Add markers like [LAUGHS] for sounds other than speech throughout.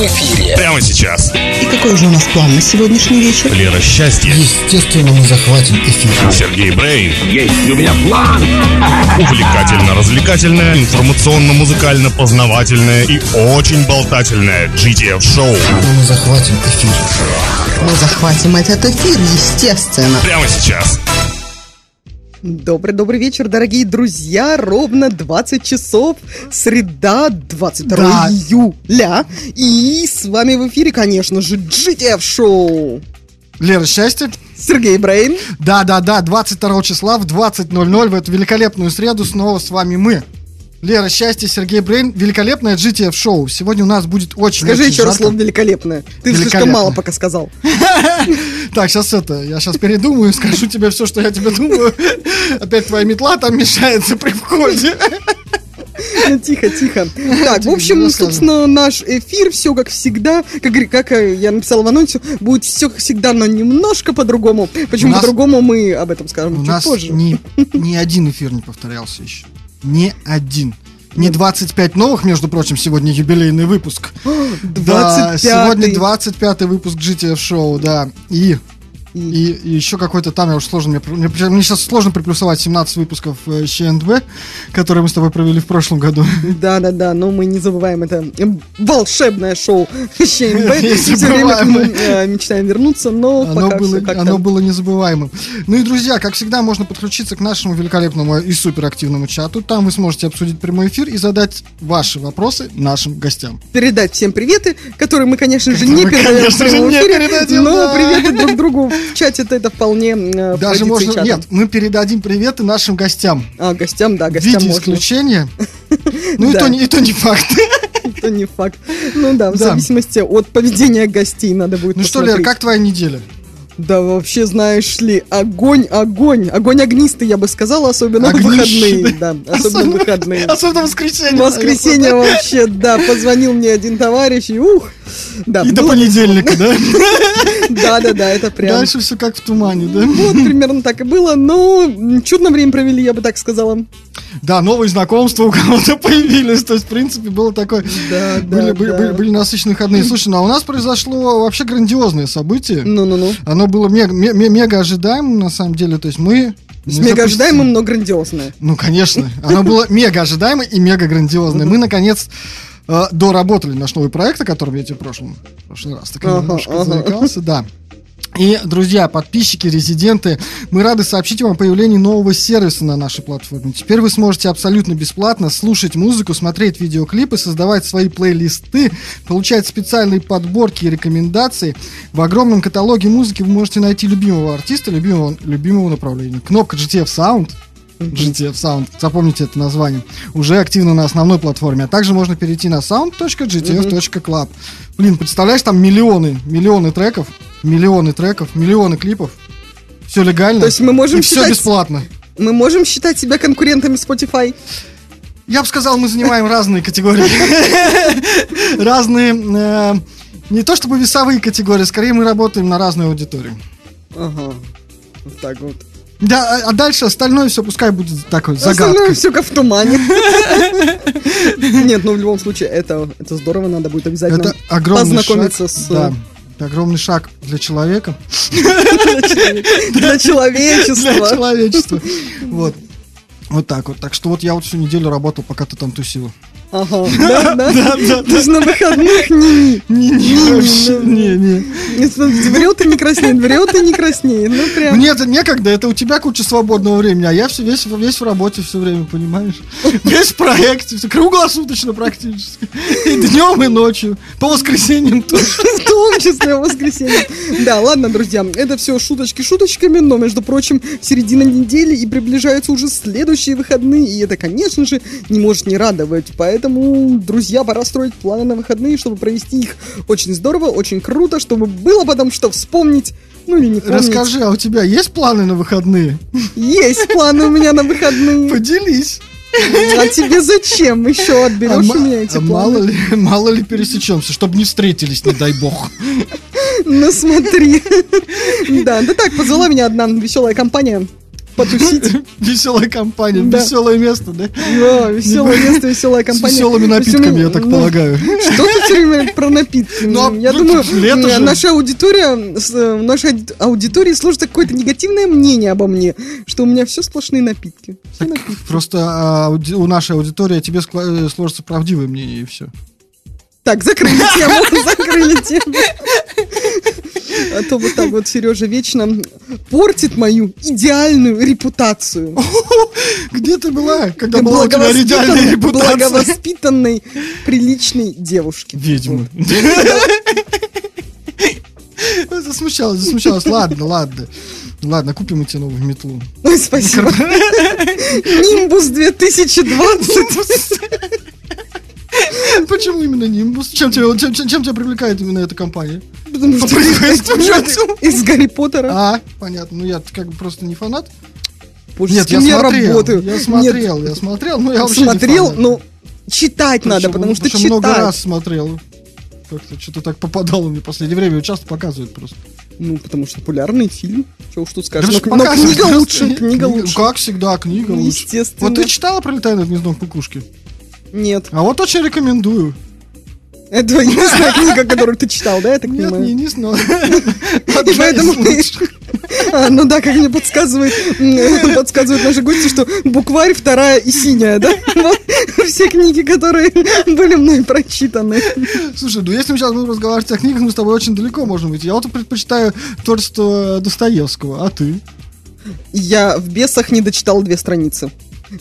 в эфире. Прямо сейчас. И какой же у нас план на сегодняшний вечер? Лера Счастье. Естественно, мы захватим эфир. Сергей Брейн. Есть у меня план. Увлекательно-развлекательное, информационно-музыкально-познавательное и очень болтательное GTF-шоу. Но мы захватим эфир. Мы захватим этот эфир, естественно. Прямо сейчас. Добрый-добрый вечер, дорогие друзья. Ровно 20 часов, среда, 22 Да. июля. И с вами в эфире, конечно же, GTF Шоу. Лера, счастье? Сергей Брейн. Да-да-да, 22 числа в 20.00 в эту великолепную среду снова с вами мы. Лера, счастье, Сергей Брейн, великолепное GTF шоу. Сегодня у нас будет очень Скажи очень еще раз жарко. слово великолепное. Ты слишком Великолепно. мало пока сказал. [LAUGHS] Так, сейчас это, я сейчас передумаю, скажу тебе все, что я тебе думаю. Опять твоя метла там мешается при входе. Ну, тихо, тихо. Так, в общем, собственно, наш эфир, все как всегда, как, как э, я написала в анонсе, будет все как всегда, но немножко по-другому. Почему У нас- по-другому, мы об этом скажем У чуть нас позже. ни, ни один эфир не повторялся еще. Ни один. Не 25 новых, между прочим, сегодня юбилейный выпуск. [GASPS] Да, 25-й. сегодня 25 выпуск GTF шоу, да. И, и, и еще какой-то там, я уж сложно, мне, мне, мне сейчас сложно приплюсовать 17 выпусков э, ЩНБ, которые мы с тобой провели в прошлом году. [LAUGHS] Да-да-да, но мы не забываем это э, волшебное шоу [LAUGHS] ЩНБ. Все время забываемое. э, мечтаем вернуться, но Оно пока было, как-то... оно было незабываемым. Ну и, друзья, как всегда, можно подключиться к нашему великолепному и суперактивному чату. Там вы сможете обсудить прямой эфир и задать ваши вопросы нашим гостям. передать всем приветы, которые мы, конечно же, не мы, передаем в прямом эфире, но приветы друг другу в чате это вполне э, в Даже можно... чата. Нет, мы передадим приветы нашим гостям. А, гостям, да, В гостям виде можно. исключения. [LAUGHS] Ну и то не- и то не факт. [LAUGHS] Это не факт. Ну да, в зависимости от поведения гостей надо будет Ну что, Лер, как твоя неделя? Да вообще, знаешь ли, огонь, огонь. Огонь огнистый, я бы сказала, особенно в Огнище, выходные. Да, особенно в выходные. Особенно в воскресенье. В воскресенье вообще, да, позвонил мне один товарищ, и ух. Да, И до было- понедельника, да? Да, да, да, это прям. Дальше все как в тумане, да? Вот примерно так и было, но чудно время провели, я бы так сказала. Да, новые знакомства у кого-то [LAUGHS] появились. То есть, в принципе, было такое... Да, да, Были, были, да. были- были насыщенные выходные. Слушай, ну а у нас произошло вообще грандиозное событие. Ну-ну-ну. Оно было мега, ме- ме- мега ожидаемым, на самом деле. То есть мы... С мега запустили- ожидаемым, но грандиозное. Ну, конечно. Оно было [LAUGHS] мега ожидаемое и мега грандиозное. Мы, наконец, э, доработали наш новый проект, о котором я тебе в прошлом, в прошлый раз так Ага, немножко ага. заикался, да. И, друзья, подписчики, резиденты, мы рады сообщить вам о появлении нового сервиса на нашей платформе. Теперь вы сможете абсолютно бесплатно слушать музыку, смотреть видеоклипы, создавать свои плейлисты, получать специальные подборки и рекомендации. В огромном каталоге музыки вы можете найти любимого артиста, любимого, любимого направления. Кнопка GTF Sound GTF Sound, запомните это название, уже активно на основной платформе. А также можно перейти на sound.gtf.club. Блин, представляешь, там миллионы, миллионы треков, миллионы треков, миллионы клипов. Все легально. То есть мы можем и все считать- бесплатно. Мы можем считать себя конкурентами Spotify? Я бы сказал, мы занимаем разные категории. [LAUGHS] Разные, э, не то чтобы весовые категории, скорее мы работаем на разную аудиторию. Ага. Вот так вот. Да, а- а дальше остальное все пускай будет такой Остальное загадкой. все как в тумане. [LAUGHS] Нет, ну в любом случае, это, это здорово, надо будет обязательно Это огромный познакомиться шаг. с Да, это огромный шаг для человека, [LAUGHS] для человечества. для человечества. Вот. Вот так вот. Так что вот я вот всю неделю работал, пока ты там тусила. Ага, [LAUGHS] да, да. Есть на выходных не Не-не, вообще, не-не. врет и не краснеет, врет и не краснеет. Ну прям. Мне это некогда, это у тебя куча свободного времени, а я все, весь, весь в работе все время, понимаешь? Весь в проекте, всё круглосуточно практически. И днем, и ночью. По воскресеньям тоже. [LAUGHS] В том числе воскресенье. Да, ладно, друзья, это все шуточки шуточками, но, между прочим, середина недели и приближаются уже следующие выходные, и это, конечно же, не может не радовать. Поэтому, друзья, пора строить планы на выходные, чтобы провести их очень здорово, очень круто, чтобы было потом что вспомнить, ну или не помнить. Расскажи, а у тебя есть планы на выходные? Есть планы у меня на выходные. Поделись. А тебе зачем? Еще отберешь А у меня эти а планы? мало ли, мало ли пересечемся, чтобы не встретились, не дай бог. Ну смотри. Да, да так, позвала меня одна веселая компания потусить. [LAUGHS] Веселая компания, Да. веселое место, да? Да, веселое место, веселая [LAUGHS] С компания. веселыми есть у напитками, я так ну, полагаю. Что ты все время про напитки? Ну, а Я ну, думаю, наша аудитория, с, э, нашей ауди- аудитории сложится какое-то негативное мнение обо мне, что у меня все сплошные напитки. Просто а, у нашей аудитории о тебе э, сложится правдивое мнение, и все. Так, закрыли тему, [LAUGHS] закрыли тему. А то вот так вот Сережа вечно портит мою идеальную репутацию. [LAUGHS] Где ты была, когда была у тебя идеальная репутация? Благовоспитанной, приличной девушки. Ведьмы. [LAUGHS] Засмущалась, засмущалась. Ладно, ладно. Ладно, купим мы тебе новую метлу. Ой, спасибо. [LAUGHS] Нимбус 2020. [LAUGHS] Почему именно Нимбус? Чем тебя, чем, чем- тебя привлекает именно эта компания? Потому что [LAUGHS] из Гарри Поттера. А, понятно. Ну, я как бы просто не фанат. Нет, я смотрел. работаю. Я смотрел, я смотрел, но я вообще смотрел, но читать надо, потому что причем много читать. раз смотрел. Как-то что-то так попадало мне в последнее время. Часто показывают просто. Ну, потому что популярный фильм. Чего уж тут Да скажешь. ж Но, но книга лучше, книга лучше. Как всегда, книга лучше. Естественно. Вот ты читала «Пролетая над гнездом кукушки»? Нет. А вот очень рекомендую. Это единственная книга, которую ты читал, да, я так Нет, понимаю? не, не знаю. [LAUGHS] И поэтому. [LAUGHS] А, ну да, как мне подсказывает, м, [LAUGHS] подсказывают наши гости, что букварь вторая и синяя, да? Вот все книги, которые были мной прочитаны. Слушай, ну если мы сейчас будем разговаривать о книгах, мы с тобой очень далеко можем быть. Я вот предпочитаю творчество Достоевского, а ты? Я в бесах не дочитала две страницы.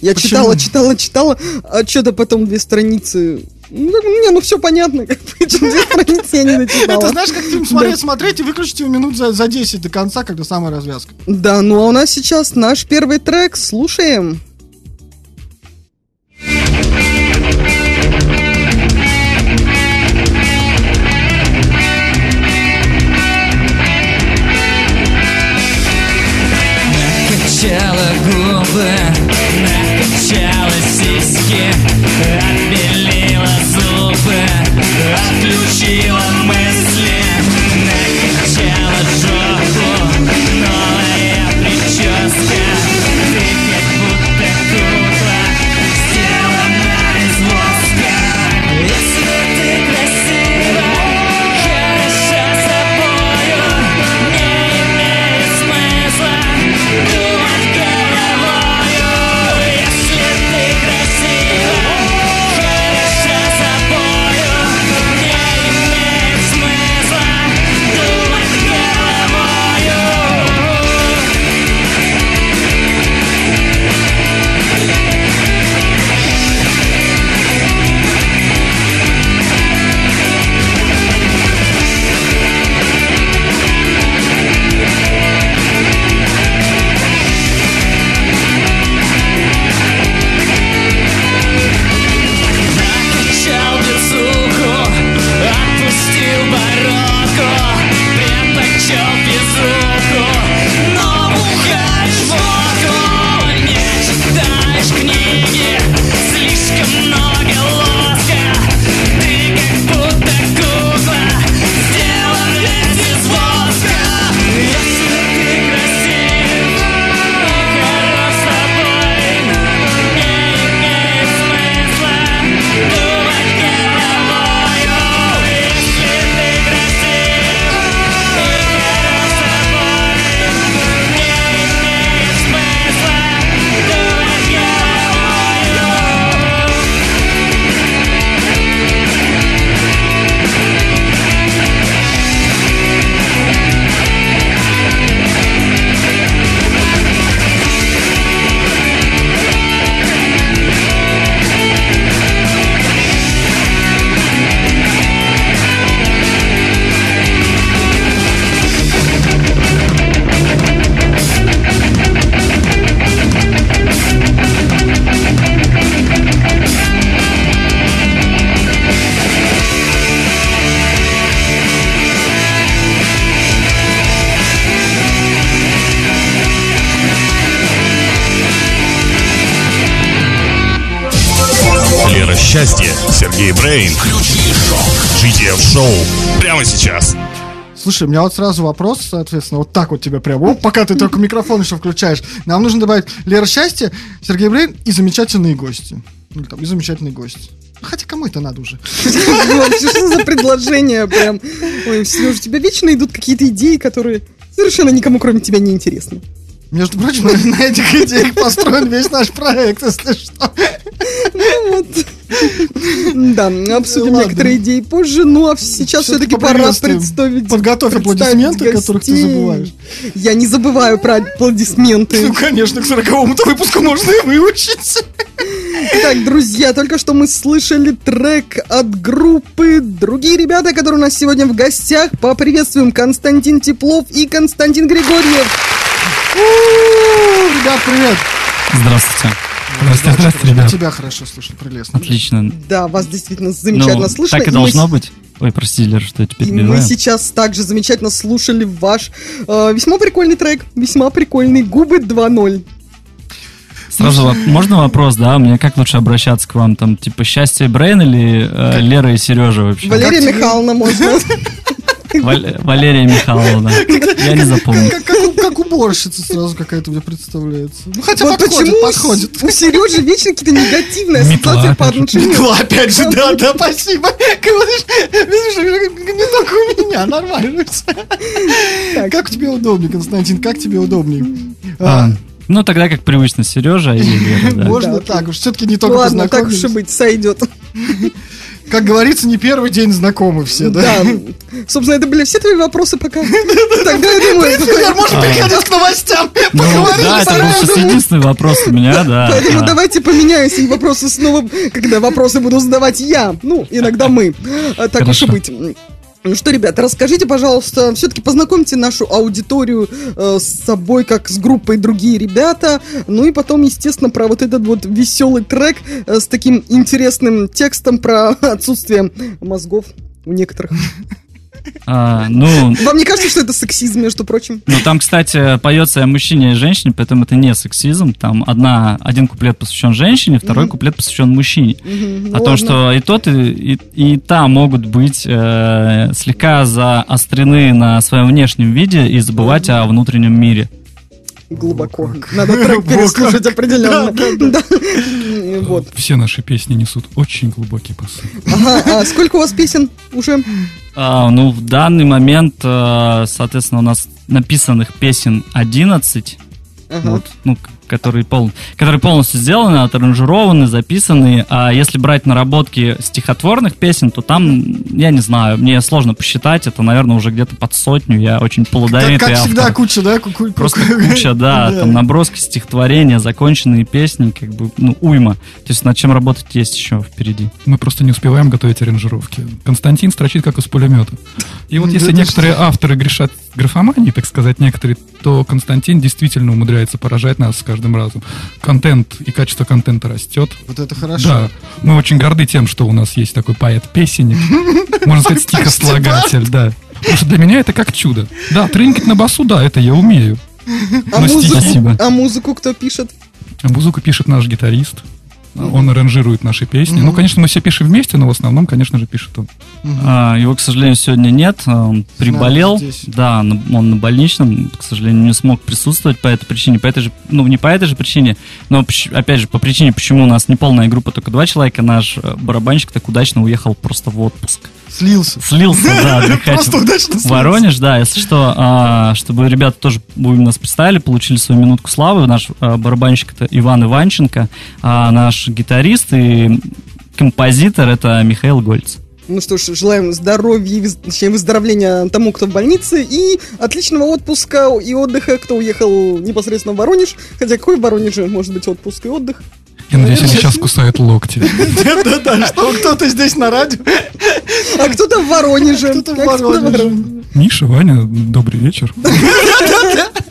Я Почему? читала, читала, читала, а что-то потом две страницы. Ну, не, ну все понятно, как бы, две страницы я не [LAUGHS] дочитала. Это знаешь, как фильм смотреть, смотреть и выключить его минут за, за 10 до конца, когда самая развязка. Да, ну а у нас сейчас наш первый трек, слушаем. Отбелила зубы, отключила Слушай, у меня вот сразу вопрос, соответственно, вот так вот тебе прямо, оп, пока ты только микрофон еще включаешь. Нам нужно добавить Лера Счастье, Сергей Брейн и замечательные гости. Или там, и замечательный гость. Хотя кому это надо уже? Что за предложение прям? Ой, Сереж, у тебя вечно идут какие-то идеи, которые совершенно никому, кроме тебя, не интересны. Между прочим, на этих идеях построен весь наш проект, если что. Ну вот. Да, обсудим Ладно. некоторые идеи позже, ну а сейчас все-таки пора представить... Подготовь представить аплодисменты, которых ты гостей. забываешь. Я не забываю про аплодисменты. Ну, конечно, к сороковому-то выпуску можно и выучить. Итак, друзья, только что мы слышали трек от группы «Другие ребята», которые у нас сегодня в гостях. Поприветствуем Константин Теплов и Константин Григорьев. У, Ребят, привет. Здравствуйте. Здравствуйте, Да, здравствуйте, я ребят. тебя хорошо слышу, прелестно. Отлично. Да, вас действительно замечательно Ну, слышно. так и мы должно с- быть. Ой, прости, Лер, что я тебя И мы сейчас также замечательно слушали ваш э, весьма прикольный трек, весьма прикольный «Губы 2.0». Сразу воп- можно вопрос, да? Мне как лучше обращаться к вам? Там, типа, Счастье Брейн или э, Лера и Сережа вообще? Валерия? Михайловна, можно. [LAUGHS] Валь- Валерия Михайловна. Я не запомнил. Как, как, у- как уборщица сразу какая-то мне представляется. Ну, хотя Вот подходит, почему подходит. у Сережи вечно какие-то негативные Метла ассоциации по отношению Ну, опять же, да, да, спасибо. [LAUGHS] Видишь, не только у меня, нормально. Как тебе удобнее, Константин, как тебе удобнее? А, Ну, тогда как привычно, Сережа и Лера, да. Можно так уж, все-таки не только Ладно, так уж и быть, сойдет. [LAUGHS] Как говорится, не первый день знакомы все, да? Да. Собственно, это были все твои вопросы пока. Тогда я думаю, Теперь можно переходить к новостям. Ну, да, это был сейчас единственный вопрос у меня, да. Поэтому А, давайте поменяемся, и вопросы снова, когда вопросы буду задавать я, ну, иногда мы. А, Так уж и быть. Ну что, ребята, расскажите, пожалуйста, все-таки познакомьте нашу аудиторию э, с собой, как с группой другие ребята. Ну и потом, естественно, про вот этот вот веселый трек э, с таким интересным текстом про отсутствие мозгов у некоторых. А, Ну, Вам не кажется, что это сексизм, между прочим? Ну, там, кстати, поется о мужчине и женщине, поэтому это не сексизм. Там одна, один куплет посвящен женщине, второй куплет посвящен мужчине. Ну о том, ладно. что и тот, и, и, и та могут быть э, слегка заострены на своем внешнем виде и забывать о внутреннем мире. Глубоко. Надо трек переслушать определенно. Да. Вот. Все наши песни несут очень глубокий посыл. Ага, а сколько у вас песен уже? А, ну, в данный момент, э, соответственно, у нас написанных песен 11, Ага. вот, ну, которые, пол, которые полностью сделаны, отаранжированы, записаны. А если брать наработки стихотворных песен, то там, я не знаю, мне сложно посчитать, это, наверное, уже где-то под сотню. Я очень Как, плодовитый как автор. всегда, куча, да? ку- ку- [LAUGHS] Просто ку- куча, да, [LAUGHS] там наброски, стихотворения, законченные песни, как бы, ну, уйма. То есть над чем работать есть еще впереди. Мы просто не успеваем готовить аранжировки. Константин строчит как из пулемета. И вот если некоторые авторы грешат графоманией, так сказать, некоторые, то Константин действительно умудряется поражать нас с каждым разом. Контент и качество контента растет. Вот это хорошо. Да, мы очень горды тем, что у нас есть такой поэт-песенник, можно сказать, стихослагатель, да. Потому что для меня это как чудо. Да, трынькать на басу, да, это я умею. А музыку, а музыку кто пишет? А Музыку пишет наш гитарист. Он аранжирует наши песни. Ну, конечно, мы все пишем вместе, но в основном, конечно же, пишет он. А, его, к сожалению, сегодня нет. а, Он приболел. здесь. Да, он на больничном, к сожалению, не смог присутствовать по этой причине. По этой же, ну, не по этой же причине, но, опять же, по причине, почему у нас не полная группа, только два человека, наш э, барабанщик так удачно уехал просто в отпуск. Слился. Слился, да, [LAUGHS] Просто удачно. Воронеж, да, если что, а, чтобы ребята тоже будем нас представили, получили свою минутку славы. Наш барабанщик это Иван Иванченко, а наш гитарист и композитор это Михаил Гольц. Ну что ж, желаем здоровья, и выздоровления тому, кто в больнице, и отличного отпуска и отдыха, кто уехал непосредственно в Воронеж. Хотя какой в Воронеже может быть отпуск и отдых? Я надеюсь, они сейчас кусают локти. [LAUGHS] Да-да-да, что кто-то здесь на радио. А кто-то в Воронеже. Кто-то в А Воронеже. Миша, Ваня, добрый вечер. [LAUGHS]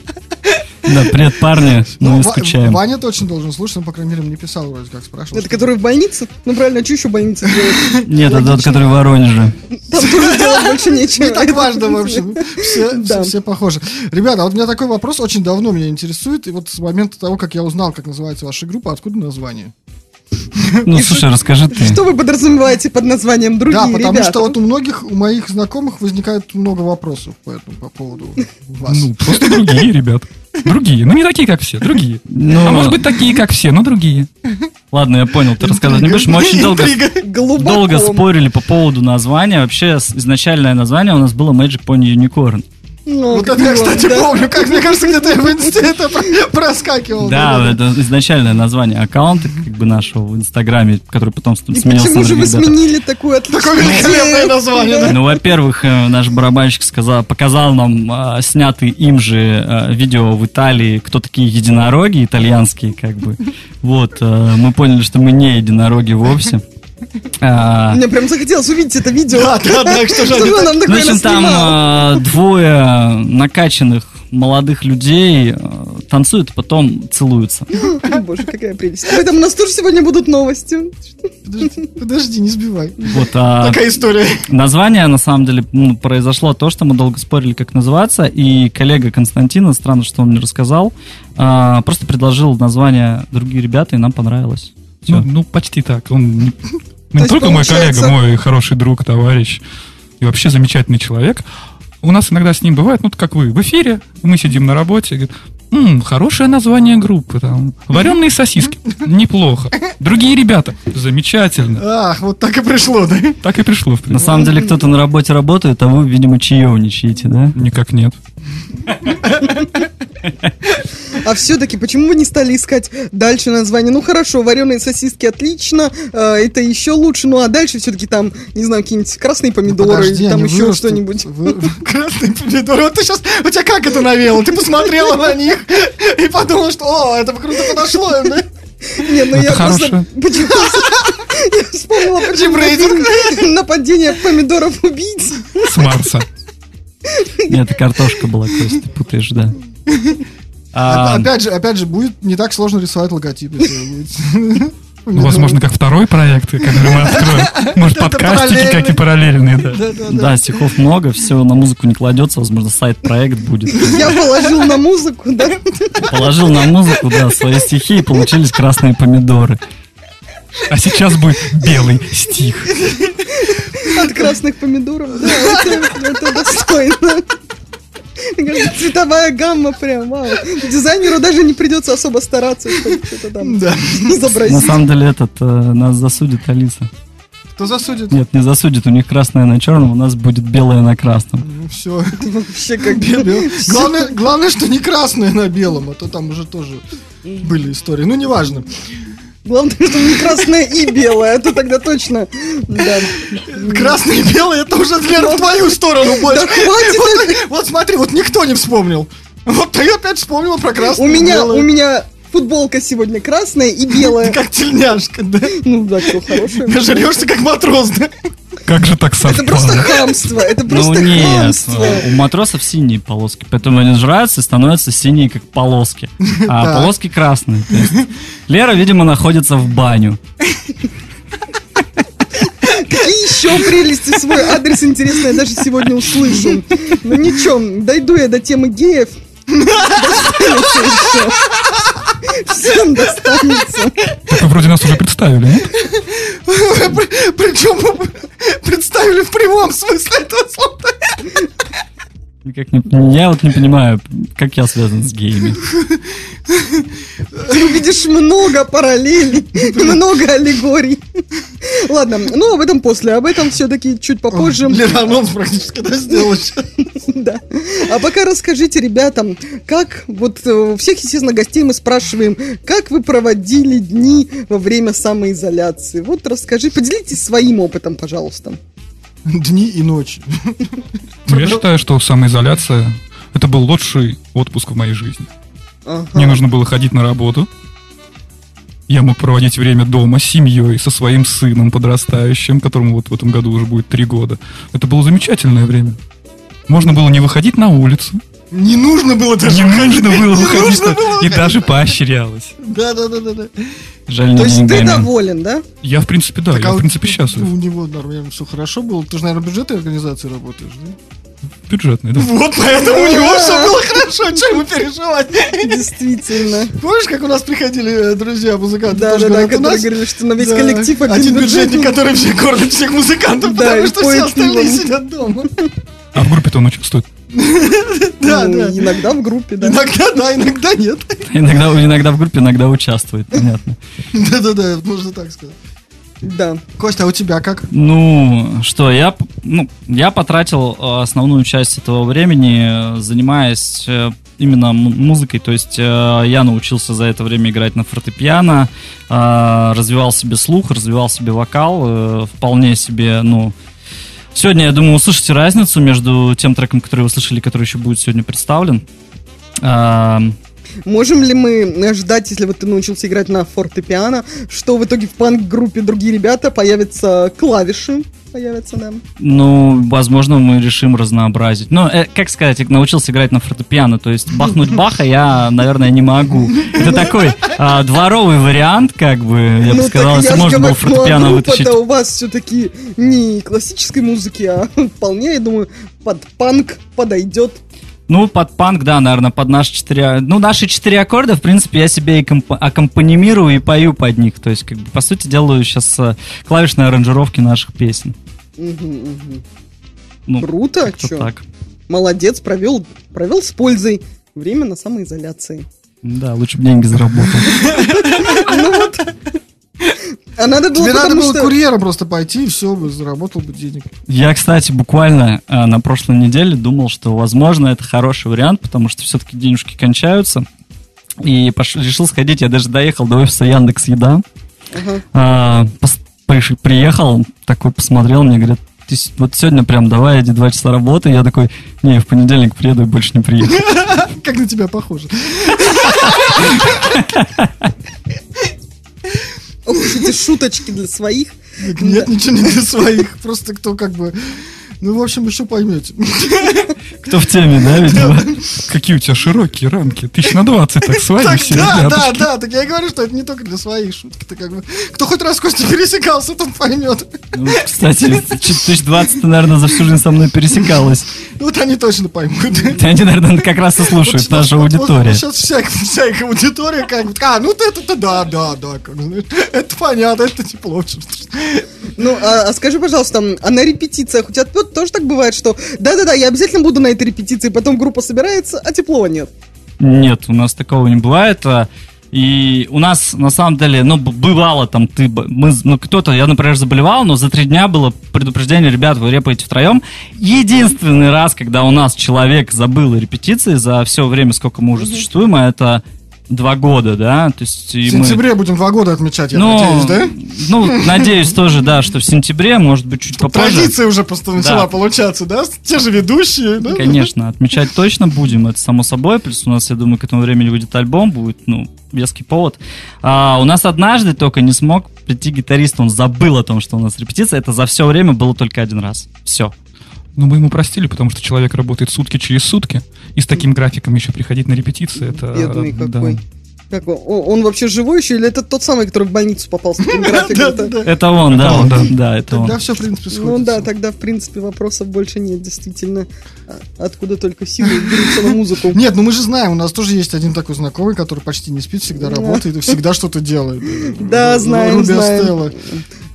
Да, привет, парни, мы Ва- скучаем. Ваня точно должен слушать, он, по крайней мере, мне писал вроде как, спрашивал. Это который в больнице? Ну правильно, а что еще в больнице делать? [LAUGHS] Нет, это тот, который в Воронеже. Там тоже делать больше нечего. Не так важно, в общем. [LAUGHS] Все похожи. Ребята, а вот у меня такой вопрос очень давно меня интересует. И вот с момента того, как я узнал, как называется ваша группа, откуда название? Ну, слушай, расскажи ты. Что вы подразумеваете под названием другие Да, потому ребята? что вот у многих, у моих знакомых возникает много вопросов по этому, по поводу вас. Ну, просто другие, ребят. Другие. Ну, не такие, как все, другие. Ну, А может быть, такие, как все, но другие. Ладно, я понял, ты рассказывать не будешь. Мы очень долго, долго спорили по поводу названия. Вообще, изначальное название у нас было Magic Pony Unicorn. Ну, Вот как это я, кстати, да. помню, как мне кажется, где-то я в инсте это про- проскакивал. Да, это изначальное название аккаунта, как бы нашего в Инстаграме, который потом с- И сменился почему на же вы ребята. сменили такую Такое великолепное название, да. Ну, во-первых, э, наш барабанщик сказал, показал нам а, снятый им же а, видео в Италии, кто такие единороги итальянские, как бы. Вот, э, мы поняли, что мы не единороги вовсе. А, Мне прям захотелось увидеть это видео. Да, да, да, что же нам В такое общем, там а, двое накачанных молодых людей а, танцуют, потом целуются. Боже, какая прелесть. Об этом у нас тоже сегодня будут новости. Подожди, подожди, не сбивай. Вот, а Такая история. название, на самом деле, ну, произошло то, что мы долго спорили, как называться, и коллега Константина, странно, что он не рассказал, а, просто предложил название другие ребята, и нам понравилось. Ну, Всё. ну, почти так. Он не, [LAUGHS] ну, не есть, только мой получается- коллега, мой хороший друг, товарищ и вообще замечательный человек. У нас иногда с ним бывает, ну, как вы, в эфире, мы сидим на работе, и говорит, «М, хорошее название группы, там, вареные сосиски, неплохо. Другие ребята, замечательно. Ах, вот так и пришло, да? Так и пришло, в На самом деле, кто-то на работе работает, а вы, видимо, чаевничаете, да? Никак нет. [LAUGHS] А все-таки, почему вы не стали искать дальше название? Ну хорошо, вареные сосиски отлично, э, это еще лучше, ну а дальше все-таки там, не знаю, какие-нибудь красные помидоры, Подожди, или там еще вырастут. что-нибудь. Вы- Красные помидоры. Вот ты сейчас, у тебя как это навело? Ты посмотрела на них и подумала, что, о, это бы круто подошло да? Не, ну Это я просто... Я вспомнила, почему нападение помидоров убийц. С Марса. Нет, это картошка была, Кость, ты путаешь, да. А- А, Опять же, опять же, будет не так сложно рисовать логотип. если. Ну, возможно, как второй проект, который мы откроем. Может, подкастики, как и параллельные, да. Да, стихов много, все на музыку не кладется, возможно, сайт-проект будет. Я положил на музыку, да? Положил на музыку, да, свои стихи, и получились красные помидоры. А сейчас будет белый стих. От красных помидоров. Да, это, это достойно. Цветовая гамма прям, вау. Дизайнеру даже не придется особо стараться, чтобы что-то там Да. На изобразить. самом деле этот э, нас засудит Алиса. Кто засудит? Нет, не засудит, у них красное на черном, у нас будет белое на красном. Ну, все. Вообще как бы... [LAUGHS] Главное, главное, что не красное на белом, а то там уже тоже были истории. Ну, неважно. Главное, что не красное и белое, а то тогда точно... Да. Красное и белое, это уже, Лера, в твою сторону больше. Да хватит Вот, вот смотри, вот никто не вспомнил. Вот ты опять вспомнила про красное У меня, белое. у меня футболка сегодня красная и белая. [LAUGHS] Как тельняшка, да? Ну да, что хорошее. Нажрешься как матрос, да? Как же так Это просто совпало? хамство, это Ну просто нет, хамство. у матросов синие полоски, поэтому они жраются и становятся синие, как полоски. А полоски красные. Лера, видимо, находится в баню. Какие еще прелести свой адрес интересный я даже сегодня услышу. Ну ничего, дойду я до темы геев. [LAUGHS] Еще. Всем достанется. Так вы вроде нас уже представили, нет? Причем представили в прямом смысле этого слова. Никак не- я вот не понимаю, как я связан с геями. Ты увидишь много параллелей, много аллегорий. Ладно, ну об этом после, об этом все-таки чуть попозже. Анонс практически да, сделала. сейчас. Да. А пока расскажите ребятам, как, вот э, у всех, естественно, гостей мы спрашиваем, как вы проводили дни во время самоизоляции? Вот расскажи, поделитесь своим опытом, пожалуйста. [LAUGHS] Дни и ночи. Ну, Я считаю, что самоизоляция — это был лучший отпуск в моей жизни. Ага. Мне нужно было ходить на работу. Я мог проводить время дома с семьей, со своим сыном подрастающим, которому вот в этом году уже будет три года. Это было замечательное время. Можно было не выходить на улицу. Не нужно было даже Не выходить. нужно было Не выходить. нужно было И даже поощрялось. Да, да, да, да, да. Жаль, не То есть ты доволен, да? Я, в принципе, да, Так, а я, в вот принципе, счастлив. У него нормально все хорошо было. Ты же, наверное, в бюджетной организации работаешь, да? Бюджетный, да. Вот поэтому у него все было хорошо, что ему переживать. Действительно. Помнишь, как у нас приходили э, друзья-музыканты? Да, тоже да, да, у которые говорили, что на весь Да, коллектив один бюджетник, бюджетник. который все кормит всех музыкантов, Да, потому что все остальные сидят дома. А в группе-то он участвует. Да, Ну, да. Иногда в группе, да. Иногда да, иногда нет. Иногда, иногда в группе, иногда участвует, понятно. Да-да-да, можно так сказать. Да. Костя, а у тебя как? Ну, что, я, ну, я потратил э, основную часть этого времени, э, занимаясь э, именно музыкой, то есть э, я научился за это время играть на фортепиано, э, развивал себе слух, развивал себе вокал, э, вполне себе, ну, сегодня, я думаю, услышите разницу между тем треком, который вы слышали, который еще будет сегодня представлен. А, Можем ли мы ждать, если вот ты научился играть на фортепиано, что в итоге в панк-группе другие ребята появятся клавиши? Появятся, да. Ну, возможно, мы решим разнообразить. Ну, э, как сказать, я научился играть на фортепиано, то есть бахнуть баха я, наверное, не могу. Это такой а, дворовый вариант, как бы, я бы ну, сказал, если можно было ну, фортепиано вытащить. у вас все-таки не классической музыки, а [LAUGHS] вполне, я думаю, под панк подойдет. Ну, под панк, да, наверное, под наши четыре... Ну, наши четыре аккорда, в принципе, я себе и комп- аккомпанимирую и пою под них. То есть, как бы, по сути, делаю сейчас э, клавишные аранжировки наших песен. Мгм, мгм. Ну, Круто, чё? так. Молодец, провел, провел с пользой время на самоизоляции. Да, лучше бы деньги заработал. [LAUGHS] Ну вот. А надо было Тебе надо было что... курьером просто пойти, и все, бы заработал бы денег. Я, кстати, буквально э, на прошлой неделе думал, что, возможно, это хороший вариант, потому что все-таки денежки кончаются. И пош- решил сходить, я даже доехал до офиса Яндекс Еда. Ага. А, пос- приш- приехал, такой посмотрел, мне говорят, ты с- вот сегодня прям давай, иди два часа работы. Я такой, не, в понедельник приеду и больше не приеду. [LAUGHS] Как на тебя похоже. [LAUGHS] Ох уж эти шуточки для своих. Нет, ничего не для своих. Просто кто как бы... Ну, в общем, еще поймете. [LAUGHS] Кто в теме, да, видимо? [LAUGHS] Какие у тебя широкие рамки. Тысяч на 20, так свои Так, все да, да, да, так я и говорю, что это не только для своих шутки. Ты как бы... Кто хоть раз с Костей пересекался, тот поймет. Ну, кстати, 2020, наверное, за всю жизнь со мной пересекалась. Вот они точно поймут. [LAUGHS] Они, наверное, как раз и слушают нашу аудиторию. Сейчас вся, вся их аудитория как бы, а, ну это-то да, да, да, как знаешь, это понятно, это тепло. Ну, а, а скажи, пожалуйста, а на репетициях у тебя тоже так бывает, что да-да-да, я обязательно буду на этой репетиции, потом группа собирается, а теплого нет. Нет, у нас такого не бывает. а, И у нас, на самом деле, ну, бывало там, ты, мы, ну, кто-то, я, например, заболевал, но за три дня было предупреждение, ребят, вы репаете втроем. Единственный раз, когда у нас человек забыл репетиции за все время, сколько мы уже существуем, а это два года, да, то есть... В мы- сентябре будем два года отмечать, я Ну, надеюсь, да? Ну, надеюсь тоже, да, что в сентябре, может быть, чуть попозже. Традиция уже просто начала Да. получаться, да? Те же ведущие, да? Конечно, отмечать точно будем, это само собой. Плюс у нас, я думаю, к этому времени выйдет альбом, будет, ну, веский повод. А, у нас однажды только не смог прийти гитарист, он забыл о том, что у нас репетиция. Это за все время было только один раз. Все. Но мы ему простили, потому что человек работает сутки через сутки. И с таким графиком еще приходить на репетиции, это... Бедный да. какой. Как он, О- он вообще живой еще, или это тот самый, который в больницу попал с таким [LAUGHS] Да, графиком? да, да. Это он, да. он, да. Да, это он. Тогда все, в принципе, Ну сходится. да, тогда, в принципе, вопросов больше нет, действительно. А- Откуда только силы берутся на музыку. [LAUGHS] Нет, ну мы же знаем, у нас тоже есть один такой знакомый, который почти не спит, всегда Да. работает и всегда что-то делает. Да, знаем, знаем.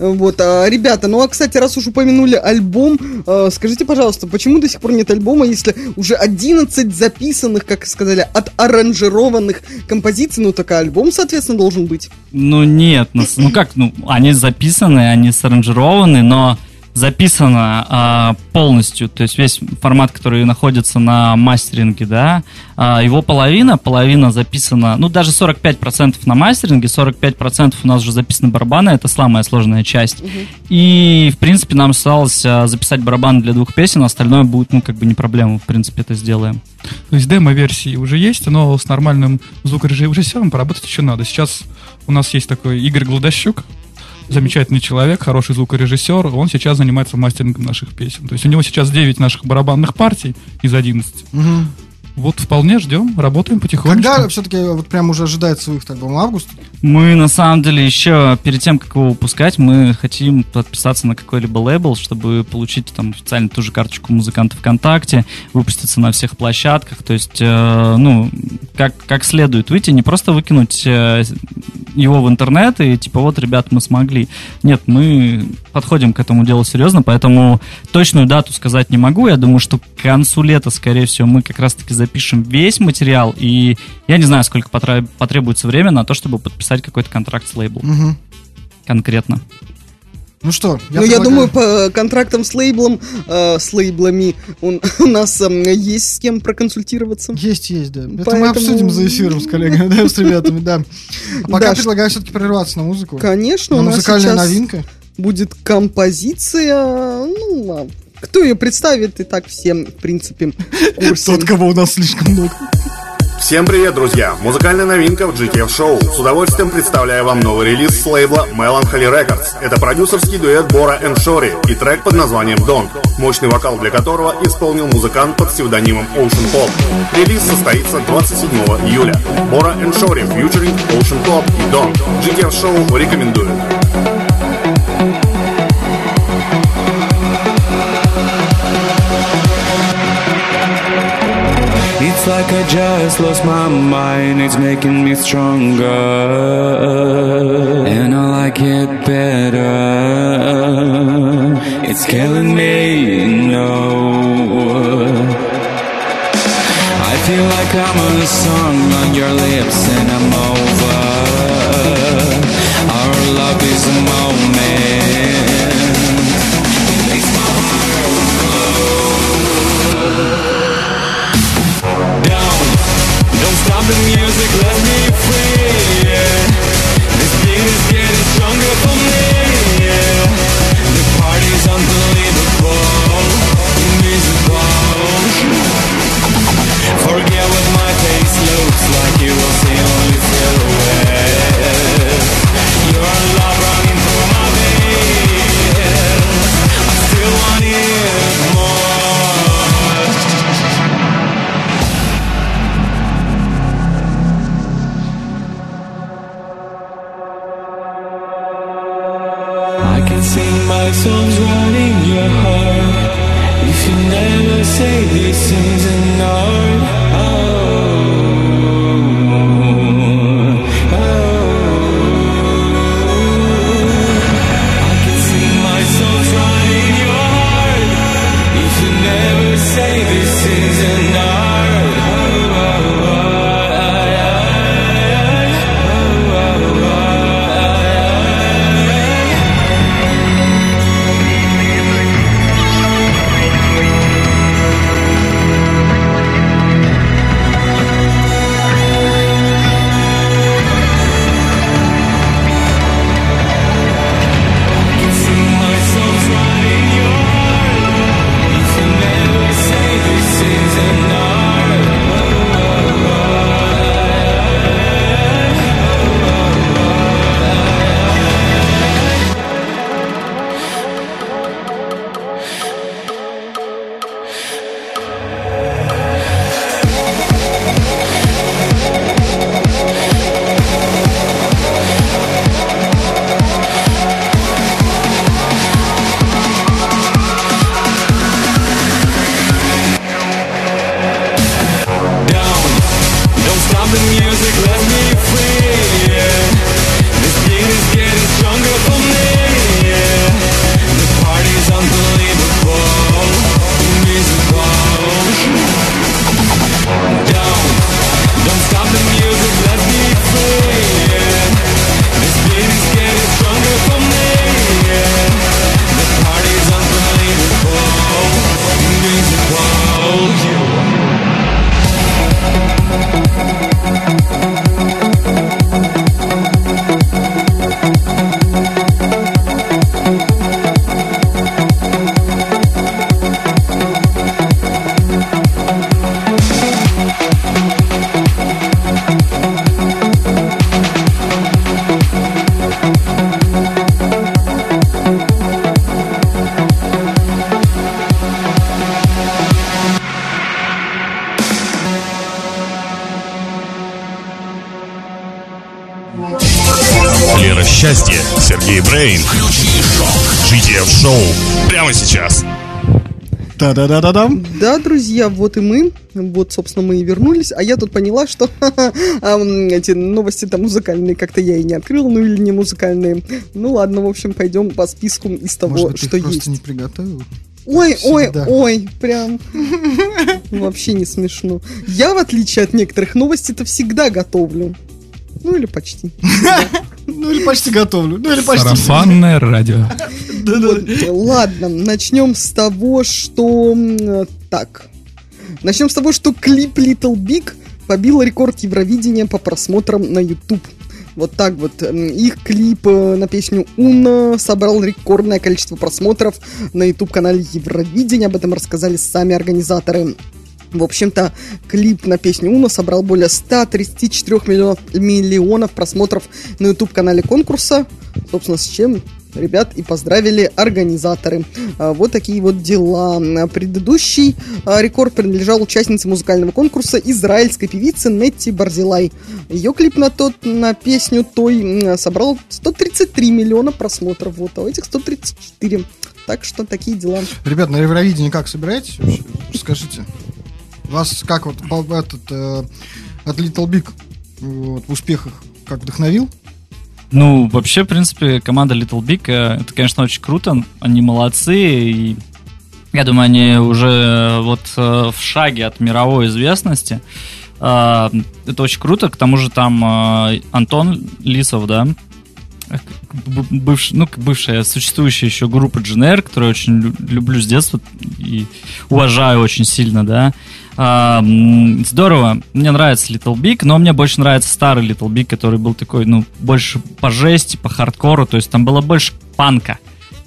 Вот, а, ребята, ну а, кстати, раз уж упомянули альбом, э, скажите, пожалуйста, почему до сих пор нет альбома, если уже 11 записанных, как сказали, отаранжированных композиций, ну так а альбом, соответственно, должен быть. Ну нет, ну, ну как, ну они записаны, они саранжированы, но записано а, полностью, то есть весь формат, который находится на мастеринге, да, а, его половина, половина записана, ну даже 45% на мастеринге, 45% у нас уже записаны барабаны, это самая сложная часть. И, в принципе, нам осталось а, записать барабаны для двух песен, остальное будет, ну, как бы не проблема, в принципе, это сделаем. То есть демо-версии уже есть, но с нормальным звукорежиссером поработать еще надо. Сейчас у нас есть такой Игорь Гладощук, замечательный человек, хороший звукорежиссер, он сейчас занимается мастерингом наших песен. То есть у него сейчас 9 наших барабанных партий из 11. Мгм. Вот вполне ждем, работаем потихонечку. Когда все-таки вот прям уже ожидается выход альбома? Август? Мы, на самом деле, еще перед тем, как его выпускать, мы хотим подписаться на какой-либо лейбл, чтобы получить там официально ту же карточку музыканта ВКонтакте, выпуститься на всех площадках, то есть, э, ну, как, как следует выйти, не просто выкинуть э, его в интернет и типа, вот, ребят, мы смогли. Нет, мы подходим к этому делу серьезно, поэтому точную дату сказать не могу. Я думаю, что к концу лета, скорее всего, мы как раз-таки запишем весь материал, и я не знаю, сколько потра- потребуется время на то, чтобы подписать какой-то контракт с лейблом Мгм. конкретно. Ну что, Ну, я предлагаю- думаю, по контрактам с лейблом, э, с лейблами у, [LAUGHS] у нас эм, есть с кем проконсультироваться. Есть, есть, да. Это мы Поэтому- обсудим за эфиром с коллегами, [LAUGHS] да, с ребятами, да. А Пока Да, предлагаю все-таки прерваться на музыку. Конечно, На у нас музыкальная сейчас новинка. будет композиция, ну, кто ее представит, и так всем, в принципе, [LAUGHS] в курсе. Тот, кого у нас слишком много. Всем привет, друзья! Музыкальная новинка в GTF Show. С удовольствием представляю вам новый релиз с лейбла Melancholy Records. Это продюсерский дуэт Бора и Шори и трек под названием Don't, мощный вокал для которого исполнил музыкант под псевдонимом Ocean Pop. Релиз состоится 27 июля. Бора и Шори, фьючеринг Ocean Pop и Don't. GTF Show рекомендует. It's like I just lost my mind, it's making me stronger. And I like it better. It's killing me, no. I feel like I'm a song on your lips and I'm over. Our love is a I've Да-да-да-да-дам. Да, друзья, вот и мы. Вот, собственно, мы и вернулись. А я тут поняла, что [LAUGHS] эти новости там музыкальные как-то я и не открыла, ну или не музыкальные. Ну ладно, в общем, пойдем по списку из того, Может быть, ты что их просто есть. не приготовил? Ой, ой, Всегда. ой, прям вообще не смешно. Я, в отличие от некоторых новостей-то всегда готовлю. Ну или почти. [LAUGHS] Ну или почти готовлю. Ну или почти. Сарафанное радио. [LAUGHS] Вот, ладно, начнем с того, что... м, Так. Начнем с того, что клип Little Big побил рекорд Евровидения по просмотрам на YouTube. Вот так вот. Их клип э, на песню «Уна» собрал рекордное количество просмотров на YouTube-канале Евровидения. Об этом рассказали сами организаторы. В общем-то, клип на песню «Уна» собрал более 134 миллионов, миллионов просмотров на YouTube-канале конкурса. Собственно, с чем ребят и поздравили организаторы. А, Вот такие вот дела. Предыдущий а, рекорд принадлежал участнице музыкального конкурса израильской певице Нетти Барзилай. Ее клип на, тот, на песню той собрал 133 миллиона просмотров. Вот, а у этих 134. Так что такие дела. Ребят, на Евровидении как собираетесь? Расскажите. Вас как вот этот э, от Little Big вот, в успехах как вдохновил? Ну, вообще, в принципе, команда Little Big, э, это, конечно, очень круто. Они молодцы, и я думаю, они уже э, вот э, в шаге от мировой известности. А, Это очень круто. К тому же там Антон Лисов, да, б- бывш, ну, бывшая существующая еще группа GNR, которую очень лю- люблю с детства и уважаю очень сильно, да. А, здорово, мне нравится Little Big, но мне больше нравится старый Little Big, который был такой, ну, больше по жести, по хардкору, то есть там было больше панка.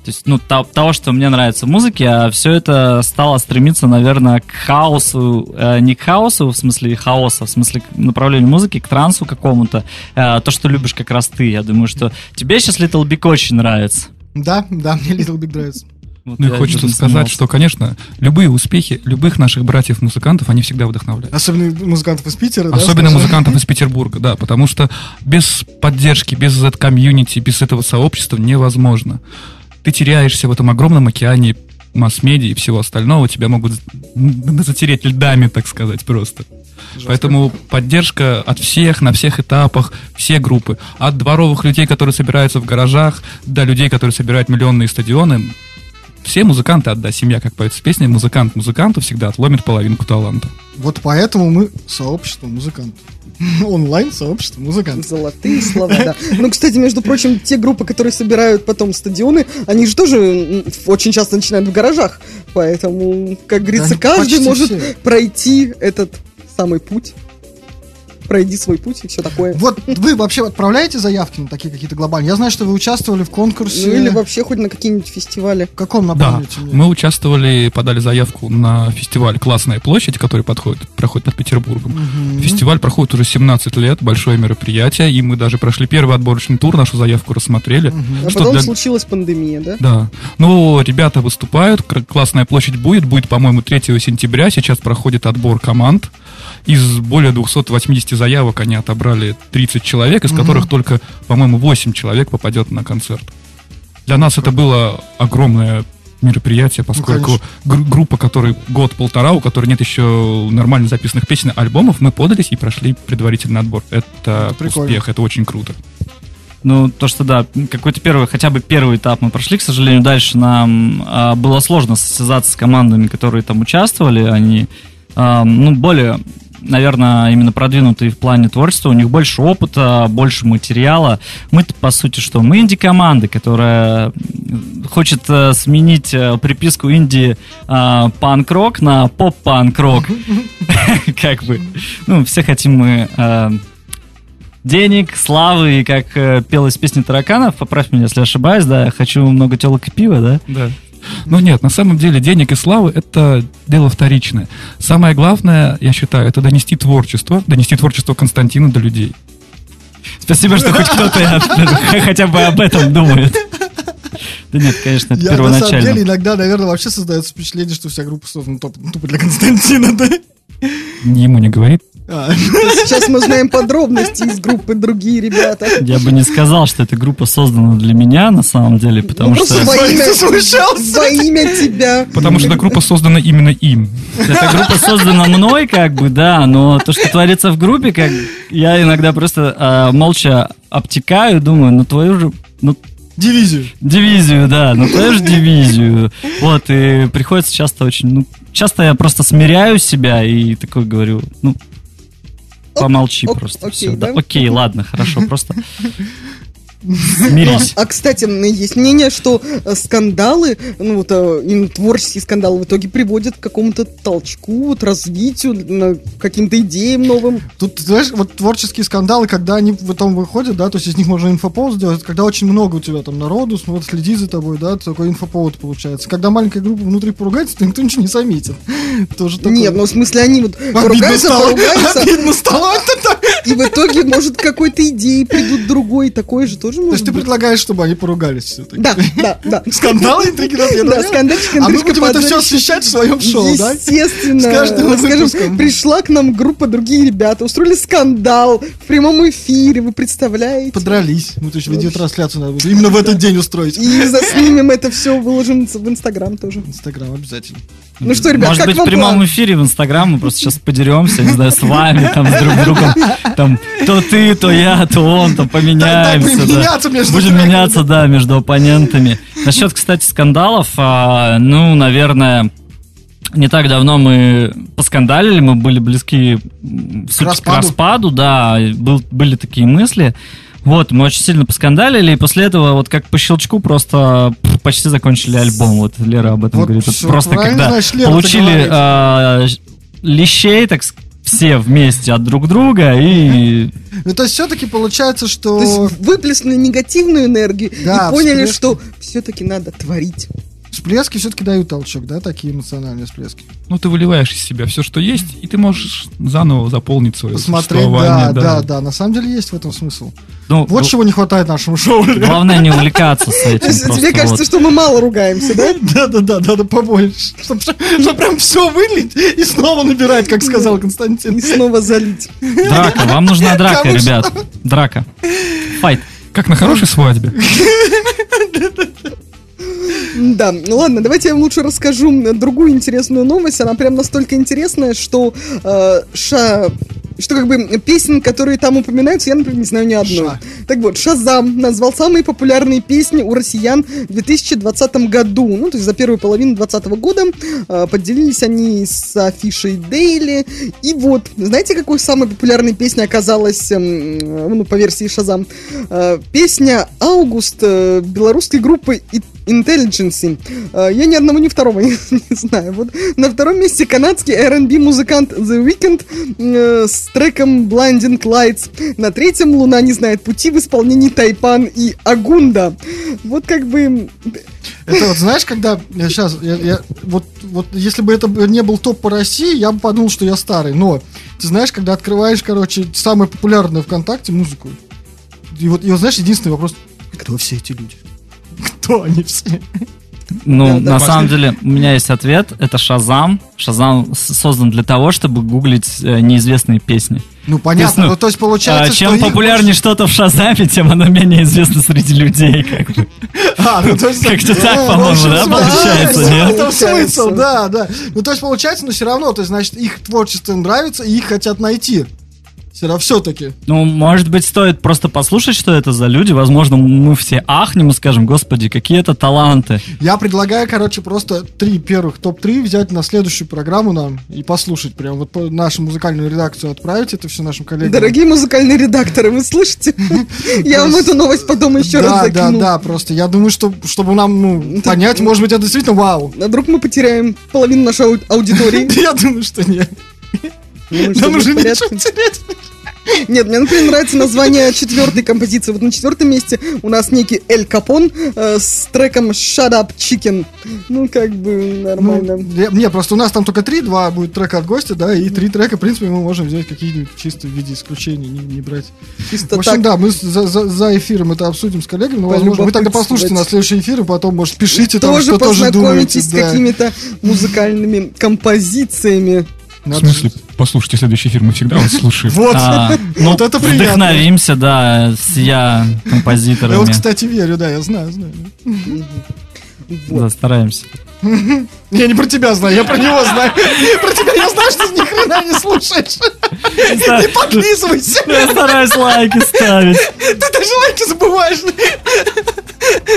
То есть, ну, то- того, что мне нравится в музыке, а все это стало стремиться, наверное, к хаосу, э, не к хаосу, в смысле хаоса, в смысле к направлению музыки, к трансу какому-то, э, то, что любишь как раз ты. Я думаю, что тебе сейчас Little Big очень нравится. Да, да, мне Little Big нравится. Вот Ну и хочется сказать, что, конечно, любые успехи любых наших братьев-музыкантов, они всегда вдохновляют. Особенно музыкантов из Питера, да, Особенно скажем? музыкантов из Петербурга, да, потому что без поддержки, без этого комьюнити, без этого сообщества невозможно. Ты теряешься в этом огромном океане масс-медиа и всего остального, тебя могут затереть льдами, так сказать, просто. Поэтому поддержка от всех, на всех этапах, все группы. От дворовых людей, которые собираются в гаражах, до людей, которые собирают миллионные стадионы. Все музыканты, отда семья, как поется в песне, музыкант музыканту всегда отломит половинку таланта. Вот поэтому мы сообщество музыкантов. [LAUGHS] Онлайн сообщество музыкантов. Золотые слова, да. Ну, кстати, между прочим, те группы, которые собирают потом стадионы, они же тоже очень часто начинают в гаражах. Поэтому, как говорится, Да, каждый может все. пройти этот самый путь. Пройди свой путь и все такое. Вот вы вообще отправляете заявки на такие какие-то глобальные? Я знаю, что вы участвовали в конкурсе. Ну или вообще хоть на какие-нибудь фестивали. В каком Да, направлении? темнее? мы участвовали, подали заявку на фестиваль «Классная площадь», который подходит, проходит под Петербургом. Мгм. Фестиваль проходит уже 17 лет, большое мероприятие, и мы даже прошли первый отборочный тур, нашу заявку рассмотрели. А Что потом для- случилась пандемия, да? Да. Ну, ребята выступают, классная площадь будет, будет, по-моему, 3 сентября. Сейчас проходит отбор команд. Из более 280 заявок они отобрали 30 человек, из которых только, по-моему, 8 человек попадет на концерт. Для нас это было огромное мероприятие, поскольку гру- группа, которой год-полтора, у которой нет еще нормально записанных песен, альбомов, мы подались и прошли предварительный отбор. Это, прикольно. успех, это очень круто. Ну, то, что да, какой-то первый, хотя бы первый этап мы прошли, к сожалению, дальше нам а, было сложно состязаться с командами, которые там участвовали, они, а, ну, более, наверное, именно продвинутые в плане творчества, у них больше опыта, больше материала. Мы-то, по сути, что? Мы инди-команда, которая хочет э, сменить э, приписку инди а, панк-рок на поп-панк-рок. [LAUGHS] Как бы. Ну, все хотим мы э, денег, славы, и как э, пелась песня тараканов, поправь меня, если ошибаюсь, да, хочу много телок и пива, да? Да. Ну нет, на самом деле денег и славы это дело вторичное. Самое главное, я считаю, это донести творчество, донести творчество Константина до людей. Спасибо, что хоть кто-то хотя бы об этом думает. Да нет, конечно, это Я, на самом деле, иногда, наверное, вообще создается впечатление, что вся группа создана тупо для Константина, да? Ему не говорит, А, Сейчас мы знаем подробности из группы «Другие ребята». Я бы не сказал, что эта группа создана для меня, на самом деле, потому Ну, что во имя, во имя тебя. Потому что эта группа создана именно им. эта группа создана мной, как бы, да, но то, что творится в группе, как я иногда просто а, молча обтекаю, думаю, ну твою же, ну Дивизию. дивизию, да, ну твою же дивизию. Вот, и приходится часто очень, ну, часто я просто смиряю себя и такой говорю, ну, помолчи ок, просто. окей, всё, да? окей, ладно, хорошо, просто [LAUGHS] смирись. А, кстати, м, есть мнение, что э, скандалы, ну вот э, именно творческие скандалы в итоге приводят к какому-то толчку, вот развитию, каким-то идеям новым. Тут, знаешь, вот творческие скандалы, когда они потом выходят, да, то есть из них можно инфоповод сделать, когда очень много у тебя там народу вот, следит за тобой, да, такой инфоповод получается. Когда маленькая группа внутри поругается, то никто ничего не заметит. [LAUGHS] Тоже такое. Нет, ну в смысле они вот Обидно поругаются, стало. поругаются, [LAUGHS] Обидно стало. и в итоге, может, к какой-то идеи придут другой, такое же тоже То есть ты предлагаешь, чтобы они поругались все-таки? Да, да, да. [LAUGHS] Скандалы, интриги, Да, разведывания? скандальчик, А мы будем это все освещать в своем шоу, да? Естественно. С каждым скажем, выпуском. пришла к нам группа другие ребята, устроили скандал в прямом эфире, вы представляете? Подрались. Мы то еще видеотрансляцию надо будет именно в этот день устроить. И заснимем это все, выложим в Инстаграм тоже. Инстаграм обязательно. Ну что, ребят, Может как быть, в прямом план? эфире в Инстаграм мы просто сейчас подеремся, не знаю, с вами, там, с друг другом. Там, то ты, то я, то он, там, поменяемся. будем да. Меняться между Будем меняться, да, между оппонентами. Насчет, кстати, скандалов, а, ну, наверное, не так давно мы поскандалили, мы были близки в сути, к распаду. распаду, да, был- были такие мысли. Вот, мы очень сильно поскандалили, и после этого, вот как по щелчку, просто почти закончили альбом. Вот Лера об этом Вот говорит. Всё просто правильно, когда значит, Лера, получили а, лещей, так с- все вместе от друг друга, и Ну, то есть все-таки получается, что... То есть выплеснули негативную энергию Да, и поняли, всплески. что все-таки надо творить. Всплески все-таки дают толчок, да, такие эмоциональные всплески. Ну, ты выливаешь из себя все, что есть, и ты можешь заново заполнить свое Посмотреть, да, существование. да, да, На самом деле есть в этом смысл. ну, Вот г- чего не хватает нашему шоу. [LAUGHS] главное не увлекаться с этим. тебе кажется, вот. что мы мало ругаемся, да? Да, да, да, надо побольше. Чтобы прям все вылить и снова набирать, как сказал Константин. И снова залить. Драка, вам нужна драка, ребят. Драка. Файт. Как на хорошей свадьбе. [LAUGHS] Да, ну ладно, давайте я вам лучше расскажу другую интересную новость. Она прям настолько интересная, что э, ша... Что как бы песен, которые там упоминаются, я, например, не знаю ни одной. Ша. Так вот, Шазам назвал самые популярные песни у россиян в 2020 году. Ну, то есть за первую половину 2020 года э, поделились они с афишей Дейли. И вот, знаете, какой самой популярной песней оказалась, эм, э, ну, по версии Шазам? Э, песня «Август» э, белорусской группы «И- Intelligence. Э, Я ни одного, ни второго не, [LAUGHS] не знаю. Вот на втором месте канадский R&B музыкант The Weeknd э, с треком Blinding Lights. На третьем Луна не знает пути в исполнении Тайпан и Агунда. Вот как бы Это вот знаешь, когда я сейчас, я, я- вот, вот если бы это не был топ по России, я бы подумал, что я старый. Но ты знаешь, когда открываешь, короче, самое популярное ВКонтакте музыку, и вот, и вот знаешь, единственный вопрос: кто все эти люди? Кто они все? Ну, Да, да. на самом деле, у меня есть ответ. Это Шазам. Шазам создан для того, чтобы гуглить э, неизвестные песни. Ну понятно, ну, ну, то есть получается, А, что чем их популярнее что-то в Шазаме, тем оно менее известно среди людей. Как бы. А, ну, то есть, Как-то так, э, по-моему, в общем, да, получается, да, нет? Это смысл, да, да. Ну, то есть, получается, но все равно, то есть, значит, их творчество нравится, и их хотят найти. Все равно, все-таки. Ну, может быть, стоит просто послушать, что это за люди. Возможно, мы все ахнем и скажем, господи, какие это таланты. Я предлагаю, короче, просто три первых топ-3 взять на следующую программу нам и послушать. Прям вот нашу музыкальную редакцию отправить это все нашим коллегам. Дорогие музыкальные редакторы, вы слышите? [LAUGHS] Я вам эту новость потом еще раз да, да, закину. да, просто я думаю, что чтобы нам ну, понять, может быть, это действительно вау. А вдруг мы потеряем половину нашей ау- аудитории? [LAUGHS] Я думаю, что нет. Что Нам уже порядке. нечего терять. Нет, мне, например, нравится название четвертой композиции. Вот на четвертом месте у нас некий Эль Капон э, с треком Shut Up Chicken. Ну, как бы нормально. Ну, не, просто у нас там только три, два будет трека от гостя, да, и три трека, в принципе, мы можем взять какие-нибудь чисто в виде исключений, не, не брать. Чисто В общем, так. да, мы за, за- за эфиром это обсудим с коллегами, но, возможно, вы тогда послушайте на следующий эфир, и потом, может, пишите там, Тоже что тоже думаете. познакомитесь с да. какими-то музыкальными композициями. В смысле, Послушайте следующий эфир, мы всегда вас слушаем. Вот, А, [LAUGHS] ну, вот это приятно. Вдохновимся, да, с я Я вот, композиторами. кстати, верю, да, я знаю, знаю. Да, стараемся. [LAUGHS] Я не про тебя знаю, я про него знаю. [LAUGHS] Про тебя я знаю, что ты ни хрена не слушаешь. Не подлизывайся. Я стараюсь лайки ставить. Ты даже лайки забываешь.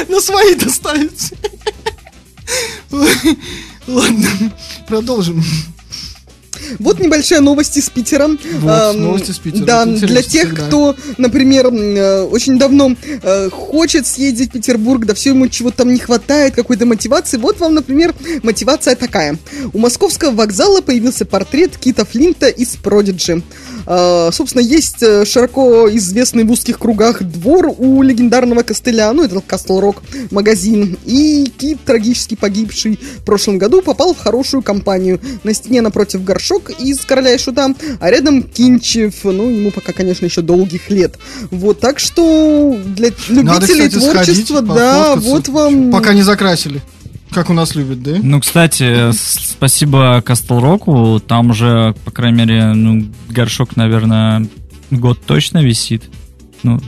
На свои доставить. Ладно, продолжим. Вот небольшая новость из Питера. Вот, Ам, новость из Питера. Да, для тех, кто, например, э, очень давно э, хочет съездить в Петербург, да все ему чего там не хватает, какой-то мотивации. Вот вам, например, мотивация такая. У московского вокзала появился портрет Кита Флинта из Продиджи. А, собственно, есть э, широко известный в узких кругах двор у легендарного костыля, ну, это Кастл Рок магазин. И Кит, трагически погибший в прошлом году, попал в хорошую компанию. На стене напротив горшок из «Короля и Шута», а рядом Кинчев, ну, ему пока, конечно, еще долгих лет. Вот, так что для Надо, любителей кстати, сходить, творчества, да, пофоткаться. вот вам... Пока не закрасили. Как у нас любят, да? Ну, кстати, спасибо Кастл Року. Там уже, по крайней мере, ну, горшок, наверное, год точно висит. Ну,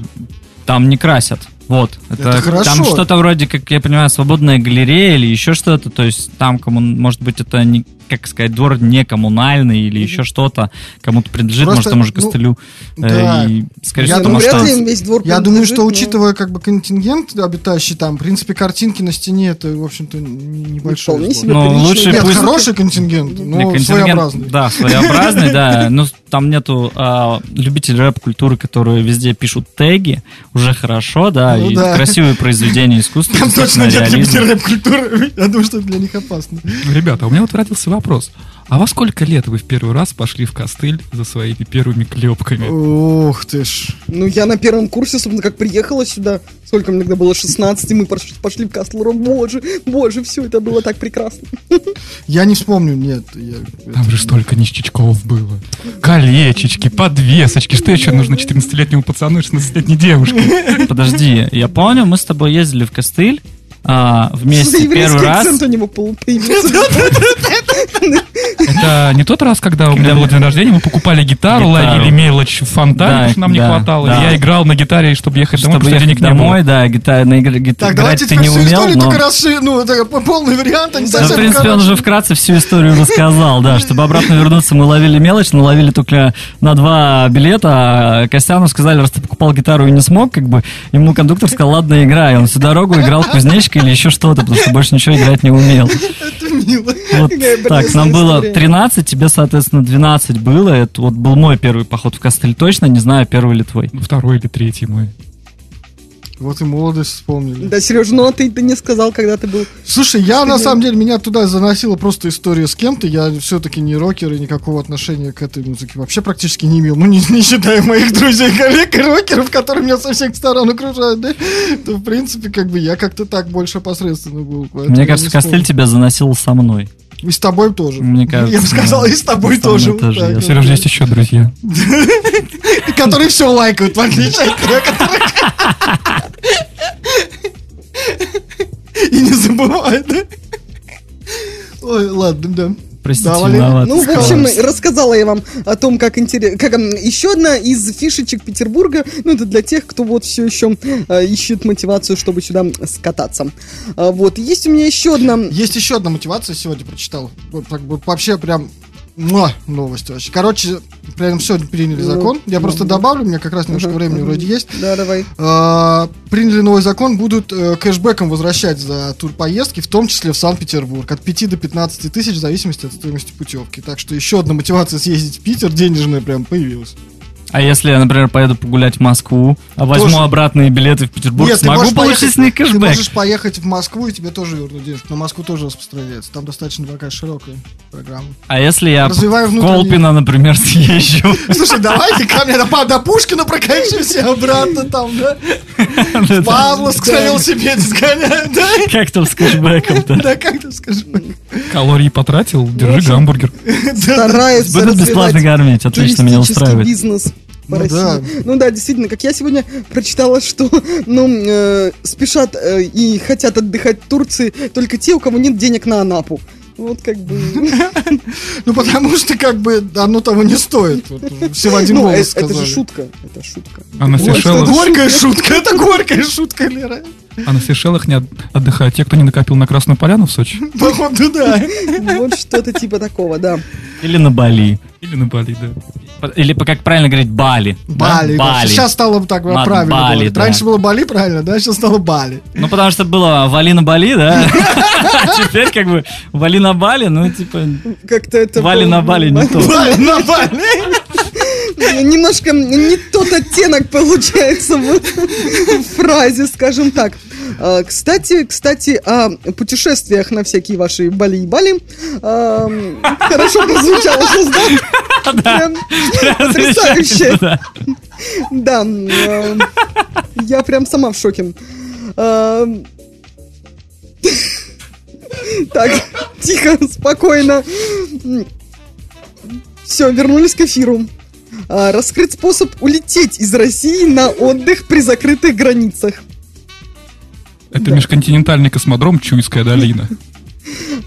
там не красят. Вот. Это, Это хорошо. Там что-то вроде, как я понимаю, свободная галерея или еще что-то. То есть там, кому, может быть, это не, как сказать, двор не коммунальный или еще что-то. Кому-то принадлежит, Просто, может, тому же ну, костылю. Э, да. и, скорее Я всего, ну, вряд ли весь двор Я думаю, что но- учитывая как бы контингент обитающий там, в принципе, картинки на стене это, в общем-то, небольшой. Вполне сбор. себе Ну, лучше Нет, пусть- хороший контингент, но контингент, своеобразный. Да, своеобразный, [LAUGHS] да. Но там нету а, любителей рэп-культуры, которые везде пишут теги. Уже хорошо, да. Ну и да. красивые произведения [LAUGHS] искусства. Там точно нет любителей рэп-культуры. [LAUGHS] Я думаю, что это для них опасно. Ребята, у меня вот родился вопрос. А во сколько лет вы в первый раз пошли в костыль за своими первыми клепками? Ух ты ж. Ну, я на первом курсе, собственно, как приехала сюда, сколько мне тогда было, 16, и мы пош- пошли в Касл Рок. Боже, боже, все это было так прекрасно. Я не вспомню, нет. я- Там это- же столько ништячков было. Колечечки, подвесочки. Что еще нужно 14-летнему пацану и 16-летней девушке? Подожди, я помню, мы с тобой ездили в Костыль а, вместе еврейский первый раз. у него. Это не тот раз, когда у меня был день рождения, мы покупали гитару, ловили мелочь в фонтане, Да, потому что нам не да, хватало. да. Я играл на гитаре, чтобы ехать домой, потому что денег не было. да, гитара, на игр- гит- Так, давайте ты теперь не умел, историю только расши... Ну, полный вариант, а не Да, совсем в принципе, он уже вкратце всю историю рассказал, да. Чтобы обратно вернуться, мы ловили мелочь, но ловили только на два билета. А Костяну сказали, раз ты покупал гитару и не смог, как бы, ему кондуктор сказал, ладно, играй. Он всю дорогу играл кузнечика или еще что-то, потому что больше ничего играть не умел. Это мило. Вот так, нам было история. 13, тебе, соответственно, 12 было. Это вот был мой первый поход в Костыль точно, не знаю, первый ли твой. Ну, Второй или третий мой. Вот и молодость вспомнили. Да, Сереж, ну а ты, ты не сказал, когда ты был. Слушай, я на самом деле, меня туда заносила просто история с кем-то. Я все-таки не рокер и никакого отношения к этой музыке вообще практически не имел. Ну, не, не считая моих друзей, коллег и рокеров, которые меня со всех сторон окружают, да? То, в принципе, как бы я как-то так больше посредственно был. Мне кажется, вспомню. тебя заносил со мной. И с тобой тоже. Мне кажется, Я бы сказал, да. и с тобой мной тоже. тоже, вот я Сереж, есть еще друзья. [LAUGHS] Которые все лайкают, в отличие от тебя, которые... [LAUGHS] И не забывают, да? Ой, ладно, да. Простите, Да, Валерий. виноват. Ну, в сказал. общем, рассказала я вам о том, как интересно. Как, еще одна из фишечек Петербурга, ну, это для тех, кто вот все еще э, ищет мотивацию, чтобы сюда скататься. А, вот, есть у меня еще одна... Есть еще одна мотивация, сегодня прочитал. Вот так вот вообще прям муа, новость вообще. Короче, прям сегодня приняли Ну, закон. Я ну, просто да. добавлю, у меня как раз немножко времени вроде есть. Да, давай. А, приняли новый закон, будут э, кэшбэком возвращать за турпоездки, в том числе в Санкт-Петербург, от 5 до 15 тысяч в зависимости от стоимости путевки. Так что еще одна мотивация съездить в Питер денежная прям появилась. А если я, например, поеду погулять в Москву, а возьму Тоже. обратные билеты в Петербург, Нет, ты смогу получить с них Ты кэшбэк? можешь поехать в Москву, и тебе тоже вернут денежку. На Москву тоже распространяется. Там достаточно такая широкая программа. А если я Развиваю в Колпино, например, [LAUGHS] съезжу? Слушай, давайте ко мне до, Пушкина прокатимся обратно там, да? Павловск на велосипеде сгоняем, да? Как там с кэшбэком-то? Да, как ты скажешь? Калории потратил, держи гамбургер. Старается Будут бесплатно кормить, отлично, меня устраивает. бизнес по Ну России. да. Ну да, действительно, как я сегодня прочитала, что [LAUGHS] ну, э, спешат э, и хотят отдыхать в Турции только те, у кого нет денег на Анапу. Вот как бы... [LAUGHS] Ну, потому что, как бы, оно того не стоит. Вот, все в один Ну, э- голос это же сказали. шутка. Это шутка. А на Это Сейшелах, горькая шутка, это горькая шутка, Лера. а на Сейшелах не от- отдыхают те, кто не накопил на Красную Поляну в Сочи. [LAUGHS] Походу, да. Вот что-то типа такого, да. Или на Бали. Или на Бали, да. Или, как правильно говорить, Бали. Бали. да. Бали. Сейчас стало так Мат- правильно. Бали, да. Раньше было Бали, правильно, да? Сейчас стало Бали. Ну, потому что было Вали на Бали, да? А [LAUGHS] [LAUGHS] Теперь как бы Вали на Бали, ну, типа, Как-то это... Вали на Бали не то. Бали на Бали. Немножко не тот оттенок получается в фразе, скажем так. А, Кстати, кстати, о путешествиях на всякие ваши Бали и Бали. Ам, Хорошо прозвучало сейчас, да? Прям Потрясающе. Да. М, я прям сама в шоке. Так, тихо, спокойно. Все, вернулись к эфиру. А, Раскрыт способ улететь из России на отдых при закрытых границах. Это межконтинентальный космодром Чуйская долина.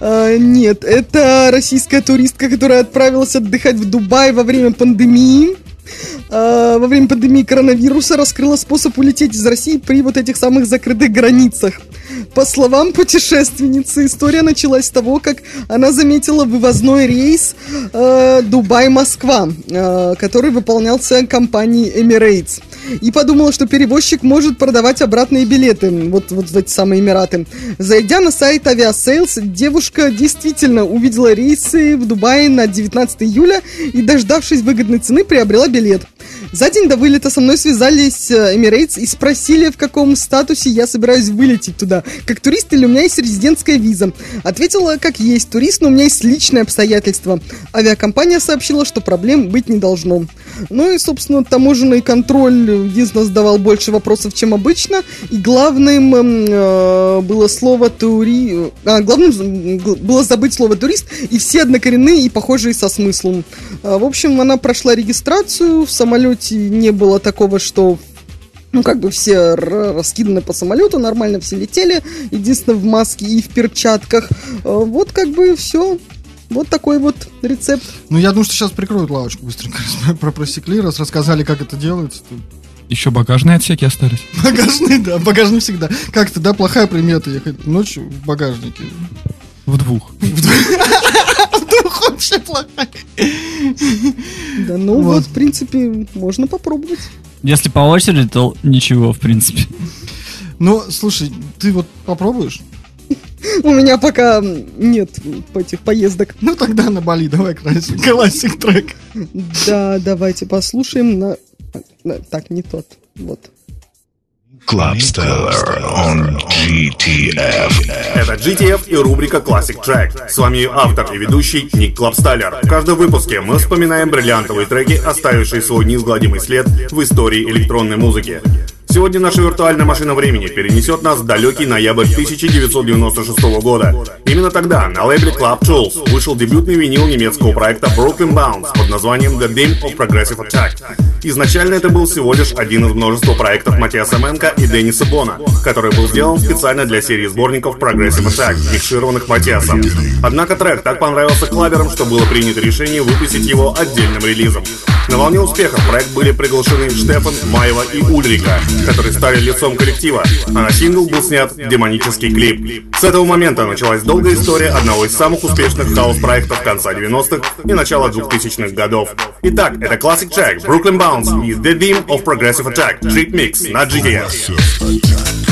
А, Нет, это российская туристка, которая отправилась отдыхать в Дубай во время пандемии. А, Во время пандемии коронавируса раскрыла способ улететь из России при вот этих самых закрытых границах. По словам путешественницы, история началась с того, как она заметила вывозной рейс э, Дубай-Москва, э, который выполнялся компанией Emirates. И подумала, что перевозчик может продавать обратные билеты вот, вот в эти самые Эмираты. Зайдя на сайт Aviasales, девушка действительно увидела рейсы в Дубае на 19 июля и, дождавшись выгодной цены, приобрела билет. За день до вылета со мной связались э, Emirates и спросили, в каком статусе я собираюсь вылететь туда. Как турист или у меня есть резидентская виза? Ответила, как есть турист, но у меня есть личные обстоятельства. Авиакомпания сообщила, что проблем быть не должно. Ну и, собственно, таможенный контроль э, единственно задавал больше вопросов, чем обычно. И главным эм, э, было слово тури... А, главным было забыть слово турист, и все однокоренные и похожие со смыслом. В общем, она прошла регистрацию, в самолете не было такого, что ну, как бы все раскиданы по самолету, нормально все летели, единственное в маске и в перчатках. А, Вот как бы все. Вот такой вот рецепт. Ну, я думаю, что сейчас прикроют лавочку быстренько. [LAUGHS] Про просекли, раз рассказали, как это делается. то Еще багажные отсеки остались. Багажный, да, багажный всегда. Как-то, да, плохая примета ехать ночью в багажнике. В двух. [LAUGHS] Вдруг [LAUGHS] вообще плохая. Да, ну Вот. в принципе, можно попробовать. Если по очереди, то ничего, в принципе. Ну, слушай, ты вот попробуешь? У меня пока нет этих поездок. Ну, тогда на Бали, давай классик, классик трек. Да, давайте послушаем на- Так, не тот. Вот. Clubstellar on GTF. Это GTF и рубрика Classic Track. С вами автор и ведущий Ник Клабсталлер. В каждом выпуске мы вспоминаем бриллиантовые треки, оставившие свой неизгладимый след в истории электронной музыки. Сегодня наша виртуальная машина времени перенесет нас в далекий ноябрь 1996 года. Именно тогда на лейбле Club Tools вышел дебютный винил немецкого проекта Broken Bounce под названием The Dame of Progressive Attack. Изначально это был всего лишь один из множества проектов Матиаса Менка и Денниса Бона, который был сделан специально для серии сборников Progressive Attack, микшированных Матиасом. Однако трек так понравился клаберам, что было принято решение выпустить его отдельным релизом. На волне успеха в проект были приглашены Штефан, Маева и Ульрика, которые стали лицом коллектива, а на сингл был снят демонический клип. С этого момента началась долгая история одного из самых успешных хаос-проектов конца 90-х и начала 2000-х годов. Итак, это Classic Track Brooklyn Bounce и The Theme of Progressive Attack Trick Mix на GTS.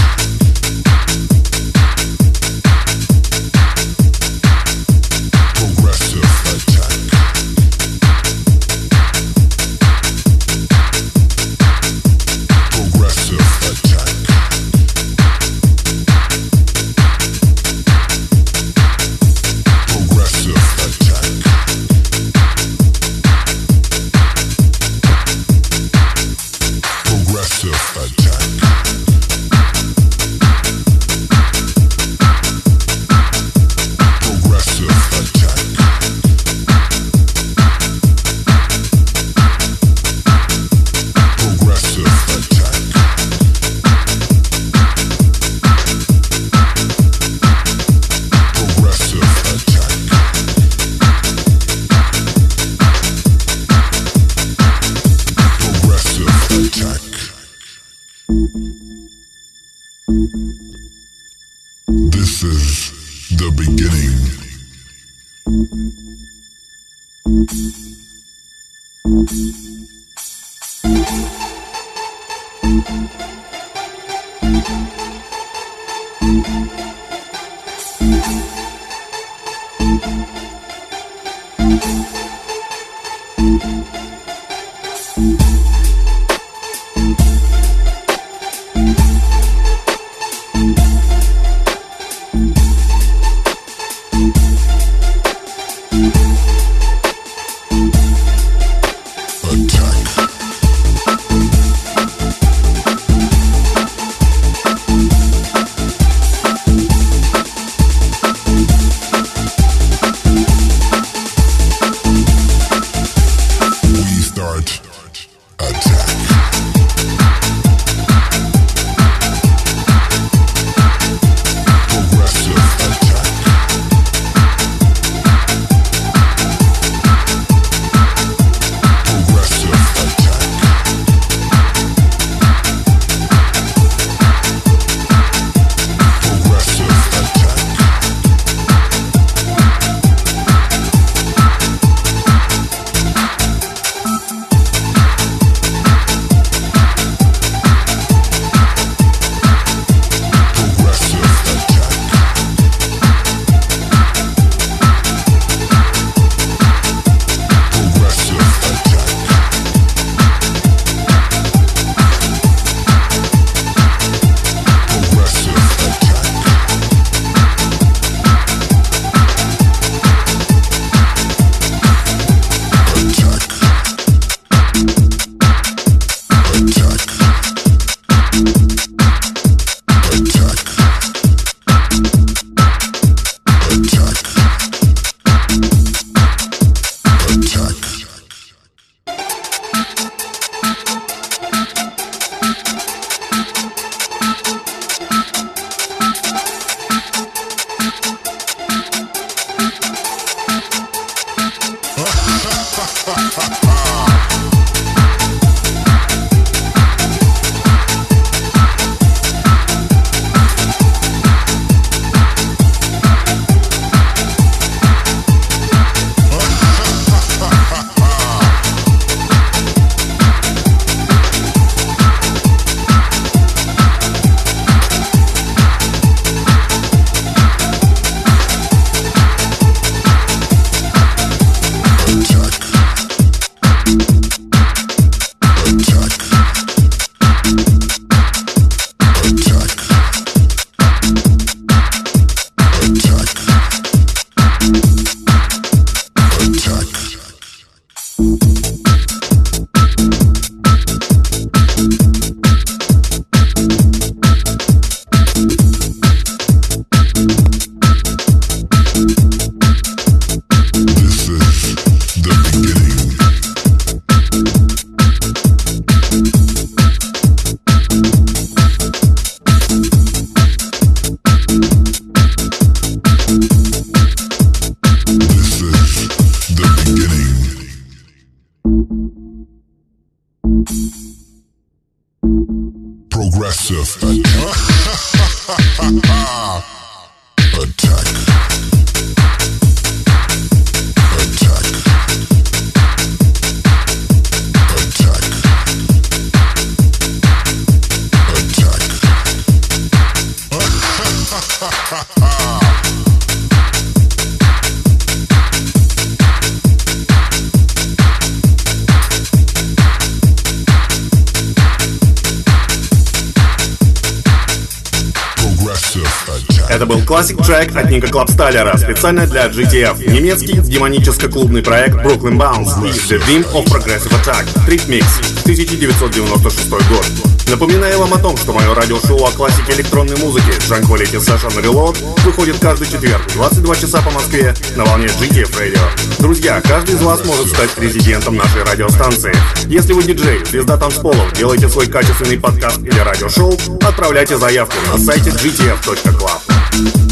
Это был классик трек от Ника Клабстайлера специально для GTF. Немецкий демоническо-клубный проект Brooklyn Bounce и The Vim of Progressive Attack. Трip Mix, 1996 год. Напоминаю вам о том, что мое радиошоу о классике электронной музыки Junk Quality Session Reload выходит каждый четверг в 22 часа по Москве на волне GTF Radio. Друзья, каждый из вас может стать президентом нашей радиостанции. Если вы диджей, звезда танцполов, делайте свой качественный подкаст или радиошоу, отправляйте заявку на сайте gtf.club.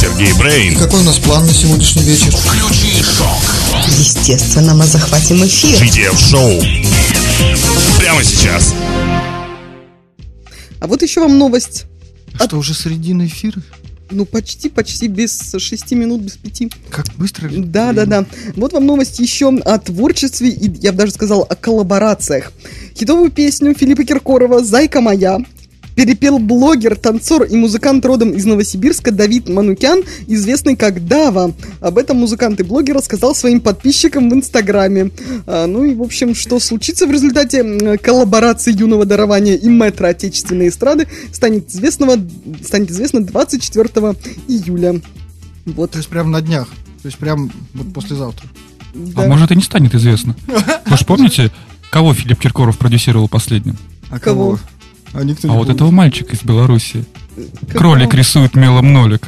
Сергей Брейн. Какой у нас план на сегодняшний вечер? Естественно, мы захватим эфир. GTF Шоу. Прямо сейчас. А вот еще вам новость. А что, уже середина эфира? Ну, почти, почти без 6 минут, без 5. Как быстро. Да, да, да. Вот вам новость еще о творчестве и, я бы даже сказал, о коллаборациях. Хитовую песню Филиппа Киркорова «Зайка моя» перепел блогер, танцор и музыкант родом из Новосибирска Давид Манукян, известный как Дава. Об этом музыкант и блогер рассказал своим подписчикам в Инстаграме. А, ну и, в общем, что случится в результате коллаборации юного дарования и метра отечественной эстрады, станет, известного, станет известно 24 июля. Вот, То есть прям на днях. То есть прям вот послезавтра. да. А может и не станет известно. Вы же помните, кого Филипп Киркоров продюсировал последним? А Кого? А никто А не вот помнит. этого мальчика из Беларуси. Какого? Кролик рисует мелом нолик.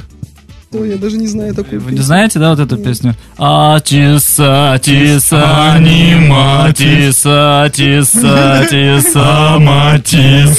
Кто? Я даже не знаю такую Вы не песню. знаете, да, вот эту песню? Атис, атис, аниматис, атис, атис, аматис.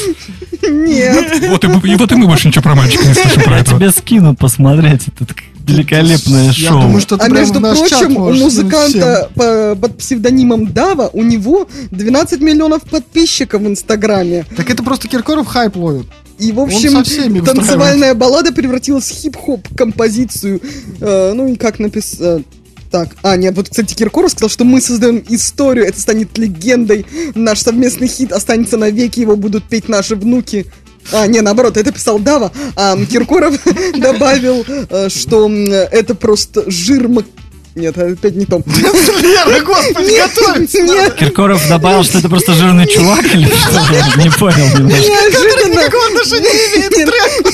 Нет. Вот и, вот и мы больше ничего про мальчика не слышим про Я этого. тебе скину посмотреть это великолепное Я шоу. думаю, что А между прочим, у музыканта по- под псевдонимом Дава, у него 12 миллионов подписчиков в Инстаграме. Так это просто Киркоров хайп ловит. И, в общем, танцевальная баллада превратилась в хип-хоп композицию. Э, ну и как написать... Так, а, нет, вот, кстати, Киркоров сказал, что мы создаем историю, это станет легендой, наш совместный хит останется навеки, его будут петь наши внуки. А, не, наоборот, это писал Дава, а Киркоров [LAUGHS] добавил, э, что это просто жир Нет, опять не то. [LAUGHS] Лера, господи, нет, Киркоров добавил, что это просто жирный чувак или что? Я не понял немножко. Неожиданно. Никакого отношения не имеет.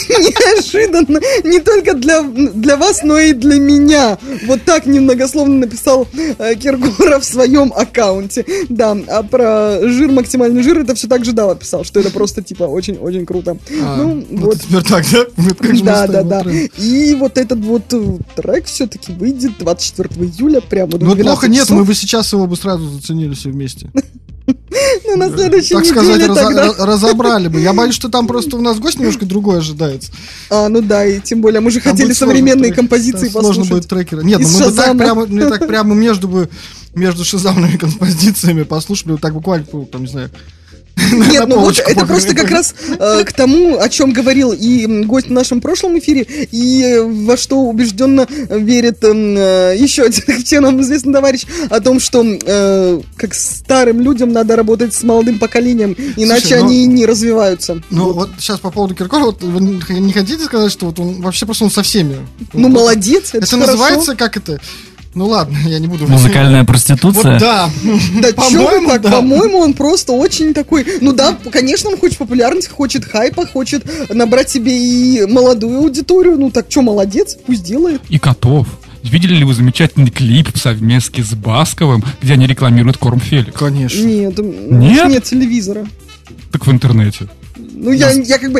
Неожиданно. Не только для, для вас, но и для меня. Вот так немногословно написал э, Киркоров в своем аккаунте. Да, а про жир, максимальный жир, это все так же Дава писал, что это просто, типа, очень-очень круто. А, ну, вот вот. теперь так, да? [LAUGHS] Да, да, да. И вот этот вот э, трек все-таки выйдет 24 июля, прямо Ну, 12 плохо нет, часов. мы бы сейчас его бы сразу заценили все вместе. [LAUGHS] Ну, на следующей Так сказать, неделе раза- тогда. ра- разобрали бы. Я боюсь, что там [LAUGHS] просто у нас гость немножко другой ожидается. А, ну да, и тем более мы же Там хотели сложно современные трек- композиции Сложно послушать. будет трекеры. Нет, ну мы бы так прямо, мы так [LAUGHS] прямо между бы между шизамными композициями послушали, вот так буквально, ну, там, не знаю. [LAUGHS] Нет, ну вот это просто как раз э, к тому, о чем говорил и гость в нашем прошлом эфире, и э, во что убежденно верит м, э, еще один [LAUGHS] всем нам известный товарищ, о том, что как старым людям надо работать с молодым поколением, иначе ну- они не развиваются. Ну, вот сейчас по поводу Киркорова, вот вы не хотите сказать, что вот он вообще просто он со всеми? Ну, молодец, это, Это называется, как это? Ну ладно, [LAUGHS] я не буду... Музыкальная Вот проституция. да. Да [LAUGHS] По-моему, так, да. по-моему, он просто очень такой... Ну да, конечно, он хочет популярности, хочет хайпа, хочет набрать себе и молодую аудиторию. Ну так что, молодец, пусть делает. И котов. Видели ли вы замечательный клип совместки с Басковым, где они рекламируют корм Феликс? Конечно. Нет, Нет? нет телевизора. Так в интернете. Ну, я, я как бы,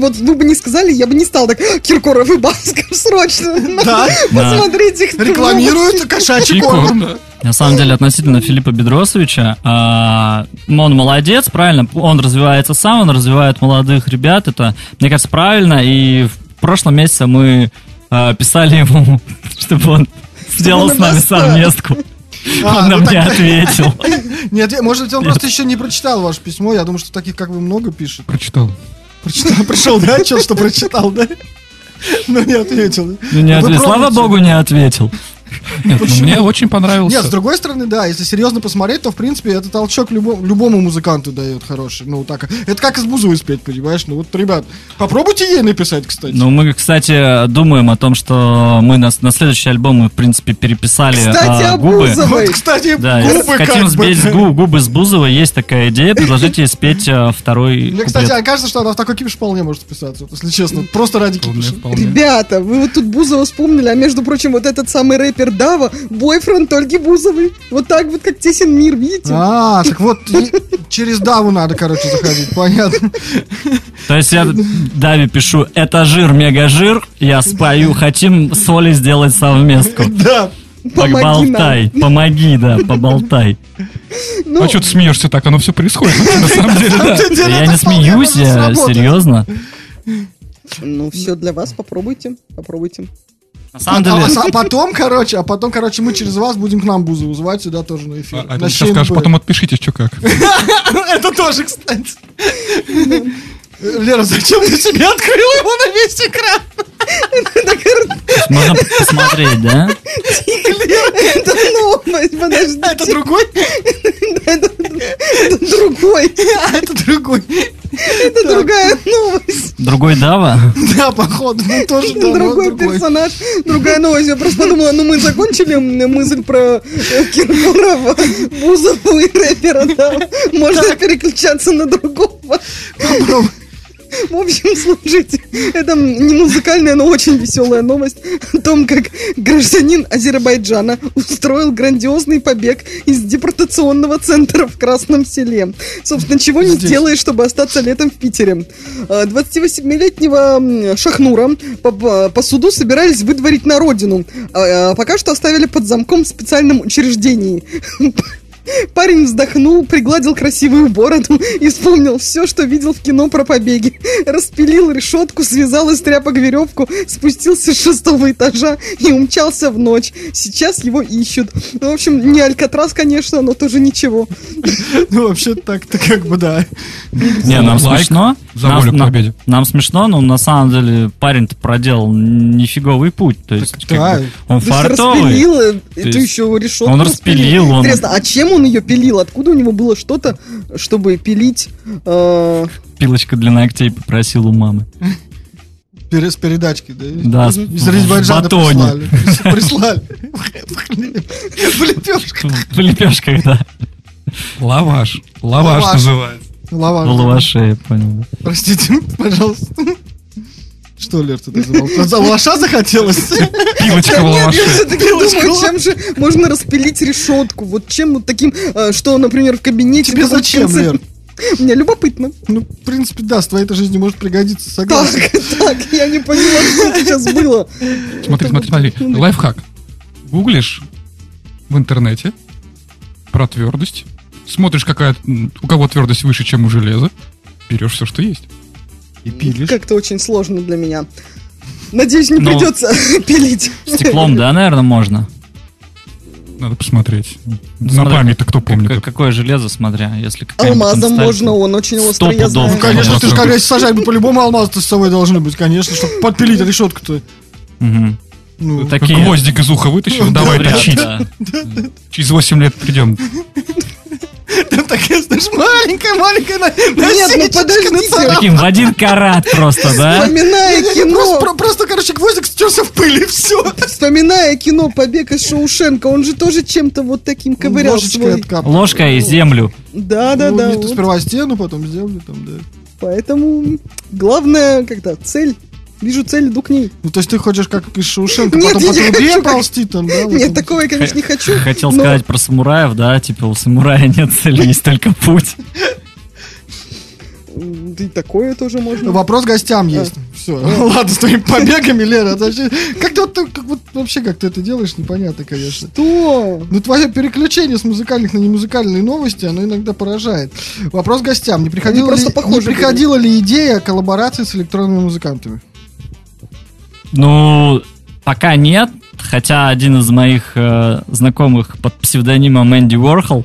вот вы бы не сказали, я бы не стал так, Киркоров и Басков, [LAUGHS] срочно, Да. посмотрите их. Рекламируют кошачий корм. На самом деле, относительно Филиппа Бедросовича, а, он молодец, правильно, он развивается сам, он развивает молодых ребят, это, мне кажется, правильно, и в прошлом месяце мы а, писали ему, [LAUGHS] чтобы он сделал с нами совместку. А, Он нам ну не так- ответил. [LAUGHS] Нет, может быть, он просто еще не прочитал ваше письмо. Я думаю, что таких как бы много пишет. Прочитал. Прочитал, [LAUGHS] пришел, да, что прочитал, да? [LAUGHS] Но не ответил. Ну, не Вы ответил. Слава богу, не ответил. Нет, ну, мне очень понравился. Нет, с другой стороны, да, если серьезно посмотреть, то, в принципе, это толчок любому, любому музыканту дает хороший. Ну, так. Это как из Бузовой спеть, понимаешь? Ну, вот, ребят, попробуйте ей написать, кстати. Ну, мы, кстати, думаем о том, что мы на, на следующий альбом мы, в принципе, переписали Кстати, а, о губы. Бузовой. вот, кстати, Да, губы хотим как бы. сбить гу- губы с Бузовой. Есть такая идея. Предложите спеть а, второй Мне, кстати, куплет. кажется, что она в такой кипиш вполне может вписаться, вот, если честно. Просто ради кипиша. Ребята, вы вот тут Бузова вспомнили, а между прочим, вот этот самый рэпер Дава, бойфренд Ольги Бузовой. Вот так вот, как тесен мир, видите? А, так вот, через Даву надо, короче, заходить, понятно. То есть я Дави пишу, это жир, мега жир, я спою, хотим с Олей сделать совместку. Да. Помоги Поболтай, помоги, да, поболтай. Ну, А что ты смеешься так? Оно все происходит. На самом деле, [LAUGHS] да. Да Я не смеюсь, я серьезно. ну все для вас, попробуйте, попробуйте. На самом А, деле, а потом, короче, а потом, короче, мы через вас будем к нам Бузову звать сюда тоже на эфир. А, а На ты сейчас скажешь, потом отпишитесь, что как. [LAUGHS] Это тоже, кстати. Лера, зачем ты себе открыла его на весь экран? Можно посмотреть, да? Это новость, подожди. Это другой? Это другой. А, это другой. Это другая новость. Другой Дава? Да, походу, ну тоже да, Другой персонаж, другая новость. Я просто подумала, ну мы закончили мысль про э, Киркорова, Бузову и рэпера, да. Можно переключаться на другого. Попробуй. В общем, слушайте, это не музыкальная, но очень веселая новость о том, как гражданин Азербайджана устроил грандиозный побег из депортационного центра в Красном селе. Собственно, чего не сделаешь, чтобы остаться летом в Питере. А, 28-летнего м, Шахнура по, по- по суду собирались выдворить на родину. А, а, Пока что оставили под замком в специальном учреждении. Парень вздохнул, пригладил красивую бороду и вспомнил все, что видел в кино про побеги. Распилил решетку, связал из тряпок веревку, спустился с шестого этажа и умчался в ночь. Сейчас его ищут. Ну, в общем, не Алькатрас, конечно, но тоже ничего. [LAUGHS] Ну, вообще так-то как бы да. Не, нам смешно. За Нам- волю к нам- победе. Нам смешно, но на самом деле парень-то проделал нифиговый путь. То есть, как да. бы, он фартовый. распилил э, эту есть еще решетку. он распилил, он- Интересно, а чем он ее пилил? Откуда у него было что-то, чтобы пилить? э, Пилочка для ногтей попросил у мамы. Пере- С передачки, да? Да, с- Из Азербайджана в батоне. прислали. Прислали. В лепешках. В лепешках, да. Лаваш. Лаваш Лаваш. называется. Лаваш. В лаваше, я понял. Простите, [LAUGHS] пожалуйста. Что, Лер, ты так? За лаваша захотелось? Пилочка в Нет, я лаваше. все-таки думаю, чем же можно распилить решетку? Вот чем вот таким, э, что, например, в кабинете... Тебе зачем, Лер? Мне любопытно. Ну, в принципе, да, с твоей-то жизни может пригодиться, Так, согласен. так, я не поняла, что это сейчас было. Смотри, смотри, смотри. Лайфхак. Гуглишь в интернете про твердость, смотришь, какая у кого твердость выше, чем у железа, берешь все, что есть. И пилишь. Как-то очень сложно для меня. Надеюсь, не Ну, придется [LAUGHS] пилить. Стеклом, да, наверное, можно. Надо посмотреть. На Смотри, память-то кто помнит. Как- какое железо, смотря, если Алмазом можно, он очень острый, я знаю. Ну, конечно, ты же когда сажать, бы по-любому алмазы с собой должны быть, конечно, чтобы подпилить решетку-то. Мгм. Ну, Такие... Гвоздик из уха вытащил, [LAUGHS] давай точить. да. Через 8 лет придем. Там такая, знаешь, маленькая-маленькая на- Нет, ну подождите. нацарапана. Таким в один карат просто, да? Вспоминая кино, Просто, про- просто, короче, гвоздик стерся в пыль, и все. вспоминая кино «Побег из Шоушенка», он же тоже чем-то вот таким ковырял свой. Ложкой и землю. Да, да, Ну. Сперва стену, потом сделали там, да. Поэтому главное, как-то, цель. Вижу цель, иду к ней. Ну, то есть ты хочешь как из Шоушенка, Нет, потом по трубе хочу ползти там, да? Нет, там. такого я, конечно, не хочу. Хотел но- сказать про самураев, да, типа у самурая нет цели, есть только путь. И такое тоже можно. Вопрос гостям есть. Все. [LAUGHS] Ладно, с твоими побегами, Лера. Как ты вот, так- как вот вообще как ты это делаешь, непонятно, конечно. Что? Ну, твое переключение с музыкальных на немузыкальные новости, оно иногда поражает. Вопрос гостям. Не приходила, просто ли, похожи не приходила ли идея коллаборации с электронными музыкантами? Ну, пока нет, хотя один из моих э, знакомых под псевдонимом Энди Уорхол,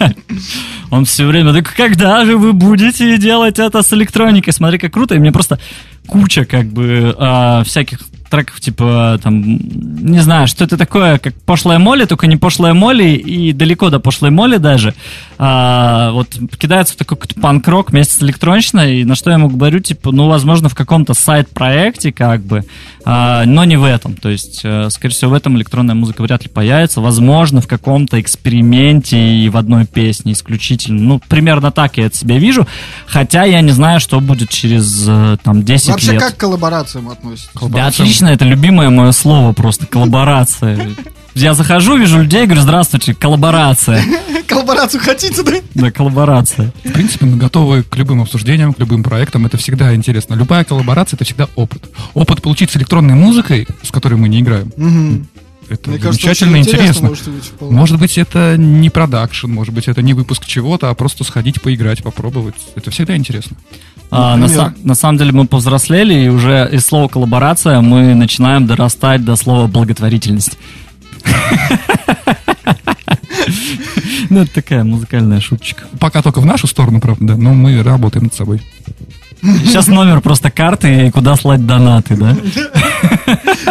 [LAUGHS] он все время, так когда же вы будете делать это с электроникой? Смотри, как круто, и мне просто куча как бы э, всяких треков, типа, там, не знаю, что это такое, как пошлая моли, только не пошлая моли и далеко до пошлой моли даже. А, вот кидается в такой какой-то панк-рок вместе с электронщиной, и на что я ему говорю, типа, ну, возможно, в каком-то сайт-проекте, как бы, а, но не в этом. То есть, э, скорее всего, в этом электронная музыка вряд ли появится. Возможно, в каком-то эксперименте и в одной песне исключительно. Ну, примерно так я это себе вижу. Хотя я не знаю, что будет через, э, там, 10 Вообще, лет. как к коллаборациям относитесь? Да, отлично, это любимое мое слово просто, коллаборация. Я захожу, вижу людей, говорю, здравствуйте, коллаборация. [LAUGHS] Коллаборацию хотите, да? Да, коллаборация. В принципе, мы готовы к любым обсуждениям, к любым проектам. Это всегда интересно. Любая коллаборация — это всегда опыт. Опыт получить с электронной музыкой, с которой мы не играем. Это Мне кажется, замечательно очень интересно. может быть. Может быть, это не продакшн, может быть, это не выпуск чего-то, а просто сходить, поиграть, попробовать. Это всегда интересно. А, на, са- на самом деле мы повзрослели, и уже из слова коллаборация мы начинаем дорастать до слова благотворительность. [LAUGHS] Ну, это такая музыкальная шуточка. Пока только в нашу сторону, правда, да, но мы работаем над собой. Сейчас номер просто карты, и куда слать донаты, да?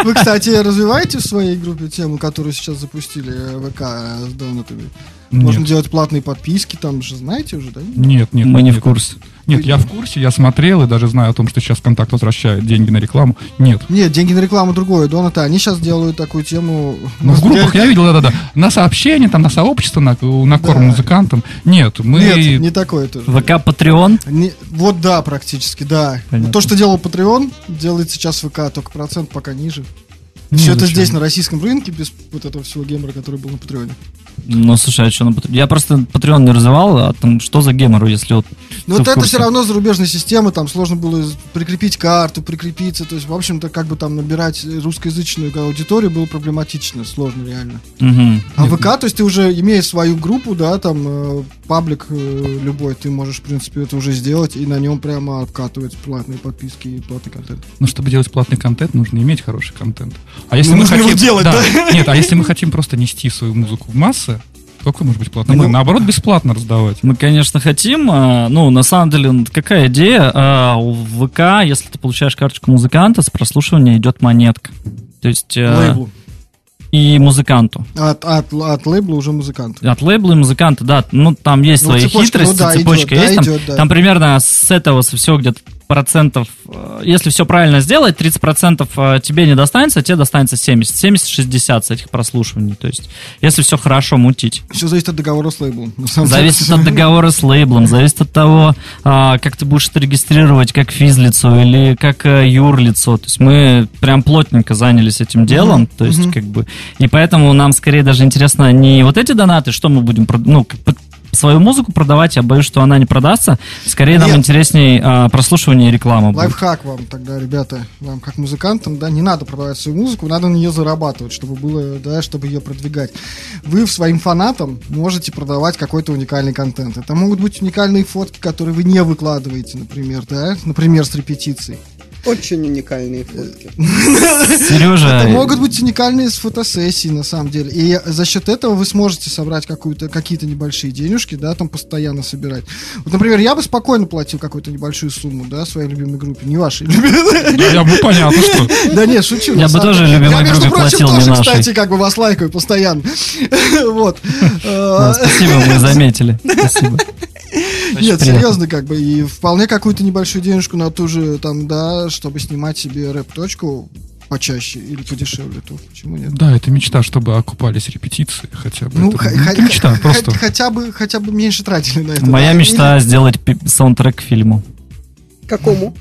Вы, кстати, развиваете в своей группе тему, которую сейчас запустили э, ВК э, с донатами? Можно делать платные подписки, там же знаете уже, да? Нет, нет. Мы не в курсе. Нет, я в курсе, я смотрел и даже знаю о том, что сейчас контакт возвращает деньги на рекламу. Нет. Нет, деньги на рекламу другое, донаты. Они сейчас делают такую тему. Ну, в группах я видел, да-да-да. На сообщения, там, на сообщество, на, на корм Да. музыкантам. Нет, мы... Нет, не такое тоже. ВК Патреон. Не- вот да, практически, да. Понятно. То, что делал Patreon, делает сейчас ВК, только процент пока ниже. Не, Все это здесь, на российском рынке, без вот этого всего гемора, который был на Патреоне. Ну, слушай, а что на Патреон? Я просто Патреон не развивал, а там что за гемор, если вот... Ты вот это все равно зарубежная система, там сложно было прикрепить карту, прикрепиться. То есть, в общем-то, как бы там набирать русскоязычную аудиторию было проблематично, сложно реально. Мгм. А ВК, то есть ты уже имея свою группу, да, там э, паблик э, любой, ты можешь, в принципе, это уже сделать, и на нем прямо откатывать платные подписки и платный контент. Ну, чтобы делать платный контент, нужно иметь хороший контент. А если Ну, мы хотим... делать, да? Нет, а если мы хотим просто нести свою музыку в массы, какой может быть платный? Ну, контент? Наоборот, бесплатно раздавать. Мы, конечно, хотим. а, Ну, на самом деле, какая идея? А, У ВК, если ты получаешь карточку музыканта, с прослушивания идет монетка. То есть... э, Лейблу. И музыканту. От, от, от лейбла уже музыкант. От лейбла и музыканта, да, ну там есть Ну, свои цепочка, хитрости, ну да, цепочка идет, есть. да, там, идет, да. там примерно с этого все где-то процентов, э, если все правильно сделать, 30 процентов э, тебе не достанется, а тебе достанется 70. 70-60 с этих прослушиваний. То есть, если все хорошо мутить. Все зависит от договора с лейблом. Зависит от договора с лейблом, зависит от того, а, как ты будешь это регистрировать как физлицо или как э, юрлицо. То есть мы прям плотненько занялись этим делом, то есть как бы, и поэтому нам скорее даже интересно не вот эти донаты, что мы будем, ну, свою музыку продавать, я боюсь, что она не продастся. Скорее нам Нет. интересней а, прослушивание и реклама будет. Лайфхак вам тогда, ребята, вам как музыкантам, да, не надо продавать свою музыку, надо на нее зарабатывать, чтобы было, да, чтобы ее продвигать. Вы своим фанатам можете продавать какой-то уникальный контент. Это могут быть уникальные фотки, которые вы не выкладываете, например, да, например, с репетицией. Очень уникальные фотки. Сережа, Это могут быть уникальные с фотосессий, на самом деле. И за счет этого вы сможете собрать какую-то, какие-то небольшие денежки, да, там постоянно собирать. Вот, например, я бы спокойно платил какую-то небольшую сумму, да, своей любимой группе, не вашей любимой. Я бы понятно, что. Да нет, шучу. Я бы тоже любимой группе прочим, платил, не нашей. кстати, как бы вас лайкаю постоянно. [LAUGHS] Вот. Да, Э, спасибо, мы заметили. Спасибо. Нет, приятно. серьезно, как бы, и вполне какую-то небольшую денежку на ту же, там, да, чтобы снимать себе рэп-точку почаще или подешевле, то почему нет? Да, это мечта, чтобы окупались репетиции хотя бы. Ну, Это- ха- это мечта, ха- просто. хотя бы, хотя бы меньше тратили на это. Моя да. мечта [LAUGHS] сделать пи- саундтрек к фильму. Какому?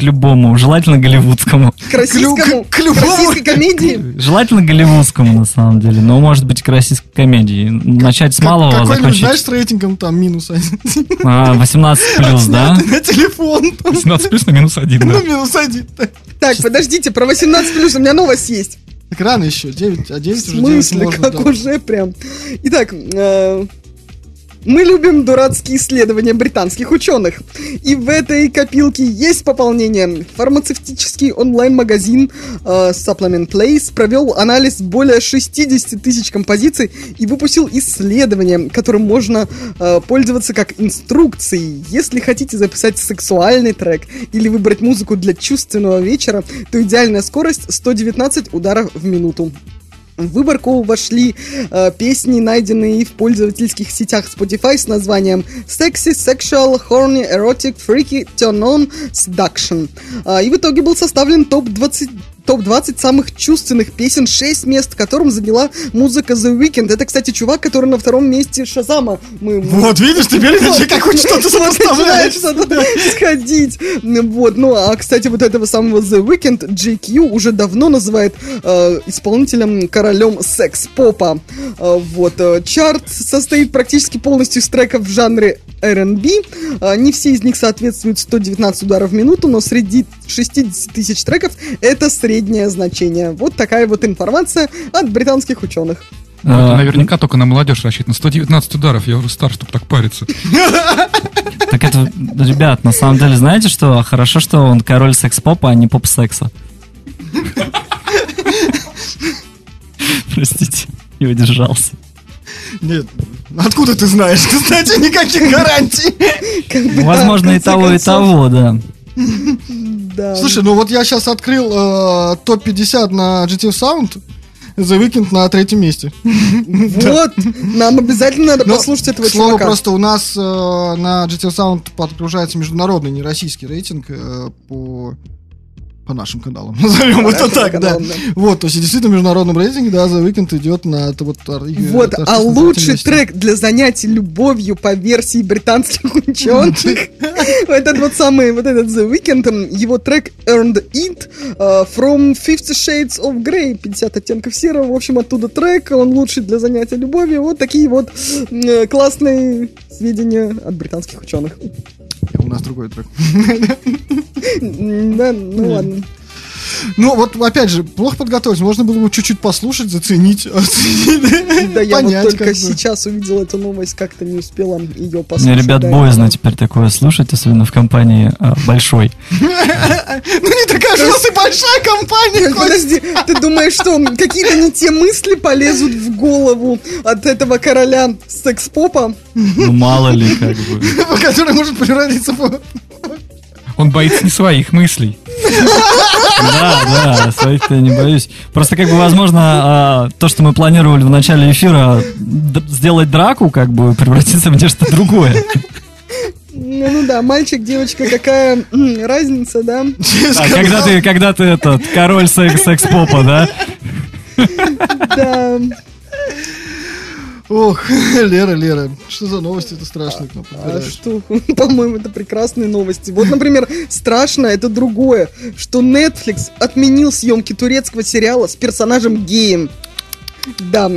К любому, желательно голливудскому. К российскому? к любому. К российской комедии? Желательно голливудскому, на самом деле. Но, может быть, к российской комедии. Начать с малого, Какой-нибудь, закончить знаешь, с рейтингом там минус один. а, 18 плюс, да? На телефон. там, 17 плюс на минус один, да. Ну, минус один. Так, подождите, про 18 плюс у меня новость есть. Так рано еще, 9, а В 9 уже делать смысле, как да. уже прям. Итак, э, мы любим дурацкие исследования британских ученых. И в этой копилке есть пополнение. Фармацевтический онлайн-магазин э, Supplement Place провел анализ более 60 тысяч композиций и выпустил исследование, которым можно э, пользоваться как инструкцией. Если хотите записать сексуальный трек или выбрать музыку для чувственного вечера, то идеальная скорость 119 ударов в минуту. В выборку вошли э, песни, найденные в пользовательских сетях Spotify с названием Sexy, Sexual, Horny, Erotic, Freaky, Turn On, Seduction. А, и в итоге был составлен топ-20 топ-20 самых чувственных песен, 6 мест, которым заняла музыка The Weeknd. Это, кстати, чувак, который на втором месте Шазама. Мы, мы- Вот, видишь, теперь ты как хоть что-то [LAUGHS] вот сопоставляешь. что-то [LAUGHS] сходить. Вот, ну, а, кстати, вот этого самого The Weeknd GQ уже давно называет э, исполнителем королем секс-попа. Э, вот, э, чарт состоит практически полностью из треков в жанре R&B. Э, не все из них соответствуют 119 ударов в минуту, но среди 60 тысяч треков это среднее значение. Вот такая вот информация от британских ученых. Ну, это А, наверняка только на молодежь рассчитано. 119 ударов, я уже стар, чтобы так париться. [LAUGHS] Так это, ребят, на самом деле, знаете что? Хорошо, что он король секс-попа, а не поп-секса. [LAUGHS] Простите, не удержался. Нет, откуда ты знаешь? Кстати, [LAUGHS] никаких гарантий. Возможно, и того, и того, да. Слушай, ну вот я сейчас открыл э, топ-50 на GTF Sound. The Weeknd на третьем месте. [LAUGHS] Вот, нам обязательно надо Но, послушать этого чувака. просто у нас э, на GTF Sound подгружается международный, не российский рейтинг э, по по нашим каналам, [LAUGHS] назовем это так, да. каналам, да. Вот, то есть действительно в международном рейтинге, да, The Weeknd идет на это вот... Вот, а лучший трек для занятий любовью по версии британских [LAUGHS] ученых. [LAUGHS] Этот вот самый, вот этот The Weeknd, его трек Earned It э, from Fifty Shades of Grey, 50 оттенков серого, в общем, оттуда трек, он лучший для занятия любовью. Вот такие вот э, классные сведения от британских ученых. У нас другой трек. Да, ну ладно. Ну, вот, опять же, плохо подготовиться. Можно было бы чуть-чуть послушать, заценить, оценить, Да, я вот только сейчас увидел эту новость, как-то не успела ее Мне, послушать. ребят, да. боязно теперь такое слушать, особенно в компании а, большой. [LAUGHS] Ну, не такая же у нас и большая компания. Подожди, ты думаешь, что какие-то не те мысли полезут в голову от этого короля секс-попа? Ну, мало ли, как бы. [LAUGHS] который может превратиться в... Он боится не своих мыслей. Да, да, своих-то я не боюсь. Просто, как бы, возможно, а, то, что мы планировали в начале эфира сделать драку, как бы, превратится в нечто другое. Ну, ну да, мальчик, девочка, какая разница, да? А когда ты, когда ты этот, король секс- секс-попа, да? Да. Ох, [LAUGHS] Лера, Лера, что за новости это страшные к нам А что? [LAUGHS] По-моему, это прекрасные новости. Вот, например, страшно это другое, что Netflix отменил съемки турецкого сериала с персонажем геем. Да,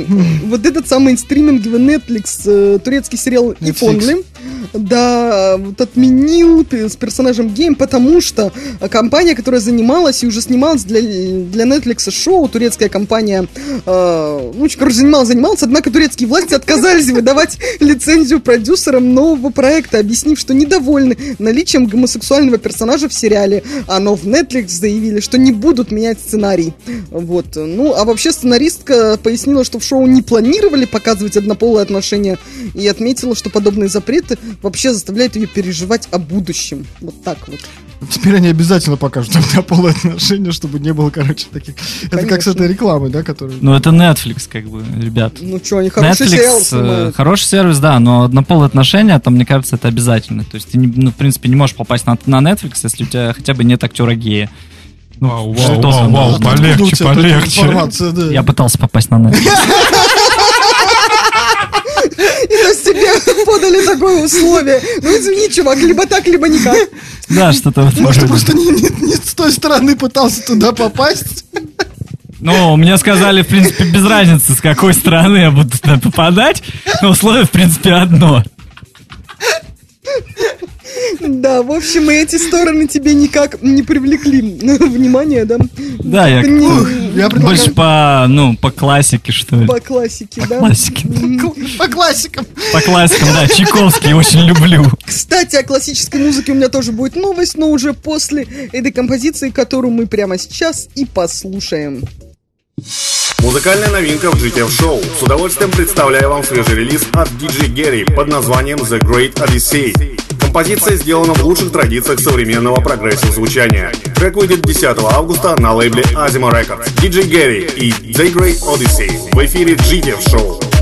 вот этот самый стриминговый Netflix, э, турецкий сериал Netflix. Only, да, вот отменил с персонажем гейм, потому что компания, которая занималась и уже снималась для, для Netflix шоу, турецкая компания, э, ну, короче, занималась, занималась, однако турецкие власти отказались выдавать лицензию продюсерам нового проекта, объяснив, что недовольны наличием гомосексуального персонажа в сериале, а но в Netflix заявили, что не будут менять сценарий. Вот. Ну, а вообще сценаристка пояснила, что в шоу не планировали показывать однополые отношения и отметила, что подобные запреты вообще заставляют ее переживать о будущем. Вот так вот. Теперь они обязательно покажут тогда полые отношения, чтобы не было, короче, таких... Это как с Конечно. этой рекламой, да, которая... Ну, это Netflix, как бы, ребят. Ну что, они хороший Netflix, сериал э, снимают. хороший сервис, да, но однополые отношения, там, мне кажется, это обязательно. То есть ты, не- ну, в принципе, не можешь попасть на, на Netflix, если у тебя хотя бы нет актера гея. Ну, Вау, что вау, вау, вау, полегче, полегче. да? Я пытался попасть на Netflix. [LAUGHS] Тебе подали такое условие. Ну извини, чувак, либо так, либо никак. Да, что-то в этом Может, просто не, не- не с той стороны пытался туда попасть? Ну, мне сказали, в принципе, без разницы, с какой стороны я буду туда попадать, но условие, в принципе, одно. Да, в общем, и эти стороны тебе никак не привлекли внимания, да? Да, я Ты не- как-то Я предлагаю больше по, ну, по классике, что ли. По классике, да? Классике. по классикам. По классикам, да, Чайковский очень люблю. Кстати, о классической музыке у меня тоже будет новость, но уже после этой композиции, которую мы прямо сейчас и послушаем. Музыкальная новинка в GTF шоу. С удовольствием представляю вам свежий релиз от DJ Gary под названием The Great Odyssey. Композиция сделана в лучших традициях современного progressive звучания. Трек выйдет 10 августа на лейбле Azima Records. DJ Gary и The Great Odyssey в эфире GTF шоу.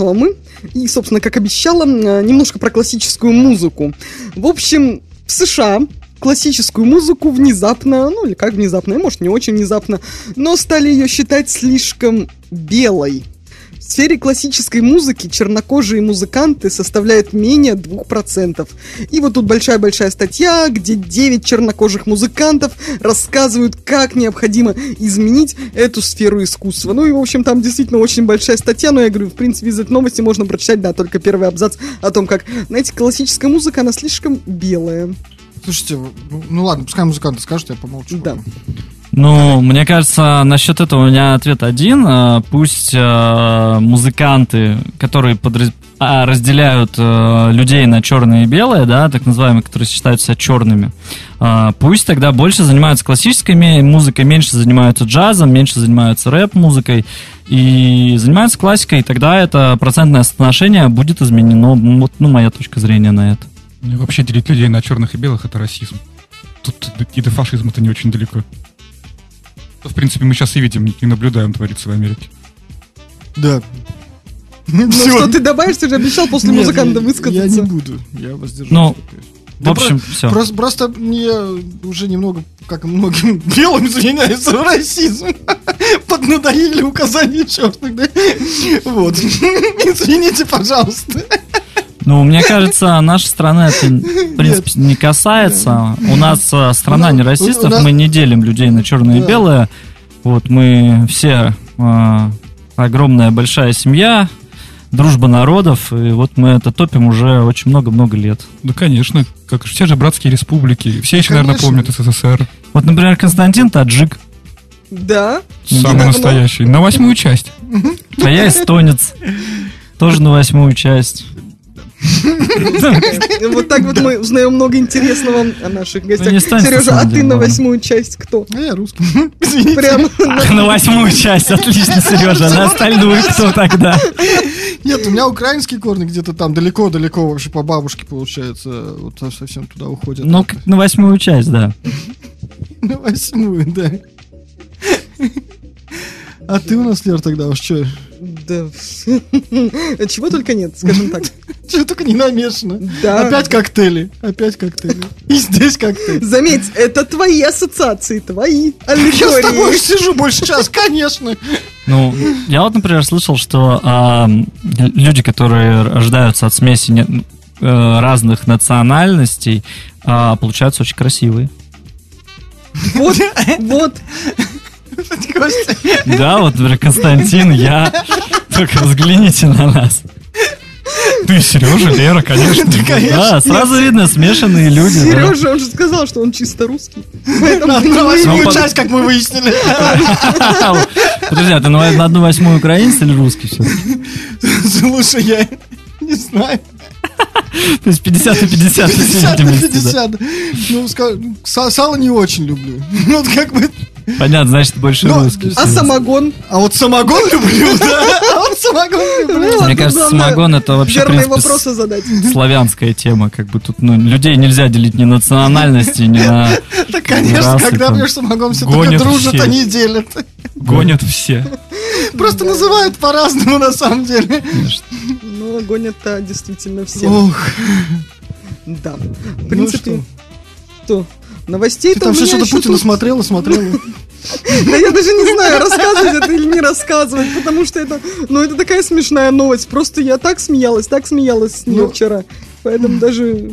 Снова мы. И, собственно, как обещала, э, немножко про классическую музыку. В общем, в США классическую музыку внезапно, ну или как внезапно, может не очень внезапно, но стали ее считать слишком белой. В сфере классической музыки чернокожие музыканты составляют менее 2%. И вот тут большая-большая статья, где 9 чернокожих музыкантов рассказывают, как необходимо изменить эту сферу искусства. Ну и, в общем, там действительно очень большая статья, но я говорю, в принципе, из этой новости можно прочитать, да, только первый абзац о том, как, знаете, классическая музыка, она слишком белая. Слушайте, ну, ну ладно, пускай музыканты скажут, я помолчу. Да. Ну, мне кажется, насчет этого у меня ответ один. А, Пусть а, музыканты, которые подраз- а, разделяют а, людей на черные и белые, да, так называемые, которые считаются черными, а, пусть тогда больше занимаются классической музыкой, меньше занимаются джазом, меньше занимаются рэп-музыкой и занимаются классикой, и тогда это процентное соотношение будет изменено. Вот, ну, моя точка зрения на это. Ну и вообще делить людей на черных и белых это расизм. Тут и до фашизма-то не очень далеко. Что, В принципе, мы сейчас и видим, и наблюдаем творится в Америке. Да. Ну [LAUGHS] что, ты добавишь, ты же обещал после музыканта высказаться. Я не буду, я воздержусь. Ну, Да в общем, про- все. Просто, просто мне уже немного, как и многим [LAUGHS] белым, извиняюсь, [LAUGHS] расизм. Поднадоели указания черных, да? Вот. Извините, пожалуйста. Ну, мне кажется, нашей страны это, в принципе, не касается. У нас а, страна У не расистов, нас- мы не делим людей на черное и Да. белое. Вот мы все а, огромная большая семья, дружба народов, и вот мы это топим уже очень много-много лет. Да, конечно, как же все же братские республики. Все еще, наверное, Конечно. помнят СССР. Вот, например, Константин таджик, Да. Самый Давно. настоящий. На восьмую часть. а я эстонец. Тоже на восьмую часть. [LAUGHS] Вот так вот мы узнаем много интересного о наших гостях. на Сережа, а ты на восьмую часть кто? А я русский. Прям [LAUGHS] на восьмую часть, отлично, Сережа. На остальную кто тогда? Нет, у меня украинские корни где-то там далеко-далеко вообще по бабушке, получается, вот совсем туда уходят. Ну, на восьмую часть, да. [LAUGHS] На восьмую, да. А ты у нас, Лер, тогда уж что? Да. [LAUGHS] Чего только нет, скажем так. [LAUGHS] Чего только не намешано. Да. Опять коктейли, опять коктейли. И здесь коктейль. Заметь, это твои ассоциации, твои Я с тобой аллегории. сижу больше час, [LAUGHS] конечно. Ну, я вот, например, слышал, что а, люди, которые рождаются от смеси не- э, разных национальностей, а, получаются очень красивые. Вот, вот. Да, вот, например, Константин, я. Только взгляните на нас. Ты, Сережа, Лера, конечно. Да, сразу видно, смешанные люди. да. Сережа, он же сказал, что он чисто русский. На восьмую Ну, под- часть, как мы выяснили. Подожди, а ты на одну восьмую украинец или русский все? Слушай, я не знаю. То есть 50 на 50 в 50 на видимости, да. 50. Ну, сало не очень люблю. Ну, Вот как бы... Понятно, значит, больше Ну, русский. А самогон? А вот самогон люблю, да. [LAUGHS] А вот самогон люблю. Мне кажется, самогон это вообще, Верные вопросы задать. славянская тема, как бы тут, ну, людей нельзя делить ни на национальности, ни на... [LAUGHS] Так, конечно, когда пьешь самогон, все только дружат, они делят. Гонят все. [LAUGHS] Просто называют по-разному, на самом деле. Ну, огонь это действительно все. Ох, Да. В ну принципе, что? Новостей Ты там все что-то Путина тут... смотрела, смотрела. Да я даже не знаю, рассказывать это или не рассказывать, потому что это, ну, это такая смешная новость. Просто я так смеялась, так смеялась с нее Ну. вчера. Поэтому даже,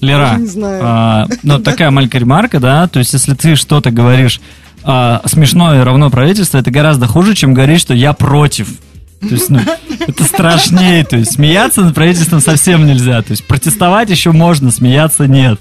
Лера, не знаю. а, ну, [LAUGHS] такая маленькая ремарка, да, то есть, если ты что-то говоришь а, смешное равно правительство, это гораздо хуже, чем говорить, что я против. То есть, ну, это страшнее, то есть, смеяться над правительством совсем нельзя, то есть, протестовать еще можно, смеяться нет.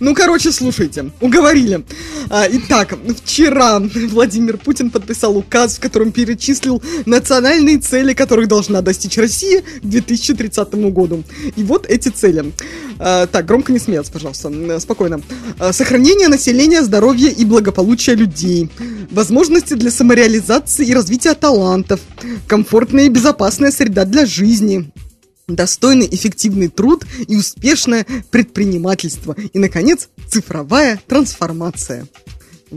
Ну, короче, слушайте, уговорили. А, итак, вчера Владимир Путин подписал указ, в котором перечислил национальные цели, которых должна достичь Россия к 2030 году. И вот эти цели. А, так, громко не смеяться, пожалуйста, спокойно. А, сохранение населения, здоровья и благополучия людей. Возможности для самореализации и развития талантов. Комфортная и безопасная среда для жизни. Достойный эффективный труд и успешное предпринимательство. И, наконец, цифровая трансформация.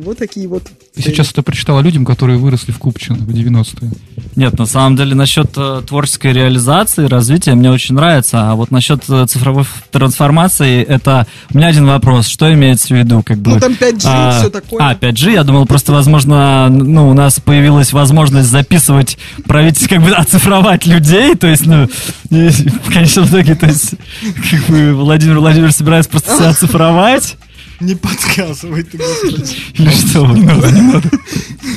Вот такие вот. Ты сейчас это прочитала людям, которые выросли в Купчино в 90-е. Нет, на самом деле насчет э, творческой реализации, развития мне очень нравится, а вот насчет э, цифровой трансформации, это у меня один вопрос, что имеется в виду, как бы. Ну, там 5G и а, всё такое. А 5G, я думал, просто возможно, ну у нас появилась возможность записывать, править, как бы [LAUGHS] оцифровать людей, то есть, ну, и в конечном итоге, то есть, [LAUGHS] как бы Владимир Владимирович собирается просто себя [LAUGHS] оцифровать. Не подсказывай ты, господи. Или что? Не надо, не надо.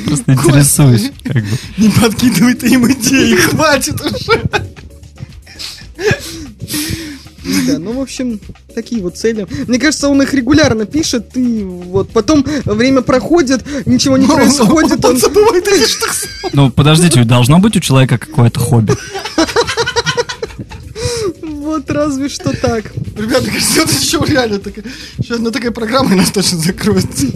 Просто интересуюсь. Как бы. Не подкидывай ты им идеи, [LAUGHS] хватит уже. Да, ну, в общем, такие вот цели. Мне кажется, он их регулярно пишет, и вот потом время проходит, ничего не происходит. Он забывает эти штуки. Ну, подождите, ведь должно быть у человека какое-то хобби. Вот разве что так. Ребята, кажется, это еще реально такая... Еще одна такая программа, нас точно закроется.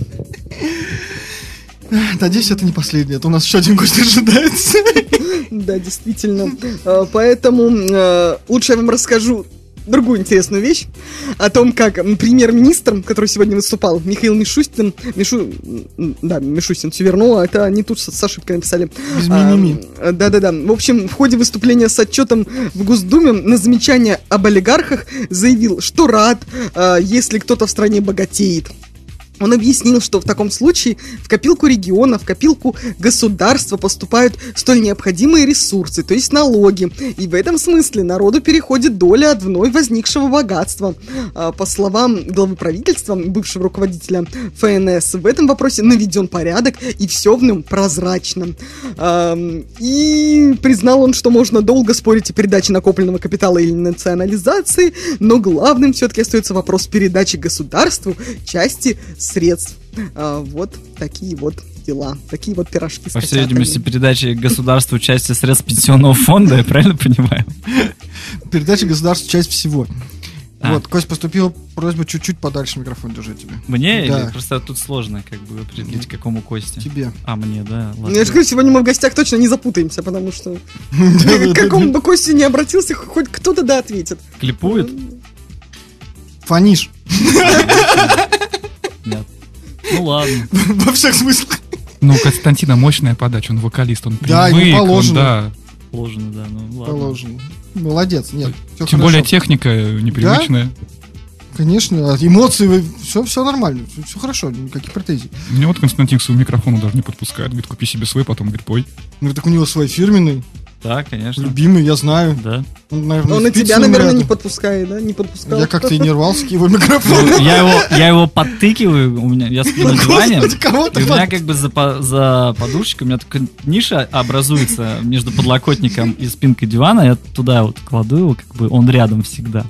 Надеюсь, это не последняя, а то у нас еще один гость ожидается. Да, действительно. А, Поэтому э, лучше я вам расскажу другую интересную вещь о том, как премьер-министр, который сегодня выступал, Михаил Мишустин, Мишу, да, Мишустин все вернул, а это они тут с, ошибкой написали. Без А, ми-ми-ми. Да-да-да. В общем, в ходе выступления с отчетом в Госдуме на замечание об олигархах заявил, что рад, э, если кто-то в стране богатеет. Он объяснил, что в таком случае в копилку региона, в копилку государства поступают столь необходимые ресурсы, то есть налоги. И в этом смысле народу переходит доля от вновь возникшего богатства. А, По словам главы правительства, бывшего руководителя ФНС, в этом вопросе наведен порядок и все в нем прозрачно. И признал он, что можно долго спорить о передаче накопленного капитала или национализации, но главным все-таки остается вопрос передачи государству части средств. А, Вот такие вот дела, такие вот пирожки с По всей видимости, передачи государству части средств пенсионного фонда, я правильно понимаю? Передача государства часть всего. А. Вот, Кость, поступила просьба чуть-чуть подальше микрофон держать тебе. Мне Да. или просто тут сложно как бы определить, какому кости? Тебе. А, мне, да. Ну, ладно. я же говорю, сегодня мы в гостях точно не запутаемся, потому что [LAUGHS] [LAUGHS] к какому бы Косте не обратился, хоть кто-то да ответит. Клипует? Фаниш. [LAUGHS] Нет. Ну ладно. [LAUGHS] Во всех смыслах. Ну, у Константина мощная подача, он вокалист, он Да, ему привык, он, положено. да. Положено, да. Ну ладно. Положено. Молодец, нет. Тем хорошо. более техника непривычная. Конечно, а эмоции, все, все нормально, все хорошо, никаких претензий. Мне вот Константин к своему микрофону даже не подпускает. Говорит, купи себе свой, потом говорит, пой. Ну, так у него свой фирменный, Да, конечно. любимый, я знаю. Да. Он, наверное, Он и тебя, наверное, рядом. не подпускает, да? Не подпускал. Я как-то и не рвался к его микрофону. Ну, Я его, я его подтыкиваю, у меня, я сплю на диване, и у меня как бы за, за подушечкой, у меня такая ниша образуется между подлокотником и спинкой дивана, я туда вот кладу его, как бы он рядом всегда.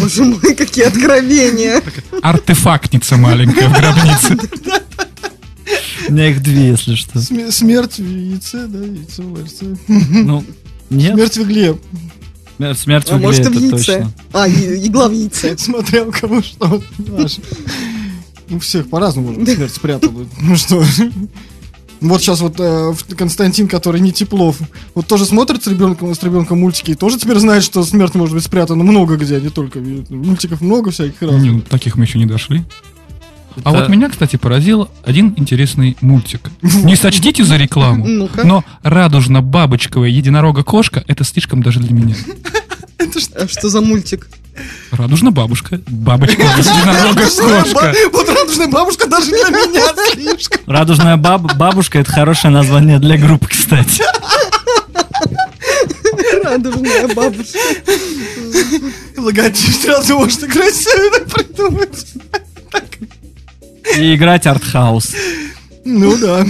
Боже мой, какие откровения. Артефактница маленькая в гробнице. У меня их две, если что. Сме- Смерть в яйце, да, яйцо в яйце. Ну, нет, Смерть в игле. смерть в А угле, может, и в это яйце. точно. А, и- игла в яйце. Смотря у кого что. понимаешь. У всех по-разному можно смерть спрятала. Ну что? Вот сейчас вот э, Константин, который не Теплов, вот тоже смотрит с ребенком, с ребенком мультики и тоже теперь знает, что смерть может быть спрятана много где, а не только мультиков много всяких разных. Не, ну, таких мы еще не дошли. А Это- вот меня, кстати, поразил один интересный мультик. Не сочтите за рекламу, [LAUGHS] но радужно-бабочковая единорога-кошка — это слишком даже для меня. [LAUGHS] А Что за мультик? Радужно-бабушка, бабочковая [LAUGHS] единорога-кошка. Вот радужная бабушка даже для меня слишком. Радужная баб- бабушка это хорошее название для группы, кстати. Радужная бабушка. Логотип сразу можно красиво придумать. И играть артхаус. Ну да.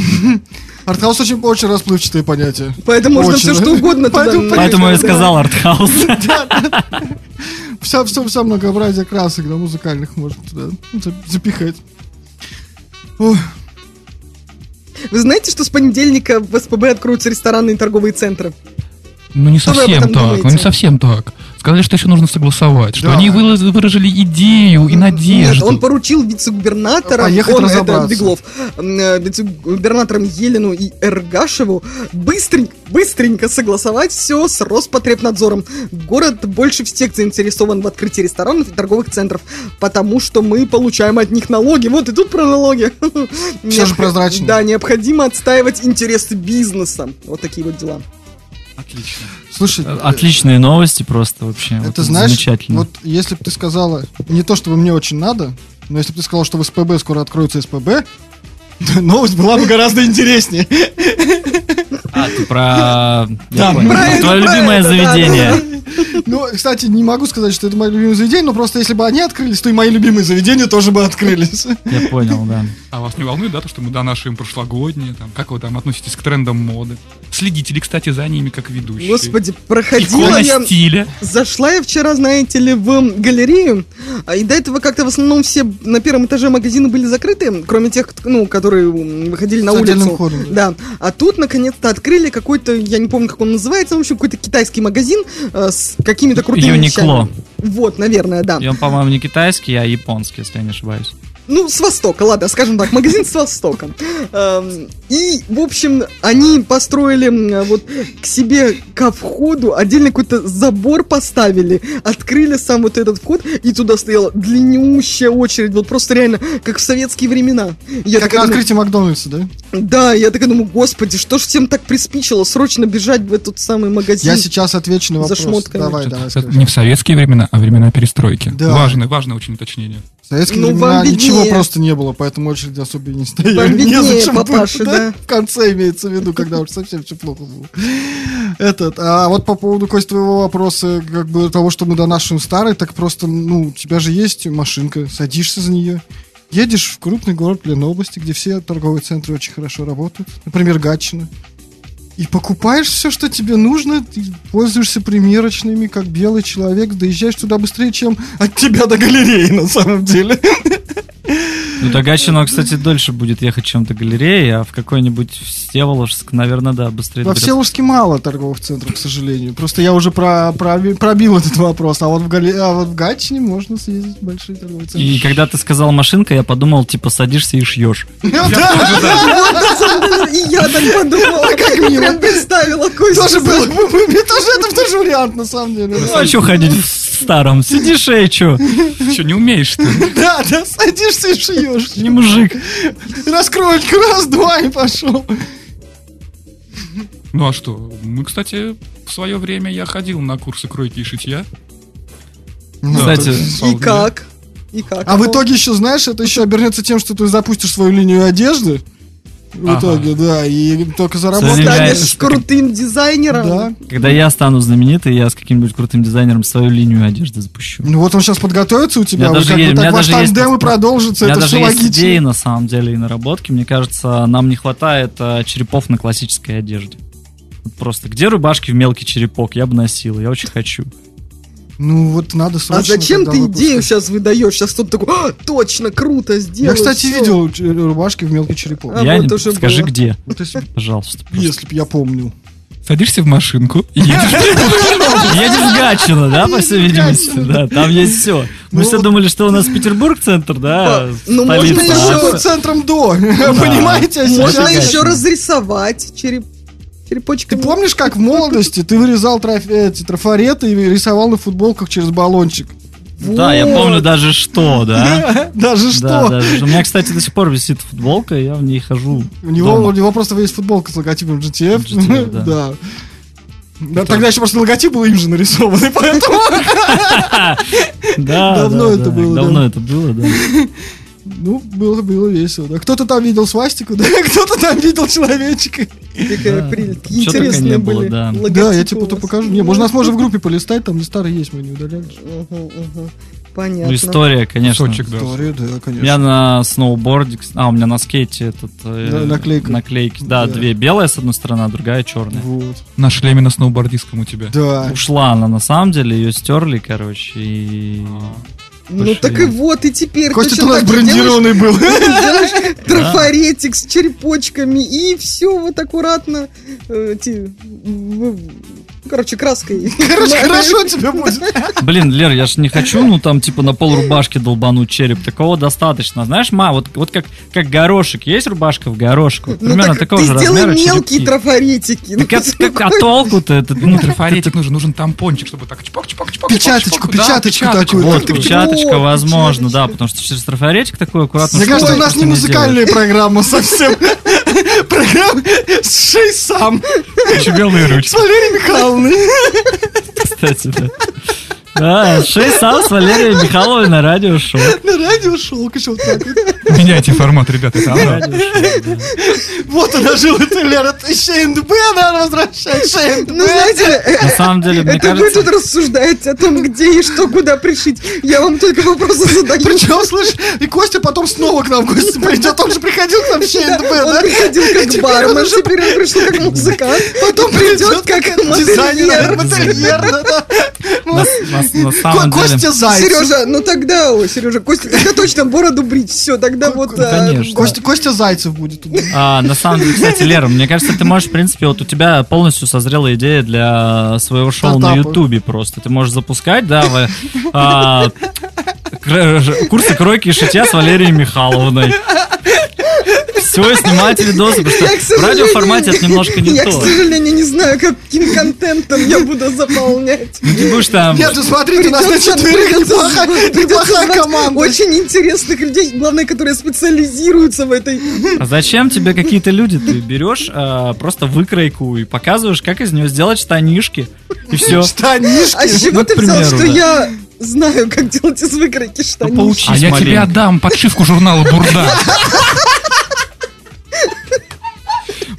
Артхаус очень, очень расплывчатое понятие. Поэтому можно Очень. все что угодно Поэтому- Поэтому я сказал артхаус. [LAUGHS] Вся, все, вся многообразие красок, да, музыкальных можно туда за- запихать. Вы знаете, что с понедельника в СПБ откроются рестораны и торговые центры? Ну не совсем так, ну не совсем так. Сказали, что еще нужно согласовать, что Да. они выражили идею и Нет, надежду. он поручил вице-губернаторам, Поехать он, это. Беглов, э, вице-губернаторам Елену и Эргашеву быстренько, быстренько согласовать все с Роспотребнадзором. Город больше всех заинтересован в открытии ресторанов и торговых центров, потому что мы получаем от них налоги. Вот и тут про налоги. Всё же прозрачно. Да, необходимо отстаивать интересы бизнеса. Вот такие вот дела. Отлично. Слушай, Отличные новости просто вообще. Это Вот знаешь, замечательно. вот если бы ты сказала, не то чтобы мне очень надо, но если бы ты сказала, что в СПБ скоро откроется СПБ, [LAUGHS] новость была бы гораздо интереснее. А, ты про... Да, понял. правильно, Твое любимое правильно, да, заведение. Ну, кстати, не могу сказать, что это мое любимое заведение, но просто если бы они открылись, то и мои любимые заведения тоже бы открылись. Я понял, да. А вас не волнует, да, то, что мы донашиваем прошлогодние, там, как вы там относитесь к трендам моды? Следите ли, кстати, за ними как ведущие? Господи, проходила Икона я... стиля. Зашла я вчера, знаете ли, в галерею, а, и до этого как-то в основном все на первом этаже магазины были закрыты, кроме тех, ну, которые выходили на С улицу. входом, Да. А тут наконец-то открыли какой-то, я не помню, как он называется, в общем, какой-то китайский магазин э, с какими-то крутыми Юникло. вещами. Вот, наверное, да. И он, по-моему, не китайский, а японский, если я не ошибаюсь. Ну, с Востока, ладно, скажем так, магазин с Востока. Эм, И, в общем, они построили вот к себе ко входу отдельный какой-то забор поставили, открыли сам вот этот вход, и туда стояла длиннющая очередь, вот просто реально, как в советские времена. Я Как такая на думаю, открытии Макдональдса, да? да, я такая думаю, господи, что ж всем так приспичило срочно бежать в этот самый магазин? Я сейчас отвечу на За вопрос. шмотками. Давай, давай, скажи. не в советские времена, а времена перестройки. Да. Важное, важное очень уточнение. В советские Ну, времена ничего просто не было, поэтому очереди особо и не стояли. Вам виднее, Незачем было, папаша, да? В конце имеется в виду, когда уж совсем все плохо было. Этот, а вот по поводу, Кость, твоего вопроса, как бы того, что мы донашиваем старый, так просто, ну, у тебя же есть машинка, садишься за нее, едешь в крупный город Ленобласти, где все торговые центры очень хорошо работают, например, Гатчина, и покупаешь все, что тебе нужно, ты пользуешься примерочными, как белый человек, доезжаешь туда быстрее, чем от тебя до галереи, на самом деле. Ну, до Гатчино, кстати, дольше будет ехать, чем до галереи, а в какой-нибудь Всеволожск, наверное, да, быстрее Во. Всеволожске мало торговых центров, к сожалению. Просто я уже про, проби- пробил этот вопрос. А вот в, Гале- а вот в Гатчине можно съездить в большие торговые центры. И когда ты сказал машинка, я подумал, типа, садишься и шьешь. И я так подумала, как мило. Прям представила Костю. Тоже был. Мне тоже это тоже вариант, на самом деле. Ну, а что ходить в старом? Сидишь и что? Что, не умеешь ты? Да, да, садишься и шьешь. Не мужик. Раскроечка, раз, два и пошел. Ну а что? Мы, кстати, в свое время я ходил на курсы кройки и шитья. Кстати, И как? И как? А в итоге еще, знаешь, это еще обернется тем, что ты запустишь свою линию одежды. В Ага. итоге, да, и только заработаешь. Станешь крутым дизайнером? Да. когда я стану знаменитый, я с каким-нибудь крутым дизайнером свою линию одежды запущу. Ну вот он сейчас подготовится у тебя, У меня вы даже как бы есть- у так ваш тандем и продолжится, У меня это даже все есть логично. идеи, на самом деле, и наработки. Мне кажется, нам не хватает а, черепов на классической одежде. Просто где рубашки в мелкий черепок? Я бы носил, я очень хочу. Ну вот надо А срочно зачем тогда ты выпускать. идею сейчас выдаешь? Сейчас кто-то такой, «А, точно, круто, сделай. Я, кстати, всё». видел рубашки в мелкий черепок. А я вот не... уже Скажи, было. где, Вот если, пожалуйста. просто. если б я помнил. Садишься в машинку и [LAUGHS] едешь. Едешь в Гатчино, да, по всей видимости? Да, там есть все. Мы Ну все думали, что у нас Петербург центр, да, А, ну, можно еще- а центром до, [LAUGHS] понимаете? А Можно еще разрисовать череп... Ты черепочками. помнишь, как в [LAUGHS] молодости ты вырезал траф- эти трафареты и рисовал на футболках через баллончик? Да, я помню даже что, да. [LAUGHS] Даже Да, что? даже. У меня, кстати, до сих пор висит футболка, и я в ней хожу. У него, дома. у него просто есть футболка с логотипом GTF. GTF, [LAUGHS] да. Да. Да, тогда еще просто логотип был им же нарисованный, поэтому... Да, Давно да, это да, было, Давно да. это было, да. Ну, было, было весело, да. Кто-то там видел свастику, [LAUGHS] да, кто-то там видел человечка. Да. только интересные было, были да. Я тебе потом покажу. Не, может, нас можно в группе полистать, там не старые есть, мы не удаляли. Понятно. Ну, история, конечно. Кусочек, да. История, да, У меня конечно. на сноуборде, а, у меня на скейте этот... э, Да, наклейка. Наклейки, да, Да. две. Белая с одной стороны, а другая черная. Вот. На шлеме на сноубордистском у тебя. Да. Ушла она на самом деле, ее стерли, короче, и... Ну Пошли. так и вот, и теперь Костя, у нас делаешь- брендированный был. [LAUGHS] делаешь [LAUGHS] трафаретик с черепочками, и все вот аккуратно э, Короче, краской. [LAUGHS] [LAUGHS] Короче, хорошо тебе будет. [LAUGHS] Блин, Лер, я ж не хочу, ну там типа на пол рубашки долбануть череп. Такого достаточно. Знаешь, ма, вот, вот как, как горошек. Есть рубашка в горошек? Вот Ну примерно так такого ты же сделай размера мелкие черепки. трафаретики. Ну, Так а, как- а толку-то? Это, ну, Ну, трафаретик нужен, нужен тампончик, чтобы так чпок, чпок, чпок. Печаточку, печаточку такую. Вот, печаточка, возможно, да, потому что через трафаретик такой аккуратно. Мне кажется, у нас не музыкальная программа совсем. Программа с шей сам. Еще белые С ручки. Валерией Михайловной. Кстати, да. [LAUGHS] [LAUGHS] Да, шесть сам с Валерией Михайловой на радиошоу. На радио шел, конечно, вот так вот. Меняйте формат, ребята, это да. [LAUGHS] Вот она жила, это Лера, ты ШНДБ, она возвращает ШНДБ. Ну, знаете На самом деле, мне это вы кажется... тут рассуждаете о том, где и что, куда пришить. Я вам только вопросы задаю. Причем, слышь, и Костя потом снова к нам в гости придет. Он же приходил к нам в Он да? приходил И как бармен, он уже теперь он пришел как музыкант. Потом придет как дизайнер, модельер. модельер, да-да. На, на- самом деле... Костя Зайцев. Сережа, ну тогда, Сережа, Костя, тогда точно бороду брить, все, тогда вот... а, конечно. Костя, Костя Зайцев будет. А, на самом деле, кстати, Лера, мне кажется, ты можешь, в принципе, вот у тебя полностью созрела идея для своего шоу на. Ютубе просто. Ты можешь запускать, да, в- а, курсы кройки и шитья с Валерией Михайловной. Все, снимать видосы, потому Я, что в радиоформате это немножко не Я, то. к сожалению, не знаю, каким контентом я буду заполнять. Ну, Ты будешь там... Нет, ну смотрите, у нас на четверых неплохая, неплохая команда. Очень интересных людей, главное, которые специализируются в этой... А зачем тебе какие-то люди? Ты берешь а, просто выкройку и показываешь, как из нее сделать штанишки. И все. Штанишки. А с чего ну, ты взял, примеру, что я знаю, как делать из выкройки Ну, штанишки? А я тебе отдам подшивку журнала «Бурда». [LAUGHS]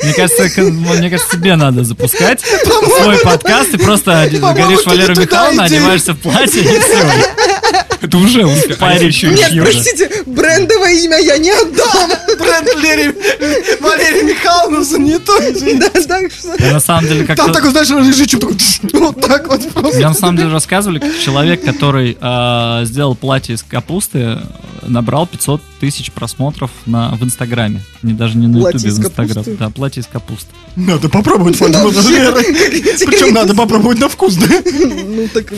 Мне кажется, мне кажется, тебе надо запускать свой подкаст и просто это Валеру Михайловну, одеваешься в платье и все. Это уже. А если еще и Нет, простите, брендовое имя я не отдам. Бренд Лери, Валерия Михайловна занятой. Да, так что... Я на самом деле Там как-то... такой, знаешь, рыжичок такой, [LAUGHS] вот так вот просто. Мне на самом деле рассказывали, как человек, который а, сделал платье из капусты, набрал 500 тысяч просмотров на, в Инстаграме. Не даже не на Ютубе, из в Инстаграм. Да, платье из капусты. Надо попробовать, эти- Причем надо попробовать на вкус, да? Ну так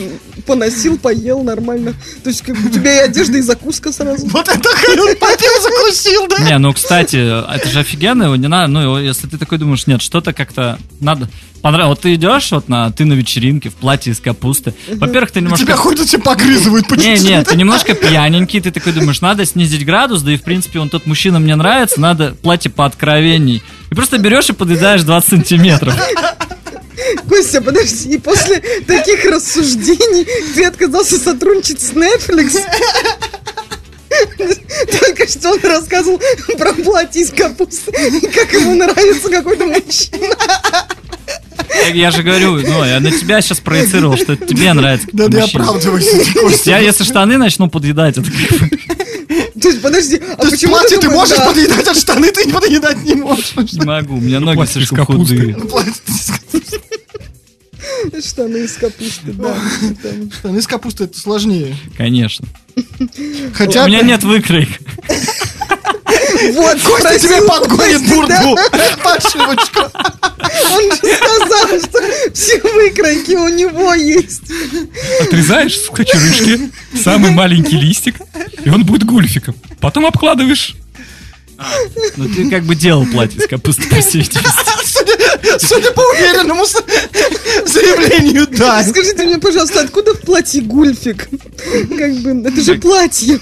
поносил, поел нормально. То есть как бы у тебя и одежда, и закуска сразу. Вот это хрен, попил, закусил, да? Не, ну, кстати, это же офигенно, его не надо, ну, если ты такой думаешь, нет, что-то как-то надо... Понравилось. Вот ты идешь вот на, ты на вечеринке в платье из капусты. Во-первых, ты немножко... Тебя ходят, все погрызывают по Не, нет, ты немножко пьяненький, ты такой думаешь, надо снизить градус, да и в принципе он тот мужчина мне нравится, надо платье пооткровенней. И просто берешь и подъедаешь 20 сантиметров. Костя, подожди, и после таких рассуждений ты отказался сотрудничать с Netflix? Только что он рассказывал про платье из капусты, как ему нравится какой-то мужчина. Я же говорю, ну, я на тебя сейчас проецировал, что это тебе нравится. Да, оправдывайся, Костя. Я если штаны начну подъедать, это как бы То есть, подожди, а То почему платье ты думаешь, можешь да, подъедать, а штаны ты не подъедать не можешь. не могу, у меня ноги из слишком капусты. худые. Штаны из капусты, да. Штаны с капустой это сложнее. Конечно. Хотя У меня нет выкроек. Вот, Костя тебе подгонит бурду. Подшивочку. Он же сказал, что все выкройки у него есть. Отрезаешь с кочерышки самый маленький листик, и он будет гульфиком. Потом обкладываешь. Ну ты как бы делал платье из капусты, по. Судя, судя по уверенному с- заявлению, да. Скажите мне, пожалуйста, откуда в платье гульфик? Как бы, это же платье.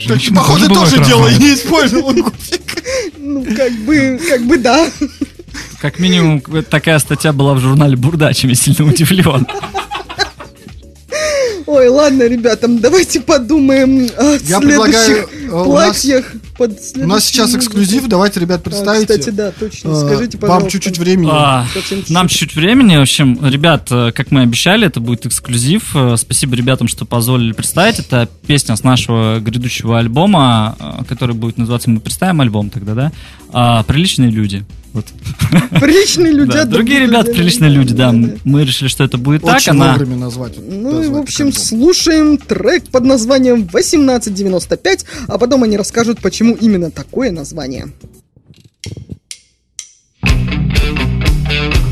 Женщины Походу, бывают тоже дело не использовал гуфик. Ну, как бы, как бы да. Как минимум, такая статья была в журнале Бурда, чем я сильно удивлен. Ой, ладно, ребята, давайте подумаем о Я следующих предлагаю, э, у нас- платьях. под У нас сейчас эксклюзив, давайте, ребят, А, представите. кстати, да, точно. А, Скажите, пожалуйста. Вам чуть-чуть времени. А, чуть-чуть. Нам чуть времени, в общем, ребят, э, как мы обещали, это будет эксклюзив. Э, Спасибо ребятам, что позволили представить. Это песня с нашего грядущего альбома, э, который будет называться «Мы представим альбом» тогда, да? А, «Приличные люди». Вот. Приличные люди. Да, от Другие ребята приличные люди, да. Мы решили, что это будет так. Очень Она... вовремя назвать. Ну и, в назвать общем, слушаем трек под названием 1895, а потом они расскажут, почему именно такое название. Я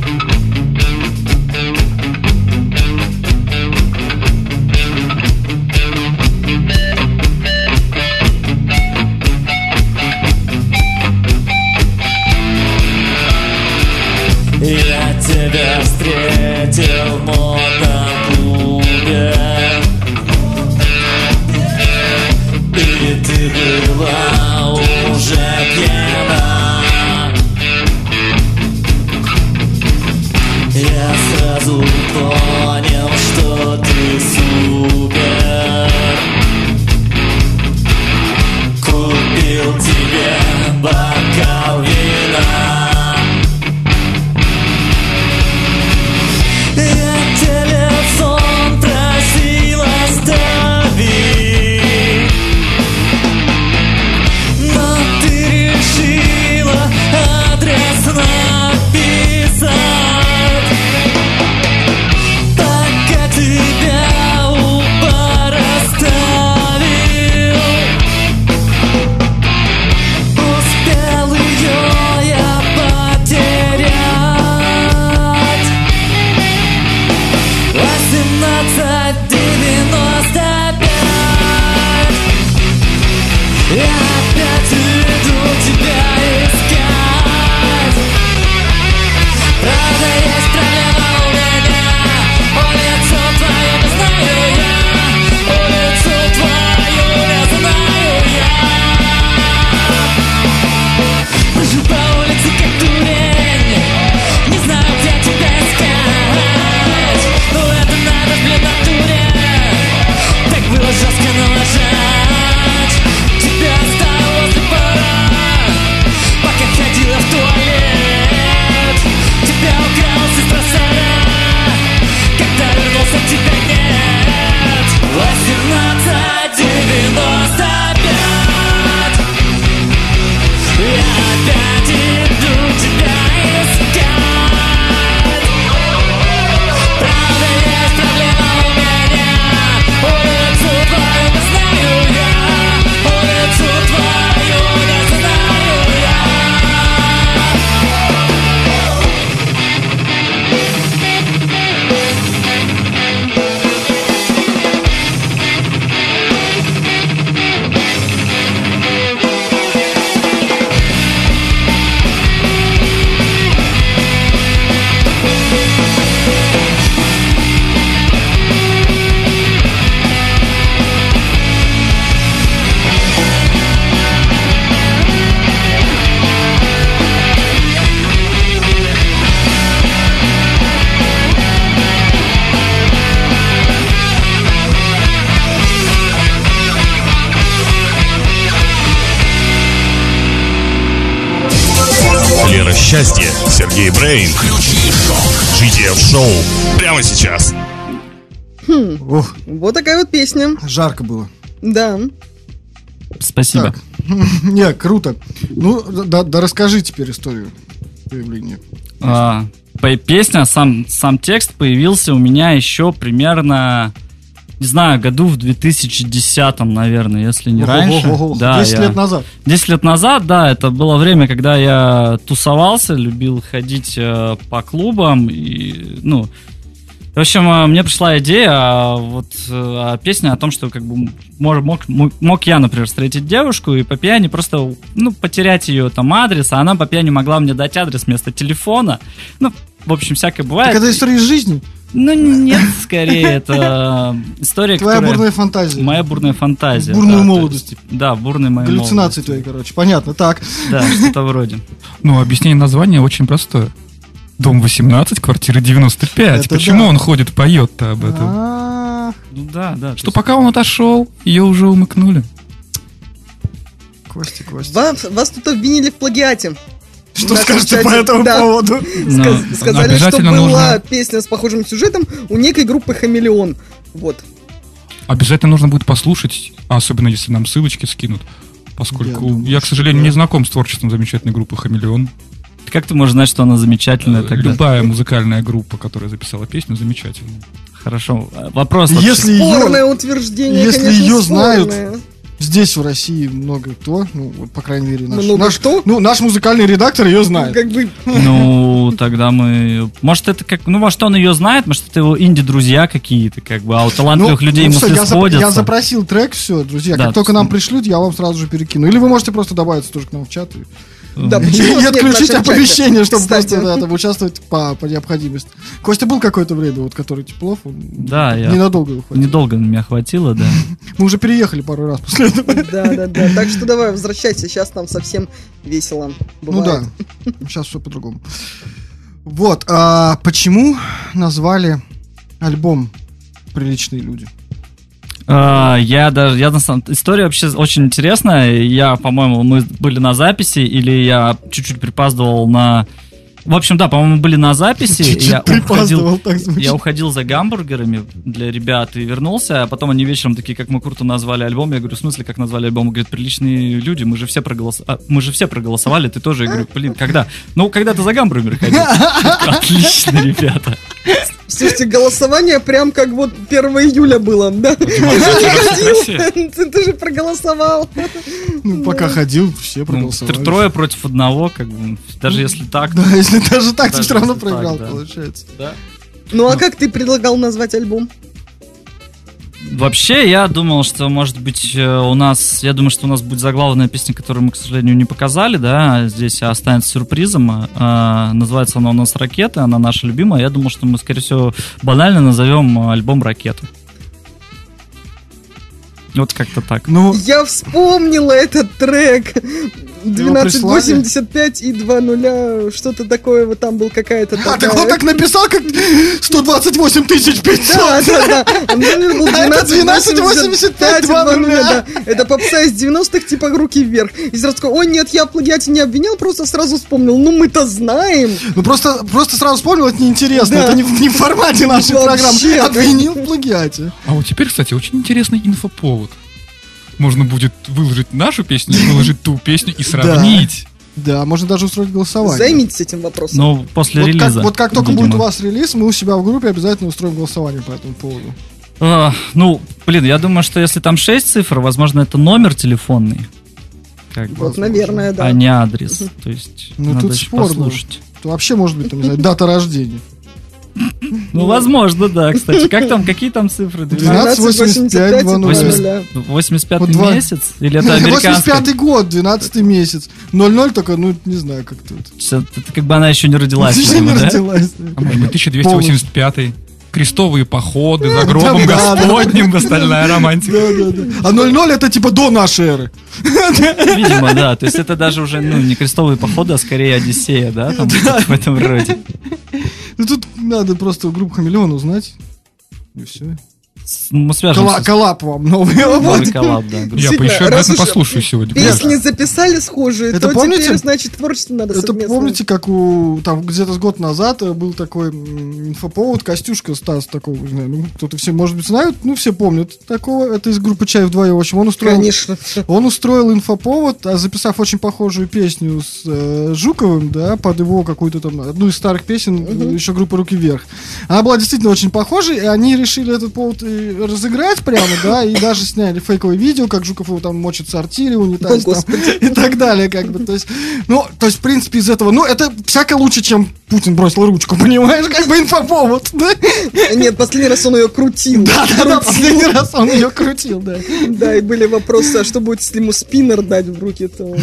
тебя встретил в модном клубе И ты была уже пьяна. Я сразу понял, что ты супер. Купил тебе бокал вина жарко было. Да. Спасибо. Так. [LAUGHS] Не, круто. Ну, да, да расскажи теперь историю появления. А, по- песня, сам, сам текст появился у меня еще примерно, не знаю, году в 2010, наверное, если не раньше. Ого-го-го. Да, 10 я- лет назад. 10 лет назад, да, это было время, когда я тусовался, любил ходить э, по клубам и, ну, в общем, э, мне пришла идея а, вот э, а, песня о том, что как бы мог, мог, мог я, например, встретить девушку и по пьяни просто, ну, потерять ее там адрес, а она по пьяни могла мне дать адрес вместо телефона. Ну, в общем, всякое бывает. Так это история из жизни? Ну, нет, скорее, это история, Твоя которая... бурная фантазия. Моя бурная фантазия. бурную да, молодость. есть, Да, бурная моя Галлюцинации твои, короче. Понятно. Так. Да, что-то вроде. Ну, объяснение названия очень простое. Дом 18, квартира 95. Это Почему да. он ходит, поет-то об этом? А, Ну да, да. то Что пока он отошел, ее уже умыкнули. Костя, Костя. Вас, вас тут обвинили в плагиате. Что нашем скажете чате, по этому да. поводу? Сказ- сказали, что обязательно была нужно- песня с похожим сюжетом у некой группы Хамелеон. Вот. Обязательно нужно будет послушать, а особенно если нам ссылочки скинут. Поскольку Я думаю, я, к что сожалению, да. не знаком с творчеством замечательной группы Хамелеон. Как ты можешь знать, что она замечательная тогда? Любая музыкальная группа, которая записала песню, замечательная. Хорошо. Вопрос. вообще. Если Спорное ее утверждение, если конечно, её знают, здесь в России много кто, ну, по крайней мере, наш, Много наш- кто? ну, наш музыкальный редактор ее знает. Как бы Ну, тогда мы... Может, это как... Ну, может, он ее знает, может, это его инди-друзья какие-то, как бы, а у талантливых людей ну, мысли всё, я, зап- сходятся. я запросил трек, все, друзья. Да, как только то нам пришлют, я вам сразу же перекину. Или вы можете просто добавиться тоже к нам в чат. и- Да, почему И отключить оповещение, чтобы Кстати. просто да, там участвовать по, по необходимости. Костя был какое-то время, вот который Теплов, он Да, я- ненадолго его хватило. Недолго меня хватило, да. [LAUGHS] Мы уже переехали пару раз после этого. [LAUGHS] Да, да, да. Так что давай, возвращайся, сейчас нам совсем весело. Ну бывает. да, сейчас все по-другому. Вот, а почему назвали альбом «Приличные люди»? А, Я даже, я на самом история вообще очень интересная. Я, по-моему, мы были на записи, или я чуть-чуть припаздывал на... В общем, да, по-моему, были на записи. Я уходил, я уходил за гамбургерами для ребят и вернулся, а потом они вечером такие, как мы круто назвали альбом. Я говорю, в смысле, как назвали альбом? Он говорит, приличные люди, мы же все проголосовали. мы же все проголосовали, ты тоже. Я говорю, блин, когда? Ну, когда ты за гамбургерами ходил. [LAUGHS] Отлично, ребята. Слушайте, голосование прям как вот 1 июля было, да? Ты же ходил, [LAUGHS] ты- же проголосовал. Ну, пока ходил, все Ну, проголосовали. тр- Трое против одного, как бы, даже если так. Да, если даже так, ты Даже все равно если так, проиграл, да. получается. да. Ну а как ты предлагал назвать альбом? Вообще, я думал, что, может быть, э, у нас... Я думаю, что у нас будет заглавная песня, которую мы, к сожалению, не показали, да, здесь останется сюрпризом. А, называется она у нас «Ракета», она наша любимая. Я думал, что мы, скорее всего, банально назовем э, альбом «Ракета». Вот как-то так. Ну, Я вспомнила этот трек. Его прислали? 1285 и 2 нуля, что-то такое, вот там был какая-то а, так такая- он так написал, как 128 тысяч 500. Да, да, да. А у меня был А это 1285 12,85, два два нуля, нуля. да. Это попса из 90-х, типа руки вверх. И сразу такой, ой, нет, я в плагиате не обвинял, просто сразу вспомнил. Ну, мы-то знаем. Ну просто, просто сразу вспомнил, это неинтересно. Да. Это не, в- не в формате нашей программы. Обвинил в плагиате. А вот теперь, кстати, очень интересный инфоповод. Можно будет выложить нашу песню, выложить ту песню и сравнить. Да, можно даже устроить голосование. Займитесь этим вопросом. Ну, после вот, релиза. как, вот как только видимо. будет у вас релиз, мы у себя в группе обязательно устроим голосование по этому поводу. А, ну, блин, я думаю, что если там 6 цифр, возможно, это номер телефонный. Как бы, Вот, наверное, да. а не адрес. То есть, Ну, надо тут еще спорно. послушать. Вообще может быть, там, не знаю, дата рождения. Ну, возможно, да, кстати. Как там, какие там цифры? 12, 85, 2 нуля. 80 85 Вот два- месяц? Или это [LAUGHS] американский? 85 год, 12 месяц. 00 только, ну, не знаю, как тут. Это, как бы она еще не родилась, Еще не видимо, да? родилась. А может быть, 1285 крестовые походы за гробом Да, да. Господним, остальная романтика. Да, да, да. А 00 это типа до нашей эры. Видимо, да. То есть это даже уже, ну, не крестовые походы, а скорее Одиссея, да? Там что-то в этом роде. Ну тут надо просто группу Хамелеон узнать. И все. Мы свяжемся Кола- коллап вам новый. новый коллаб, да. Я поищу, обязательно уж послушаю сегодня. Песни записали схожие, Это то помните? теперь, значит, творчество надо Это совместно. помните, как у там где-то с год назад э, был такой инфоповод Костюшка Стас такого, не знаю, ну кто-то все, может быть, знают, ну все помнят такого. Это из группы Чай вдвоем. В общем, он устроил Конечно. Он устроил инфоповод, а записав очень похожую песню с э, Жуковым, да, под его какую-то там, одну из старых песен, э, еще группа «Руки вверх». Она была действительно очень похожей, и они решили этот повод и разыграть прямо, да, и даже сняли фейковое видео, как Жуков его там мочит в сортире, унитаз О, там, [LAUGHS] и так далее, как бы, то есть, ну, то есть, в принципе, из этого, ну, это всяко лучше, чем Путин бросил ручку, [LAUGHS] понимаешь, как бы инфоповод, [LAUGHS] да? Нет, последний раз он ее крутил. Да, да, да, последний раз он ее крутил, да. Да, и были вопросы, а что будет, если ему спиннер дать в руки, то...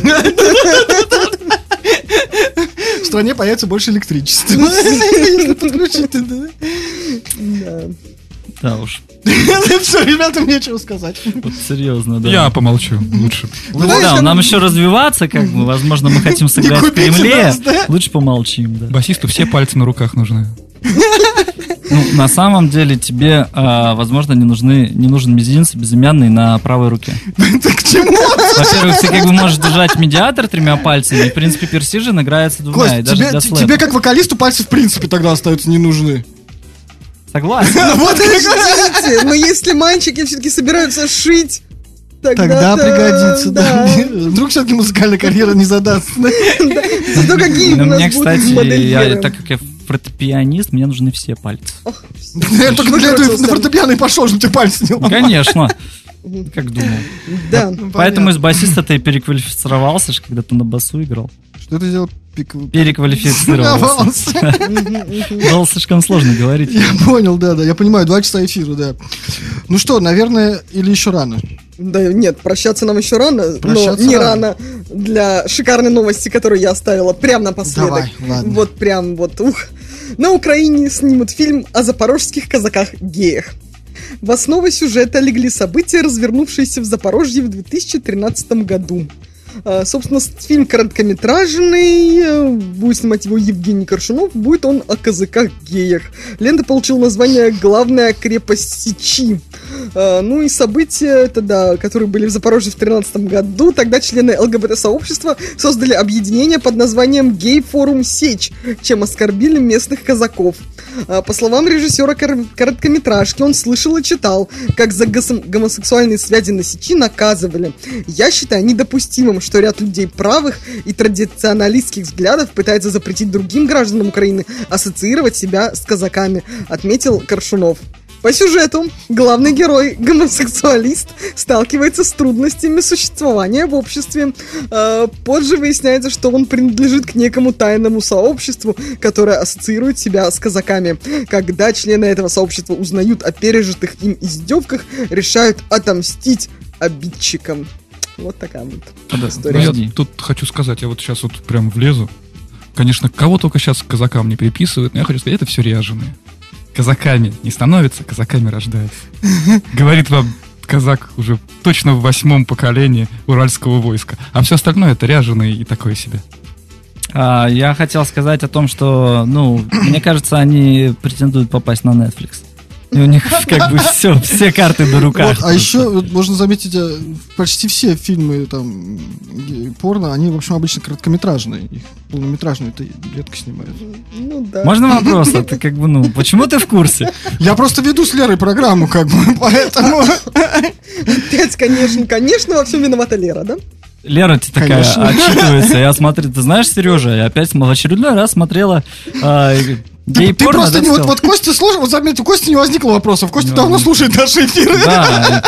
В стране появится больше электричества. Если подключить, да. Да. Уж. [LAUGHS] Все, ребятам нечего сказать. Вот серьезно, да. Я помолчу лучше. Ну Знаешь, да, нам еще развиваться, как бы, возможно, мы хотим [LAUGHS] сыграть в Кремле. Лучше помолчим, да. Басисту все пальцы на руках нужны. [LAUGHS] Ну, на самом деле тебе, а, возможно, не нужны, не нужен мизинец безымянный на правой руке. Так к чему? Во-первых, ты как бы можешь держать медиатор тремя пальцами, и, в принципе, персижен играется двумя, и Кость, даже тебе, тебе как вокалисту пальцы в принципе тогда остаются не нужны. Согласен. [LAUGHS] Вот как- Подождите, но если мальчики все-таки собираются шить, Тогда тогда... пригодится, да. да. Вдруг все-таки музыкальная карьера не задастся. [LAUGHS] да? Зато какие у Но нас мне, будут кстати, так как я фортепианист, мне нужны все пальцы. [LAUGHS] Я только для этого на фортепиано и пошел, чтобы ты пальцы не ломал. Конечно. Как думал. Да. Поэтому из басиста ты переквалифицировался, ж, когда ты на басу играл. Что ты сделал? Переквалифицировался. Было слишком сложно говорить. Я понял, да, да. Я понимаю, два часа эфира, да. Ну что, наверное, или еще рано? Да нет, прощаться нам еще рано, Прощаться но не рано. рано. для шикарной новости, которую я оставила прямо напоследок. Давай, ладно. Вот прям вот, ух. На Украине снимут фильм о запорожских казаках-геях. В основу сюжета легли события, развернувшиеся в Запорожье в 2013 году. А, Собственно, фильм короткометражный, э, будет снимать его Евгений Коршунов, будет он о казаках-геях. Лента получила название «Главная крепость Сечи». А, Ну и события, это да, которые были в Запорожье в 2013 году. Тогда члены ЛГБТ-сообщества создали объединение под названием «Гей-форум Сечь», чем оскорбили местных казаков. А, По словам режиссера кор- короткометражки, он слышал и читал, как за гомосексуальные связи на сечи наказывали. Я считаю недопустимым, что ряд людей правых и традиционалистских взглядов пытается запретить другим гражданам Украины ассоциировать себя с казаками, отметил Коршунов. По сюжету главный герой, [LAUGHS] гомосексуалист, сталкивается с трудностями существования в обществе. Э, Позже выясняется, что он принадлежит к некому тайному сообществу, которое ассоциирует себя с казаками. Когда члены этого сообщества узнают о пережитых им издевках, решают отомстить обидчикам. Вот такая вот Ну, история. я тут хочу сказать, я вот сейчас вот прям влезу. Конечно, кого только сейчас к казакам не приписывают, но я хочу сказать, это все ряженые. Казаками не становятся, казаками рождаются. [LAUGHS] Говорит вам казак уже точно в восьмом поколении уральского войска. А все остальное это ряженые и такое себе. А, я хотел сказать о том, что, ну, мне кажется, они претендуют попасть на Netflix. И у них [LAUGHS] как бы все, все карты на руках. Вот, а еще вот можно заметить, э, почти все фильмы там порно, они, в общем, обычно короткометражные. Их полнометражные это редко снимают. Ну да. Можно вопрос? А ты как бы, ну, почему ты в курсе? Я просто веду с Лерой программу, как бы, [LAUGHS] поэтому... Опять, конечно, конечно, во всем виновата Лера, да? Лера тебе такая Конечно. отчитывается. Я смотрю, ты знаешь, Сережа, я опять в очередной раз смотрела а, Ты, ты просто да, не вот, вот Костя слушал, вот заметь, у Кости не возникло вопросов. Костя Ну, давно слушает наши эфиры. Да,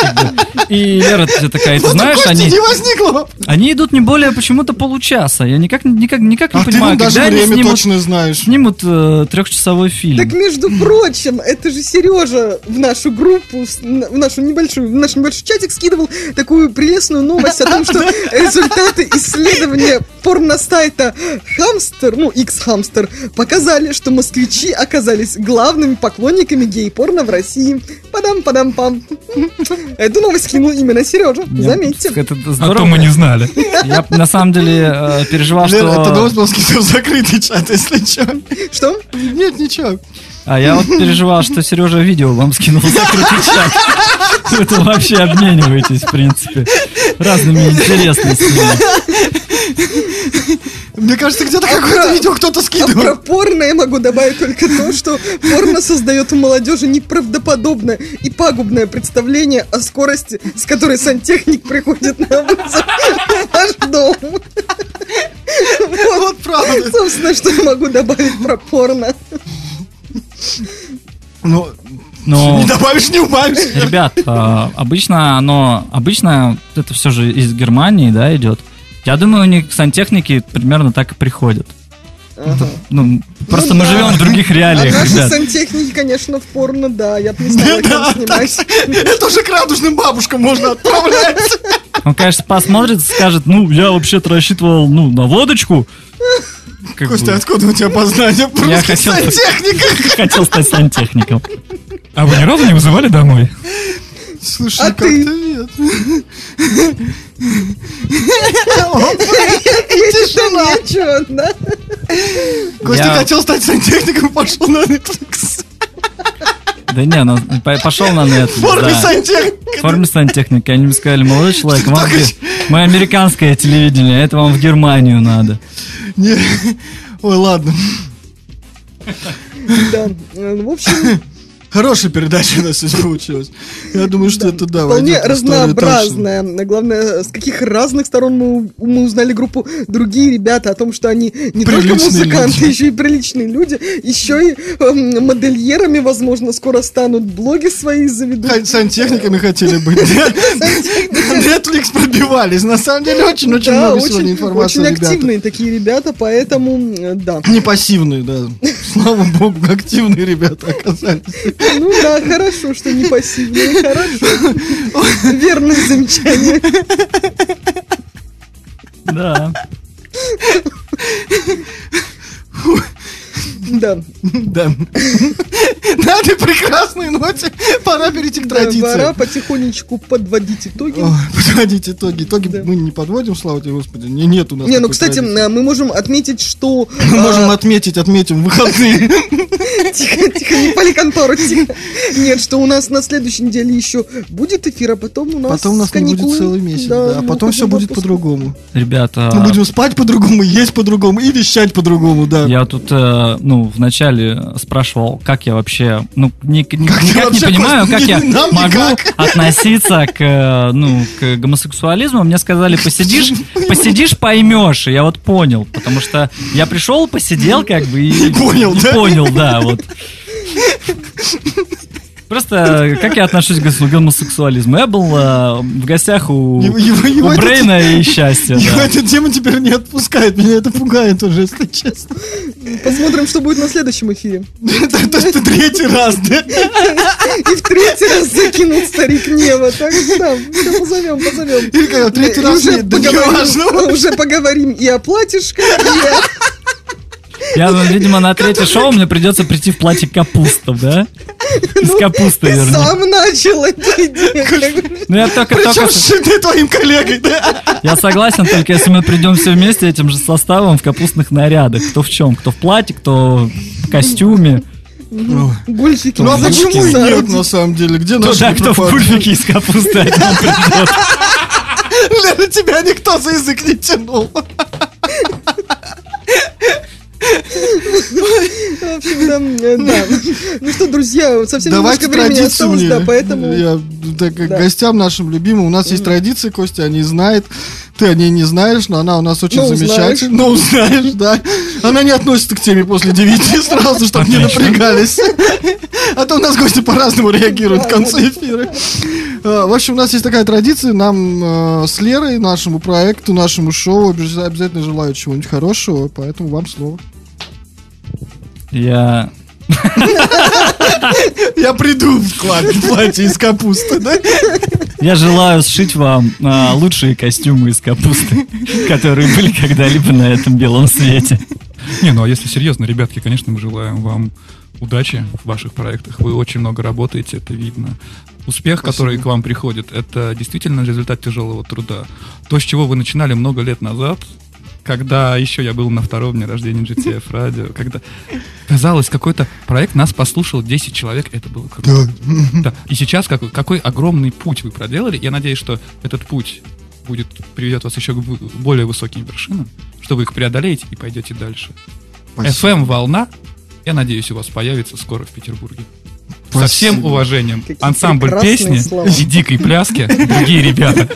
и и Лера тебе такая, ты Вот знаешь, Кости они, не возникло. они идут не более почему-то получаса. Я никак, никак, никак не А ты понимаю, даже когда они время снимут, точно знаешь. снимут э, трехчасовой фильм. Так, между прочим, это же Сережа в нашу группу, в нашу небольшую, в наш небольшой чатик скидывал такую прелестную новость о том, что [LAUGHS] результаты исследования порностайта Хамстер, ну, X-Хамстер, показали, что москвичи оказались главными поклонниками гей-порно в России. Падам-падам-пам. [LAUGHS] Эту новость скинул именно Сережа, Я- заметьте. Это А то мы не знали. Я на самом деле э, переживал, Лера, это что... новость был скинул в закрытый чат, если что. Что? Нет, ничего. А я вот переживал, что Сережа видео вам скинул в закрытый чат. Вы тут вообще обмениваетесь, в принципе, разными интересностями. Мне кажется, где-то А какое-то про- видео кто-то А про скидывал. порно я могу добавить только то, что порно создает у молодежи неправдоподобное и пагубное представление о скорости, с которой сантехник приходит на вызов в ваш дом. Вот правда. Собственно, что я могу добавить про порно. Ну, Но, не добавишь, не убавишь. ребят, а, обычно оно, обычно это все же из Германии, да, идет. Я думаю, у них сантехники примерно так и приходят. Ага. Ну, просто Ну мы да. живем в других А реалиях, наши ребят. сантехники, конечно, в порно, да, я бы не стала [LAUGHS] Да, снимать. Это уже к радужным бабушкам можно отправлять. Он, конечно, посмотрит, скажет, ну, я вообще-то рассчитывал, ну, на водочку. Как Костя, бы, откуда у тебя познание в Я хотел- сантехниках? [LAUGHS] хотел стать сантехником. А вы ни разу не вызывали домой? Слушай, А как-то ты? нет. Тишина. Да? Костя хотел стать сантехником, пошел на Netflix. Да не, ну, по- пошел на Netflix, В форме да. сантехника. В форме сантехника. Они мне сказали, молодой человек, вам Ге- мы американское телевидение, это вам в Германию надо. Не. Ой, ладно. Да. Э, В общем, Хорошая передача у нас сегодня получилась. Я думаю, что это да. вполне разнообразная. Главное, с каких разных сторон мы, мы узнали группу другие ребята о том, что они не только музыканты, люди. еще и приличные люди, еще и эм, модельерами, возможно, скоро станут, блоги свои заведут. Сантехниками хотели быть. [LAUGHS] Netflix пробивались. На самом деле очень-очень много сегодня информации. очень активные такие ребята, поэтому, да. Не пассивные, да. Слава богу, активные ребята оказались. Ну да, хорошо, что не пассивные, хорошо. Верное замечание. Да. Да, Да. На этой прекрасной ноте пора перейти к да, пора потихонечку подводить итоги. Подводить итоги. Итоги Да. мы не подводим, слава тебе, Господи. Не, нет у нас Не, ну, кстати, традиции. мы можем отметить, что... Мы а, можем отметить, отметим выходные. Тихо, тихо, не пали контору, тихо. Нет, что у нас на следующей неделе еще будет эфир, а потом у нас Потом у нас не будет целый месяц, да. А потом все уходим в будет по-другому. Ребята, Мы будем спать по-другому, есть по-другому и вещать по-другому, да. я тут, э, ну, вначале спрашивал, как я вообще, ну, ни- Как никак не вообще, понимаю, Костя, [LAUGHS] как я не- могу никак. относиться к, ну, к гомосексуализму. Мне сказали, посидишь, посидишь, поймешь. И я вот понял, потому что я пришел, посидел, как бы, и... Понял, и да? Понял, да, вот. Просто, как я отношусь к гомосексуализму? Я был э, в гостях у, Его- его- его у это- Брейна и Счастья. [LAUGHS] Его да. эта тема теперь не отпускает, меня это пугает уже, если честно. Посмотрим, что будет на следующем эфире. Это, то есть ты третий раз, да? И в третий раз закинул старик Нева. Так что да, все позовем, позовем. Или когда третий И раз да поговорим, неважно. уже поговорим и о платьишках, и о Я, ну, видимо, на третье шоу мне придется прийти в платье капустов, да? Из капусты, Ты вернее. сам начал эту идею. Ну, я только, только... Причем сшитый твоим коллегой, да? Я согласен, только если мы придем все вместе этим же составом в капустных нарядах. Кто в чем? Кто в платье, кто в костюме. Гульфики. Ну а Ну, почему и нет, на самом деле? Где наши да, кто в кульфике из капусты один придет. Лера, тебя никто за язык не тянул. В общем, да, э, да. Ну что, друзья, совсем Давайте немножко времени традицию осталось, мне. да, поэтому... Я так, как Да. гостям нашим любимым. У нас есть традиция, Костя о ней знает. Ты о ней не знаешь, но она у нас очень Но замечательная. Но узнаешь, да. Она не относится к теме после девяти [LAUGHS] сразу, чтобы не напрягались. А то у нас гости по-разному реагируют в конце эфира. А, В общем, у нас есть такая традиция. Нам э, с Лерой, нашему проекту, нашему шоу обяз- обязательно желают чего-нибудь хорошего, поэтому вам слово. Я... [LAUGHS] Я приду в платье, платье из капусты, да? Я желаю сшить вам а, лучшие костюмы из капусты, которые были когда-либо на этом белом свете. Не, ну а если серьезно, ребятки, конечно, мы желаем вам удачи в ваших проектах. Вы очень много работаете, это видно. Успех, который к вам приходит, это действительно результат тяжелого труда. То, с чего вы начинали много лет назад, когда еще я был на втором дне рождения GTF радио, когда казалось, какой-то проект нас послушал 10 человек, это было круто. Да. И сейчас какой, какой огромный путь вы проделали. Я надеюсь, что этот путь будет приведет вас еще к более высоким вершинам, что вы их преодолеете и пойдете дальше. FM волна, я надеюсь, у вас появится скоро в Петербурге. Со всем уважением. Какие Ансамбль песни слова. и [LAUGHS] дикой пляски, другие ребята.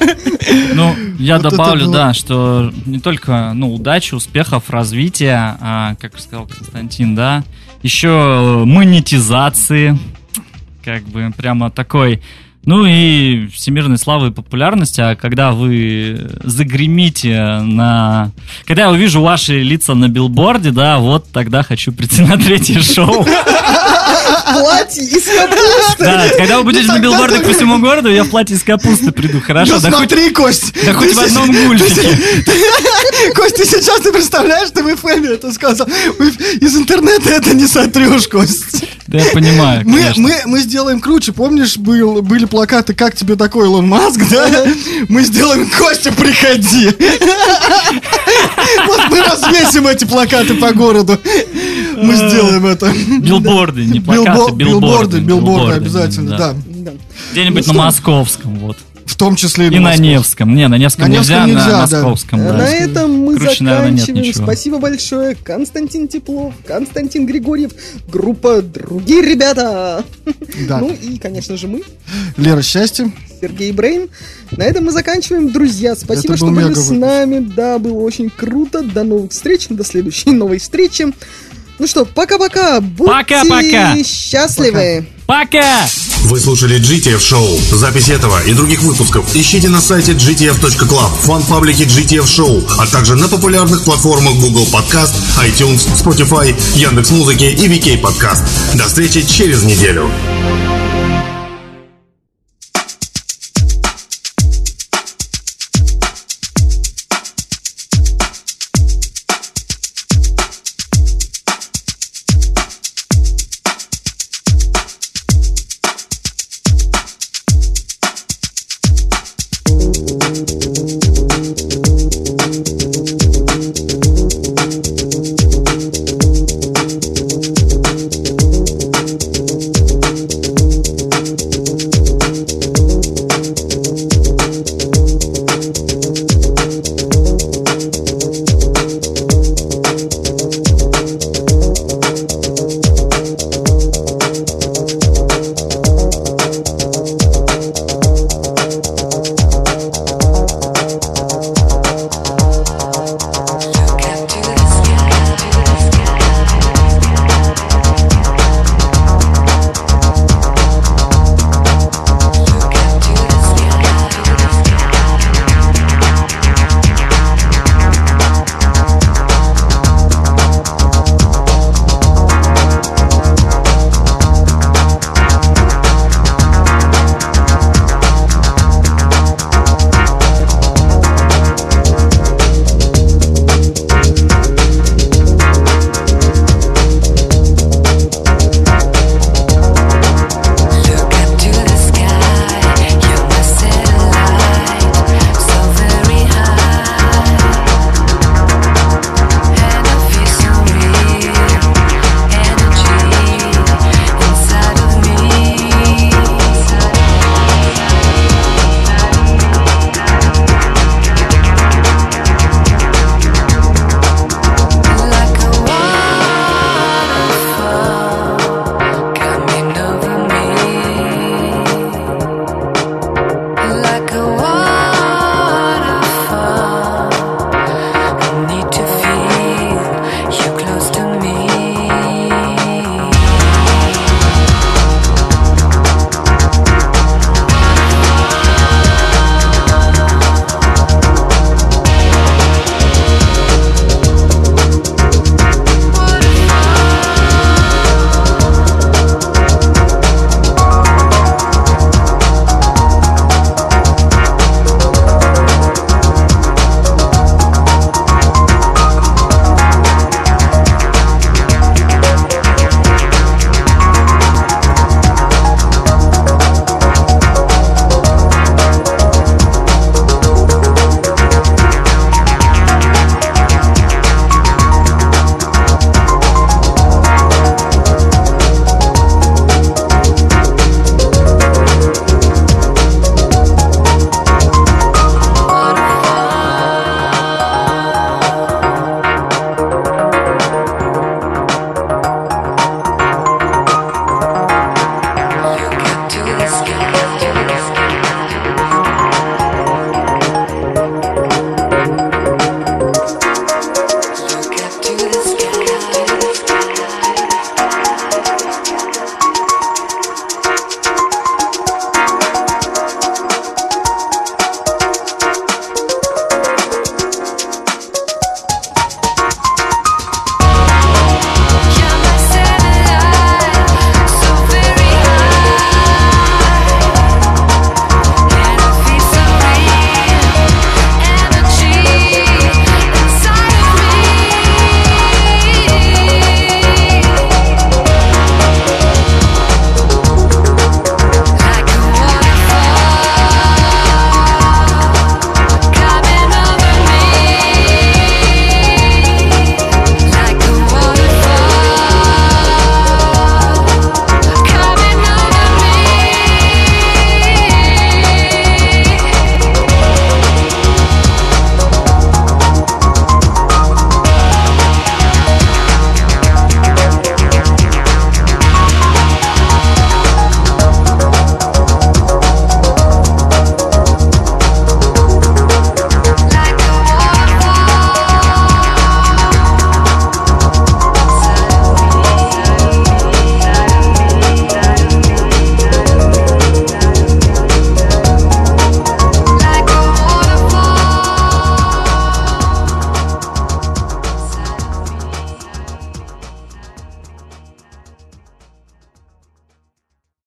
Ну, я Вот добавлю, было. да, что не только, ну, удачи, успехов, развития, а, как сказал Константин, да, еще монетизации, как бы прямо такой, ну и всемирной славы и популярности, а когда вы загремите на... Когда я увижу ваши лица на билборде, да, вот тогда хочу прийти на третье шоу. Платье из капусты. Да, когда вы будете на билборде по всему городу, я в платье из капусты приду, хорошо? Ну смотри, Кость. да хоть в одном гульфике. [LAUGHS] Кость, ты сейчас ты представляешь, ты в FM это сказал. Из интернета это не сотрешь, Кость. Да я понимаю, Мы, мы, мы сделаем круче. Помнишь, был, были плакаты «Как тебе такой Илон Маск», [LAUGHS] да? Мы сделаем «Костя, приходи». [LAUGHS] Вот мы развесим эти плакаты по городу. Мы сделаем это. Билборды, не плакаты, Билбо- билборды. билборды, билборды обязательно, да. Где-нибудь Ну на московском, вот. Том числе и, И на Москву. Невском. Не, на Невском На нельзя, Невском нельзя, на да. московском, А да. На этом мы наверное, нет заканчиваем. ничего. Спасибо большое. Константин Теплов, Константин Григорьев, группа «Другие ребята». Да. Ну и, конечно же, мы, Лера, счастья. Сергей Брейн. На этом мы заканчиваем. Друзья, спасибо, что был были с нами. Да, было очень круто. До новых встреч. До следующей новой встречи. Ну что, пока-пока. Будьте Пока-пока. счастливы. Пока! Вы слушали GTF Show. Запись этого и других выпусков ищите на сайте gtf.club, фан-паблике GTF Show, а также на популярных платформах Google Podcast, iTunes, Spotify, Яндекс.Музыки и VK Podcast. До встречи через неделю.